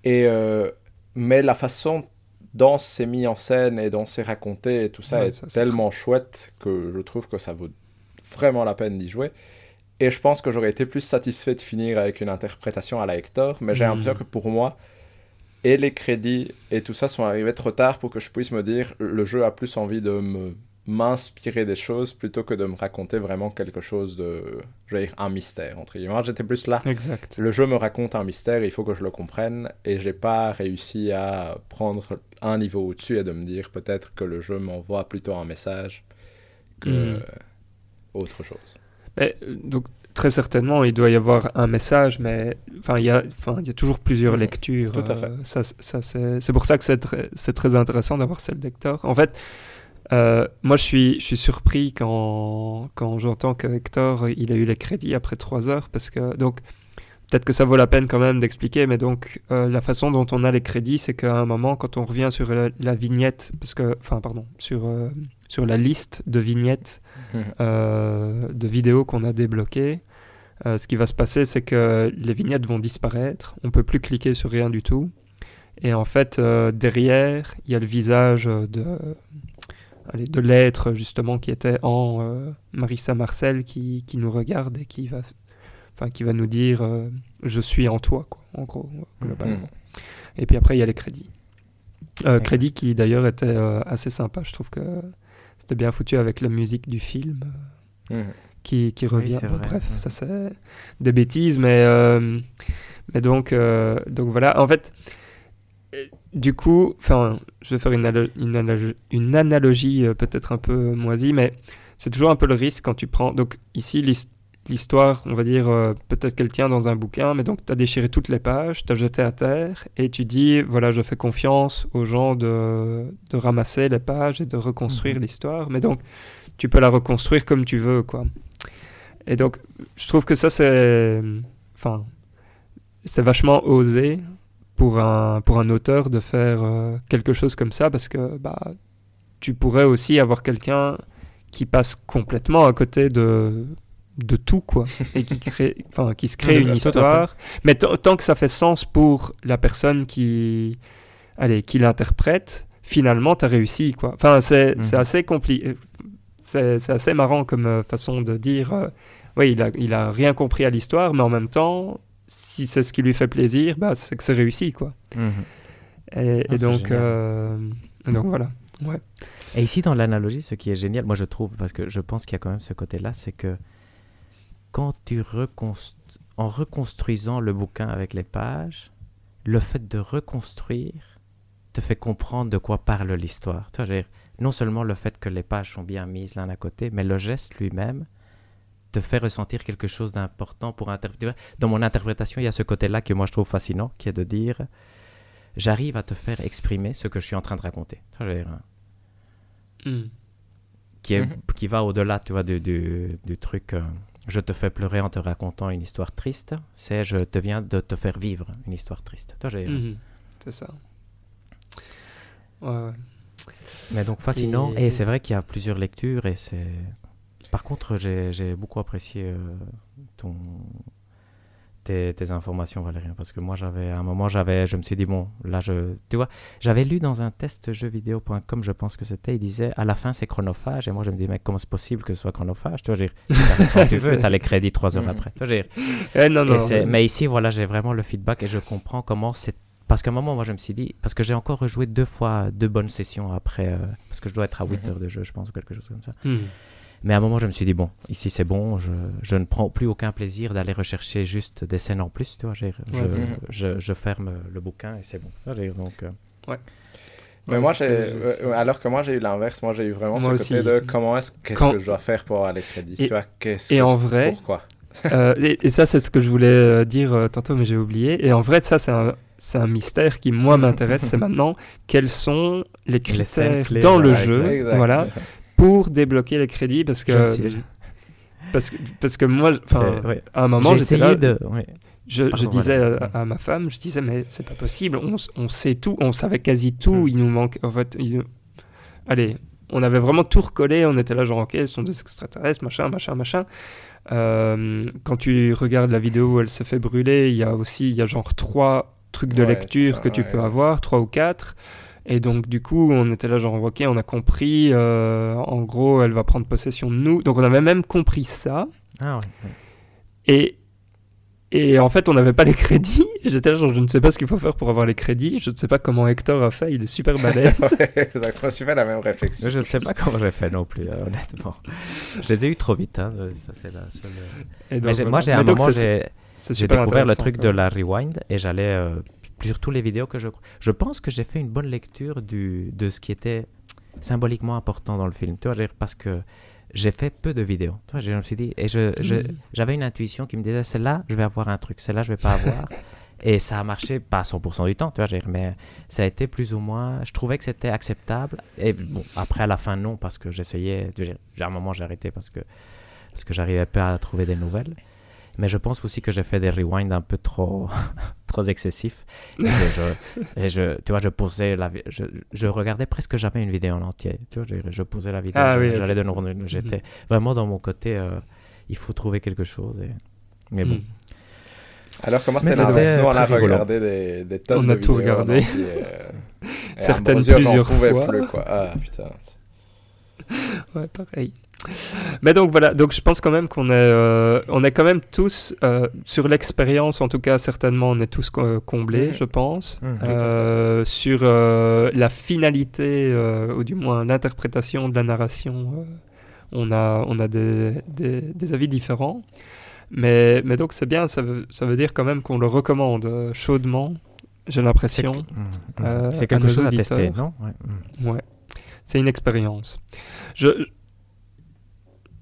Et euh, mais la façon dont c'est mis en scène et dont c'est raconté et tout ça Ouais, est ça, tellement chouette que je trouve que ça vaut vraiment la peine d'y jouer. Et je pense que j'aurais été plus satisfait de finir avec une interprétation à la Hector, mais j'ai Mhm. l'impression que pour moi, et les crédits et tout ça sont arrivés trop tard pour que je puisse me dire le jeu a plus envie de me m'inspirer des choses plutôt que de me raconter vraiment quelque chose de, je vais dire, un mystère, entre guillemets. J'étais plus là. Exact. Le jeu me raconte un mystère, il faut que je le comprenne, et j'ai pas réussi à prendre un niveau au-dessus et de me dire peut-être que le jeu m'envoie plutôt un message que Mhm. autre chose. Mais, euh, donc, très certainement, il doit y avoir un message, mais enfin, il y a, enfin, il y a toujours plusieurs Mhm. lectures. Tout à fait. euh, ça, ça, c'est, c'est pour ça que c'est très, c'est très intéressant d'avoir celle d'Hector. En fait, euh, moi, je suis, je suis surpris quand, quand j'entends que Hector, il a eu les crédits après trois heures, parce que donc. Peut-être que ça vaut la peine quand même d'expliquer, mais donc euh, la façon dont on a les crédits, c'est qu'à un moment, quand on revient sur la, la vignette, parce que, enfin, pardon, sur, sur la liste de vignettes [LAUGHS] euh, de vidéos qu'on a débloquées, euh, ce qui va se passer, c'est que les vignettes vont disparaître. On peut plus cliquer sur rien du tout. Et en fait, euh, derrière, il y a le visage de, allez, de l'être justement qui était en Marissa Marcel qui, qui nous regarde et qui va, enfin, qui va nous dire je suis en toi, quoi, en gros, globalement. Mhm. Et puis après, il y a les crédits. Euh, Ok. Crédits qui d'ailleurs étaient euh, assez sympas. Je trouve que c'était bien foutu avec la musique du film euh, Mhm. qui, qui revient. c'est Bon, vrai, bref, ouais. ça c'est des bêtises, mais, euh, mais donc, euh, donc voilà. En fait, du coup, enfin, je vais faire une, analo- une, analo- une analogie peut-être un peu moisie, mais c'est toujours un peu le risque quand tu prends. Donc ici, l'histoire, on va dire, euh, peut-être qu'elle tient dans un bouquin, mais donc tu as déchiré toutes les pages, tu as jeté à terre, et tu dis, voilà, je fais confiance aux gens de, de ramasser les pages et de reconstruire Mhm. l'histoire. Mais donc, tu peux la reconstruire comme tu veux, quoi. Et donc, je trouve que ça, c'est. Enfin, c'est vachement osé pour un, pour un auteur de faire euh, quelque chose comme ça parce que bah, tu pourrais aussi avoir quelqu'un qui passe complètement à côté de, de tout, quoi. [LAUGHS] Et qui, crée, enfin, qui se crée Oui, une histoire. Mais tant que ça fait sens pour la personne qui, allez, qui l'interprète, finalement, tu as réussi, quoi. Enfin, c'est c'est Mhm. assez compliqué. C'est c'est assez marrant comme euh, façon de dire. euh, oui, il a, il a rien compris à l'histoire, mais en même temps, si c'est ce qui lui fait plaisir, bah, c'est que c'est réussi, quoi. Mhm. Et, Ah, et donc, euh, donc voilà. Ouais. Et ici, dans l'analogie, ce qui est génial, moi je trouve, parce que je pense qu'il y a quand même ce côté-là, c'est que quand tu en reconstruisant le bouquin avec les pages, le fait de reconstruire te fait comprendre de quoi parle l'histoire. Non seulement le fait que les pages sont bien mises l'un à côté, mais le geste lui-même te fait ressentir quelque chose d'important pour interpréter. Dans mon interprétation, il y a ce côté-là que moi je trouve fascinant, qui est de dire j'arrive à te faire exprimer ce que je suis en train de raconter. Mm. qui, est, Mhm. qui va au-delà, tu vois, du, du, du truc euh, je te fais pleurer en te racontant une histoire triste, c'est je te viens de te faire vivre une histoire triste. Toi, j'ai- Mhm. C'est ça. Ouais. Mais donc fascinant, Et- et, c'est vrai qu'il y a plusieurs lectures, et c'est... Par contre, j'ai j'ai beaucoup apprécié euh, ton... Tes, tes informations, Valérien, parce que moi, j'avais, à un moment, j'avais, je me suis dit, bon, là, je, tu vois, j'avais lu dans un test jeuxvideo.com, je pense que c'était, il disait, à la fin, c'est chronophage, et moi, je me dis, mais comment c'est possible que ce soit chronophage, tu vois, j'ai, [LAUGHS] tu veux, C'est- t'as les crédits trois heures Mhm. après, tu vois, Eh, non, non. mais ici, voilà, j'ai vraiment le feedback, et je comprends comment c'est, parce qu'à un moment, moi, je me suis dit, parce que j'ai encore rejoué deux fois deux bonnes sessions après, euh, parce que je dois être à 8 Mhm. heures de jeu, je pense, ou quelque chose comme ça. Mm. Mais à un moment, je me suis dit, bon, ici c'est bon, je, je ne prends plus aucun plaisir d'aller rechercher juste des scènes en plus, tu vois. je, Ouais, c'est je, ça. je, je ferme le bouquin et c'est bon. Donc, euh, Mais Ouais, moi, j'ai, aussi. euh, alors que moi, j'ai eu l'inverse. Moi, j'ai eu vraiment Moi ce aussi. côté de comment est-ce, qu'est-ce Quand- que je dois faire pour avoir les crédits. Et- tu vois, qu'est-ce et que en je- vrai- Pourquoi? Euh, [LAUGHS] et, et ça, c'est ce que je voulais euh, dire euh, tantôt, mais j'ai oublié. Et en vrai, ça, c'est un, c'est un mystère qui, moi, m'intéresse. c'est maintenant quels sont les critères dans le jeu? Exact. voilà, pour débloquer les crédits. Parce que, parce que, parce que moi, ouais. à un moment, j'étais là. de. ouais. Je, disais voilà. à, à ma femme, je disais, mais c'est pas possible, on, on sait tout, on savait quasi tout, Mm. il nous manque, en fait, il allez, on avait vraiment tout recollé, on était là genre, ok, ce sont des extraterrestres, machin, machin, machin. Euh, quand tu regardes la vidéo où elle se fait brûler, il y a aussi, il y a genre trois trucs de Ouais, lecture que tu peux avoir, trois ou quatre. Et donc, du coup, on était là, genre, ok, on a compris, euh, en gros, elle va prendre possession de nous. Donc, on avait même compris ça. Ah ouais, ouais. Et, Et en fait, on n'avait pas les crédits. [LAUGHS] J'étais là, genre, je ne sais pas ce qu'il faut faire pour avoir les crédits. Je ne sais pas comment Hector a fait. Il est super balèze. [LAUGHS] ouais, je me suis fait la même réflexion. Je ne sais pas comment j'ai fait non plus, euh, honnêtement. Je les ai eu trop vite. Hein. Ça, c'est la seule... Et donc, Mais j'ai- voilà. moi, j'ai un moment, j'ai découvert le truc quoi. de la rewind et j'allais euh, sur toutes les vidéos que je. Je pense que j'ai fait une bonne lecture du, de ce qui était symboliquement important dans le film. Tu vois, parce que j'ai fait peu de vidéos. Tu vois, je me suis dit, et je, je- j'avais une intuition qui me disait, celle-là, je vais avoir un truc, celle-là, je vais pas avoir. [LAUGHS] et ça a marché, pas à 100% du temps, tu vois, mais ça a été plus ou moins. Je trouvais que c'était acceptable. Et bon, après, à la fin, non, parce que j'essayais. tu vois, j'ai- À un moment, j'ai arrêté parce que, parce que j'arrivais pas à trouver des nouvelles. Mais je pense aussi que j'ai fait des rewinds un peu trop, [LAUGHS] trop excessifs. Et je, je- et je- tu vois, je posais la, je, je regardais presque jamais une vidéo en entier. Tu vois, je, je posais la vidéo, Ah je- oui, j'allais ok. de nouveau, j'étais vraiment dans mon côté. euh, il faut trouver quelque chose. Et... Mais bon, Mm. Alors, comment c'était l'inverse Nous, on a regardé des, des tonnes On de a tout vidéos en regardé. entier, euh, [LAUGHS] Certaines plusieurs fois. plus, quoi. Ah, putain. Ouais, pareil. Mais donc voilà, donc je pense quand même qu'on est, euh, on est quand même tous euh, sur l'expérience, en tout cas certainement, on est tous co- comblés, je pense. Mhm. Euh, sur la finalité, ou du moins l'interprétation de la narration, on a, on a des, des, des avis différents. Mais, mais donc c'est bien, ça veut, ça veut dire quand même qu'on le recommande chaudement, j'ai l'impression. C'est à quelque nos chose à tester, non? Ouais. Ouais, c'est une expérience. Je,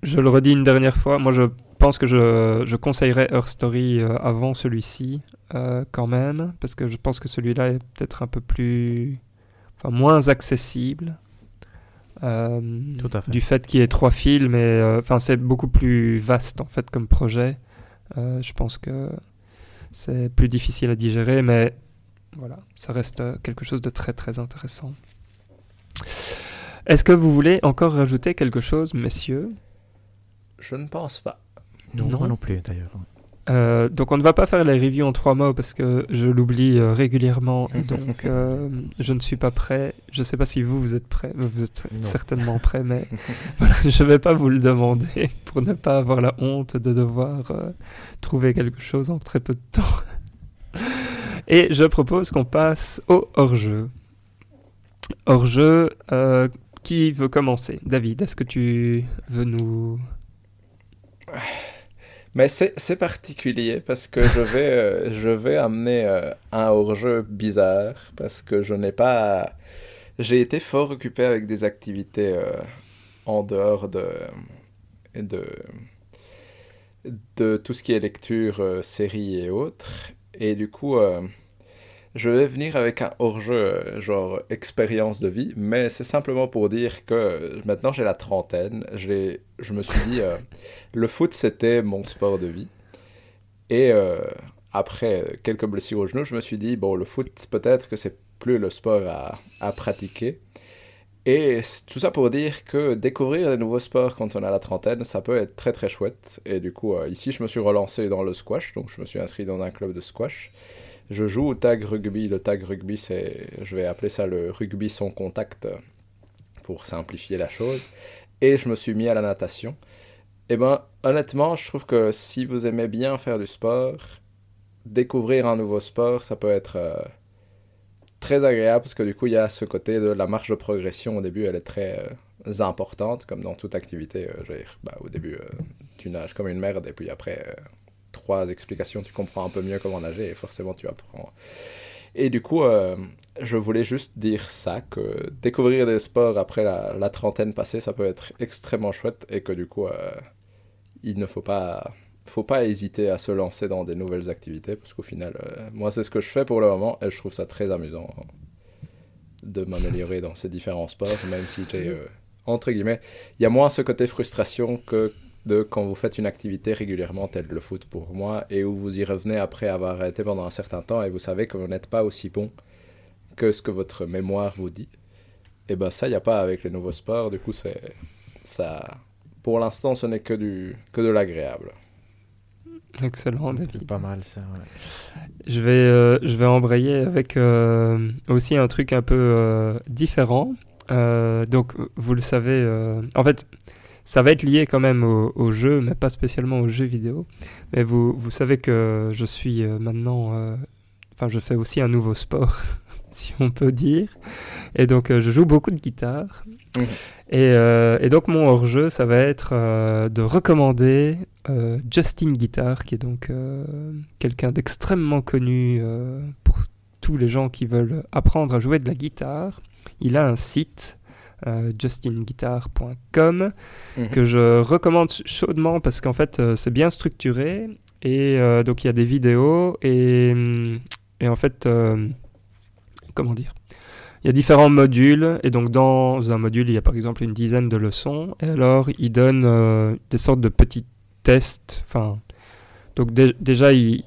je le redis une dernière fois, moi je pense que je, je conseillerais Her Story euh, avant celui-ci, euh, quand même, parce que je pense que celui-là est peut-être un peu plus. Enfin, moins accessible. euh, Tout à fait. Du fait qu'il y ait trois films, et euh, c'est beaucoup plus vaste en fait comme projet. Je pense que c'est plus difficile à digérer, mais voilà, ça reste quelque chose de très très intéressant. Est-ce que vous voulez encore rajouter quelque chose, messieurs? Je ne pense pas. Non, Non. moi non plus d'ailleurs. Euh, donc on ne va pas faire les reviews en trois mots parce que je l'oublie euh, régulièrement et [LAUGHS] donc euh, je ne suis pas prêt. Je ne sais pas si vous vous êtes prêt, vous êtes Non. certainement [LAUGHS] prêt, mais voilà, [LAUGHS] je ne vais pas vous le demander pour ne pas avoir la honte de devoir euh, trouver quelque chose en très peu de temps. Et je propose qu'on passe au hors-jeu. Hors-jeu, euh, qui veut commencer? David, est-ce que tu veux nous... Mais c'est particulier parce que je vais, euh, je vais amener euh, un hors-jeu bizarre parce que je n'ai pas. J'ai été fort occupé avec des activités euh, en dehors de, de, de tout ce qui est lecture, séries et autres. Et du coup, je vais venir avec un hors-jeu, euh, genre expérience de vie, mais c'est simplement pour dire que euh, maintenant j'ai la trentaine, je me suis dit, euh, [LAUGHS] le foot c'était mon sport de vie. Et euh, après quelques blessures au genou, je me suis dit, bon, le foot peut-être que c'est plus le sport à, à pratiquer. Et tout ça pour dire que découvrir des nouveaux sports quand on a la trentaine, ça peut être très très chouette. Et du coup, ici, je me suis relancé dans le squash, donc je me suis inscrit dans un club de squash. Je joue au tag rugby. Le tag rugby, c'est, je vais appeler ça le rugby sans contact pour simplifier la chose. Et je me suis mis à la natation. Et ben, honnêtement, je trouve que si vous aimez bien faire du sport, découvrir un nouveau sport, ça peut être euh, très agréable parce que du coup, il y a ce côté de la marge de progression. Au début, elle est très euh, importante, comme dans toute activité. euh, je veux dire, bah, au début, tu nages comme une merde et puis après trois explications, tu comprends un peu mieux comment nager et forcément, tu apprends. Et du coup, euh, je voulais juste dire ça, que découvrir des sports après la, trentaine passée, ça peut être extrêmement chouette et que du coup, euh, il ne faut pas, faut pas hésiter à se lancer dans des nouvelles activités parce qu'au final, euh, moi, c'est ce que je fais pour le moment et je trouve ça très amusant de m'améliorer dans ces différents sports, même si j'ai, entre guillemets, il y a moins ce côté frustration que de quand vous faites une activité régulièrement telle le foot pour moi et où vous y revenez après avoir arrêté pendant un certain temps et vous savez que vous n'êtes pas aussi bon que ce que votre mémoire vous dit. Et ben ça, il n'y a pas avec les nouveaux sports. Du coup, c'est ça. Pour l'instant, ce n'est que du que de l'agréable. Excellent, David. C'est pas mal ça. ouais. Je vais, euh, je vais embrayer avec euh, aussi un truc un peu euh, différent. Euh, donc, vous le savez, euh, en fait, ça va être lié quand même au, au, jeu, mais pas spécialement aux jeux vidéo. Mais vous, vous savez que je suis euh, maintenant, euh, enfin je fais aussi un nouveau sport, [LAUGHS] si on peut dire. Et donc euh, je joue beaucoup de guitare. Et, euh, et donc mon hors-jeu, ça va être de recommander Justin Guitar, qui est donc quelqu'un d'extrêmement connu pour tous les gens qui veulent apprendre à jouer de la guitare. Il a un site, euh, justinguitar.com, Mhm. que je recommande chaudement parce qu'en fait euh, c'est bien structuré et euh, donc il y a des vidéos et, hum, et en fait euh, comment dire il y a différents modules et donc dans un module il y a par exemple une dizaine de leçons et alors il donne euh, des sortes de petits tests enfin donc dé- déjà il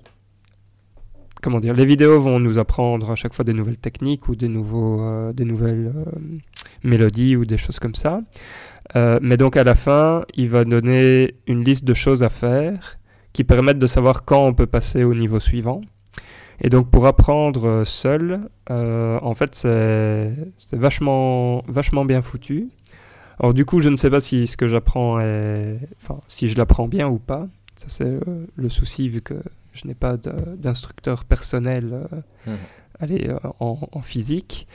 comment dire les vidéos vont nous apprendre à chaque fois des nouvelles techniques ou des nouveaux euh, des nouvelles euh, mélodies ou des choses comme ça euh, mais donc à la fin, il va donner une liste de choses à faire qui permettent de savoir quand on peut passer au niveau suivant. Et donc pour apprendre seul, euh, en fait c'est vachement, vachement bien foutu. Alors du coup, je ne sais pas si ce que j'apprends est... Enfin, si je l'apprends bien ou pas. Ça c'est euh, le souci vu que je n'ai pas d'instructeur personnel Mhm. allez, en, en physique.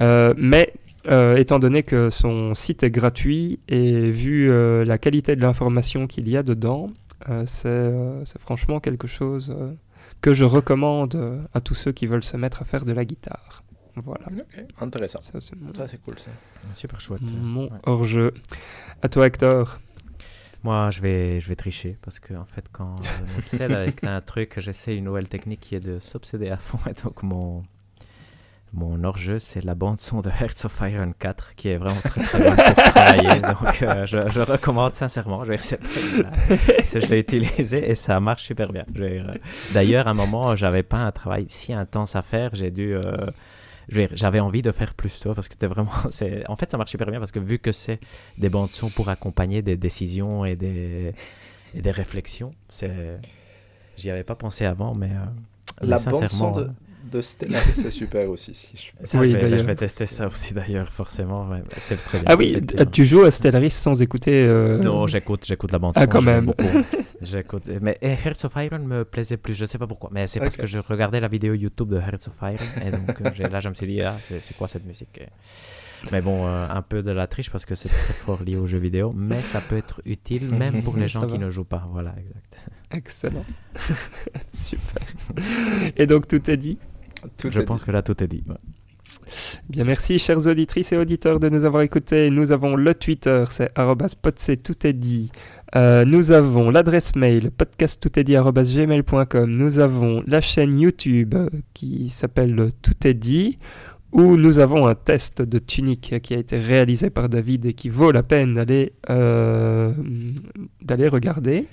Mais euh, étant donné que son site est gratuit et vu euh, la qualité de l'information qu'il y a dedans, euh, c'est euh, franchement quelque chose euh, que je recommande à tous ceux qui veulent se mettre à faire de la guitare. Voilà, Ok, intéressant. ça c'est mon, cool, ça. Super chouette. mon Ouais. hors-jeu. À toi Hector. Moi, je vais, je vais tricher parce que en fait, quand je m'obsède [LAUGHS] avec un truc, j'essaie une nouvelle technique qui est de s'obséder à fond. Et donc, mon, mon hors-jeu, c'est la bande-son de Hearts of Iron 4 qui est vraiment très très bien pour travailler. [LAUGHS] Donc, euh, je, je recommande sincèrement. Je, vais- je l'ai utilisé et ça marche super bien. Euh, D'ailleurs, à un moment, j'avais pas un travail si intense à faire. J'ai dû. euh, je vais- j'avais envie de faire plus, toi, parce que c'était vraiment. [LAUGHS] c'est- En fait, ça marche super bien parce que vu que c'est des bandes son pour accompagner des décisions et des, et des réflexions, c'est. J'y avais pas pensé avant, mais. euh, La mais bande son de, de Stellaris, [LAUGHS] c'est super aussi. Si je... ça, Oui, je, vais, d'ailleurs. je vais tester ça aussi d'ailleurs, forcément. ouais, c'est très bien. Ah oui, tu joues à Stellaris sans écouter. euh, Non, j'écoute, j'écoute la bande Ah, quand même. [LAUGHS] J'écoute, mais eh, Hearts of Iron me plaisait plus, je sais pas pourquoi, mais c'est parce que je regardais la vidéo YouTube de Hearts of Iron et donc euh, là je me suis dit ah c'est quoi cette musique. Mais bon, euh, un peu de la triche parce que c'est très fort lié aux jeux vidéo, mais ça peut être utile [LAUGHS] même pour les gens qui ne jouent pas. Voilà, exact. Excellent. Super. Et donc tout est dit? Tout je pense que là tout est dit. ouais. Bien, merci, chers auditrices et auditeurs, de nous avoir écoutés. Nous avons le Twitter, c'est podc, tout est dit. Euh, nous avons l'adresse mail podcasttoutestdit@gmail.com. Nous avons la chaîne YouTube qui s'appelle Tout est dit, où nous avons un test de tunique qui a été réalisé par David et qui vaut la peine d'aller euh, d'aller regarder.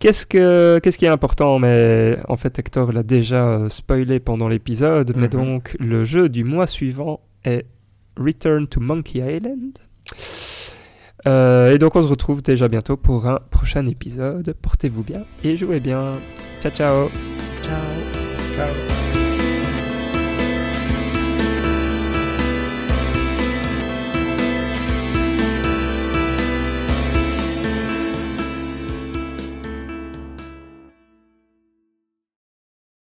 Qu'est-ce, que, qu'est-ce qui est important? Mais en fait, Hector l'a déjà euh, spoilé pendant l'épisode. Mais Mhm. donc, le jeu du mois suivant est Return to Monkey Island. Euh, et donc, on se retrouve déjà bientôt pour un prochain épisode. Portez-vous bien et jouez bien. Ciao, ciao. Ciao. Ciao.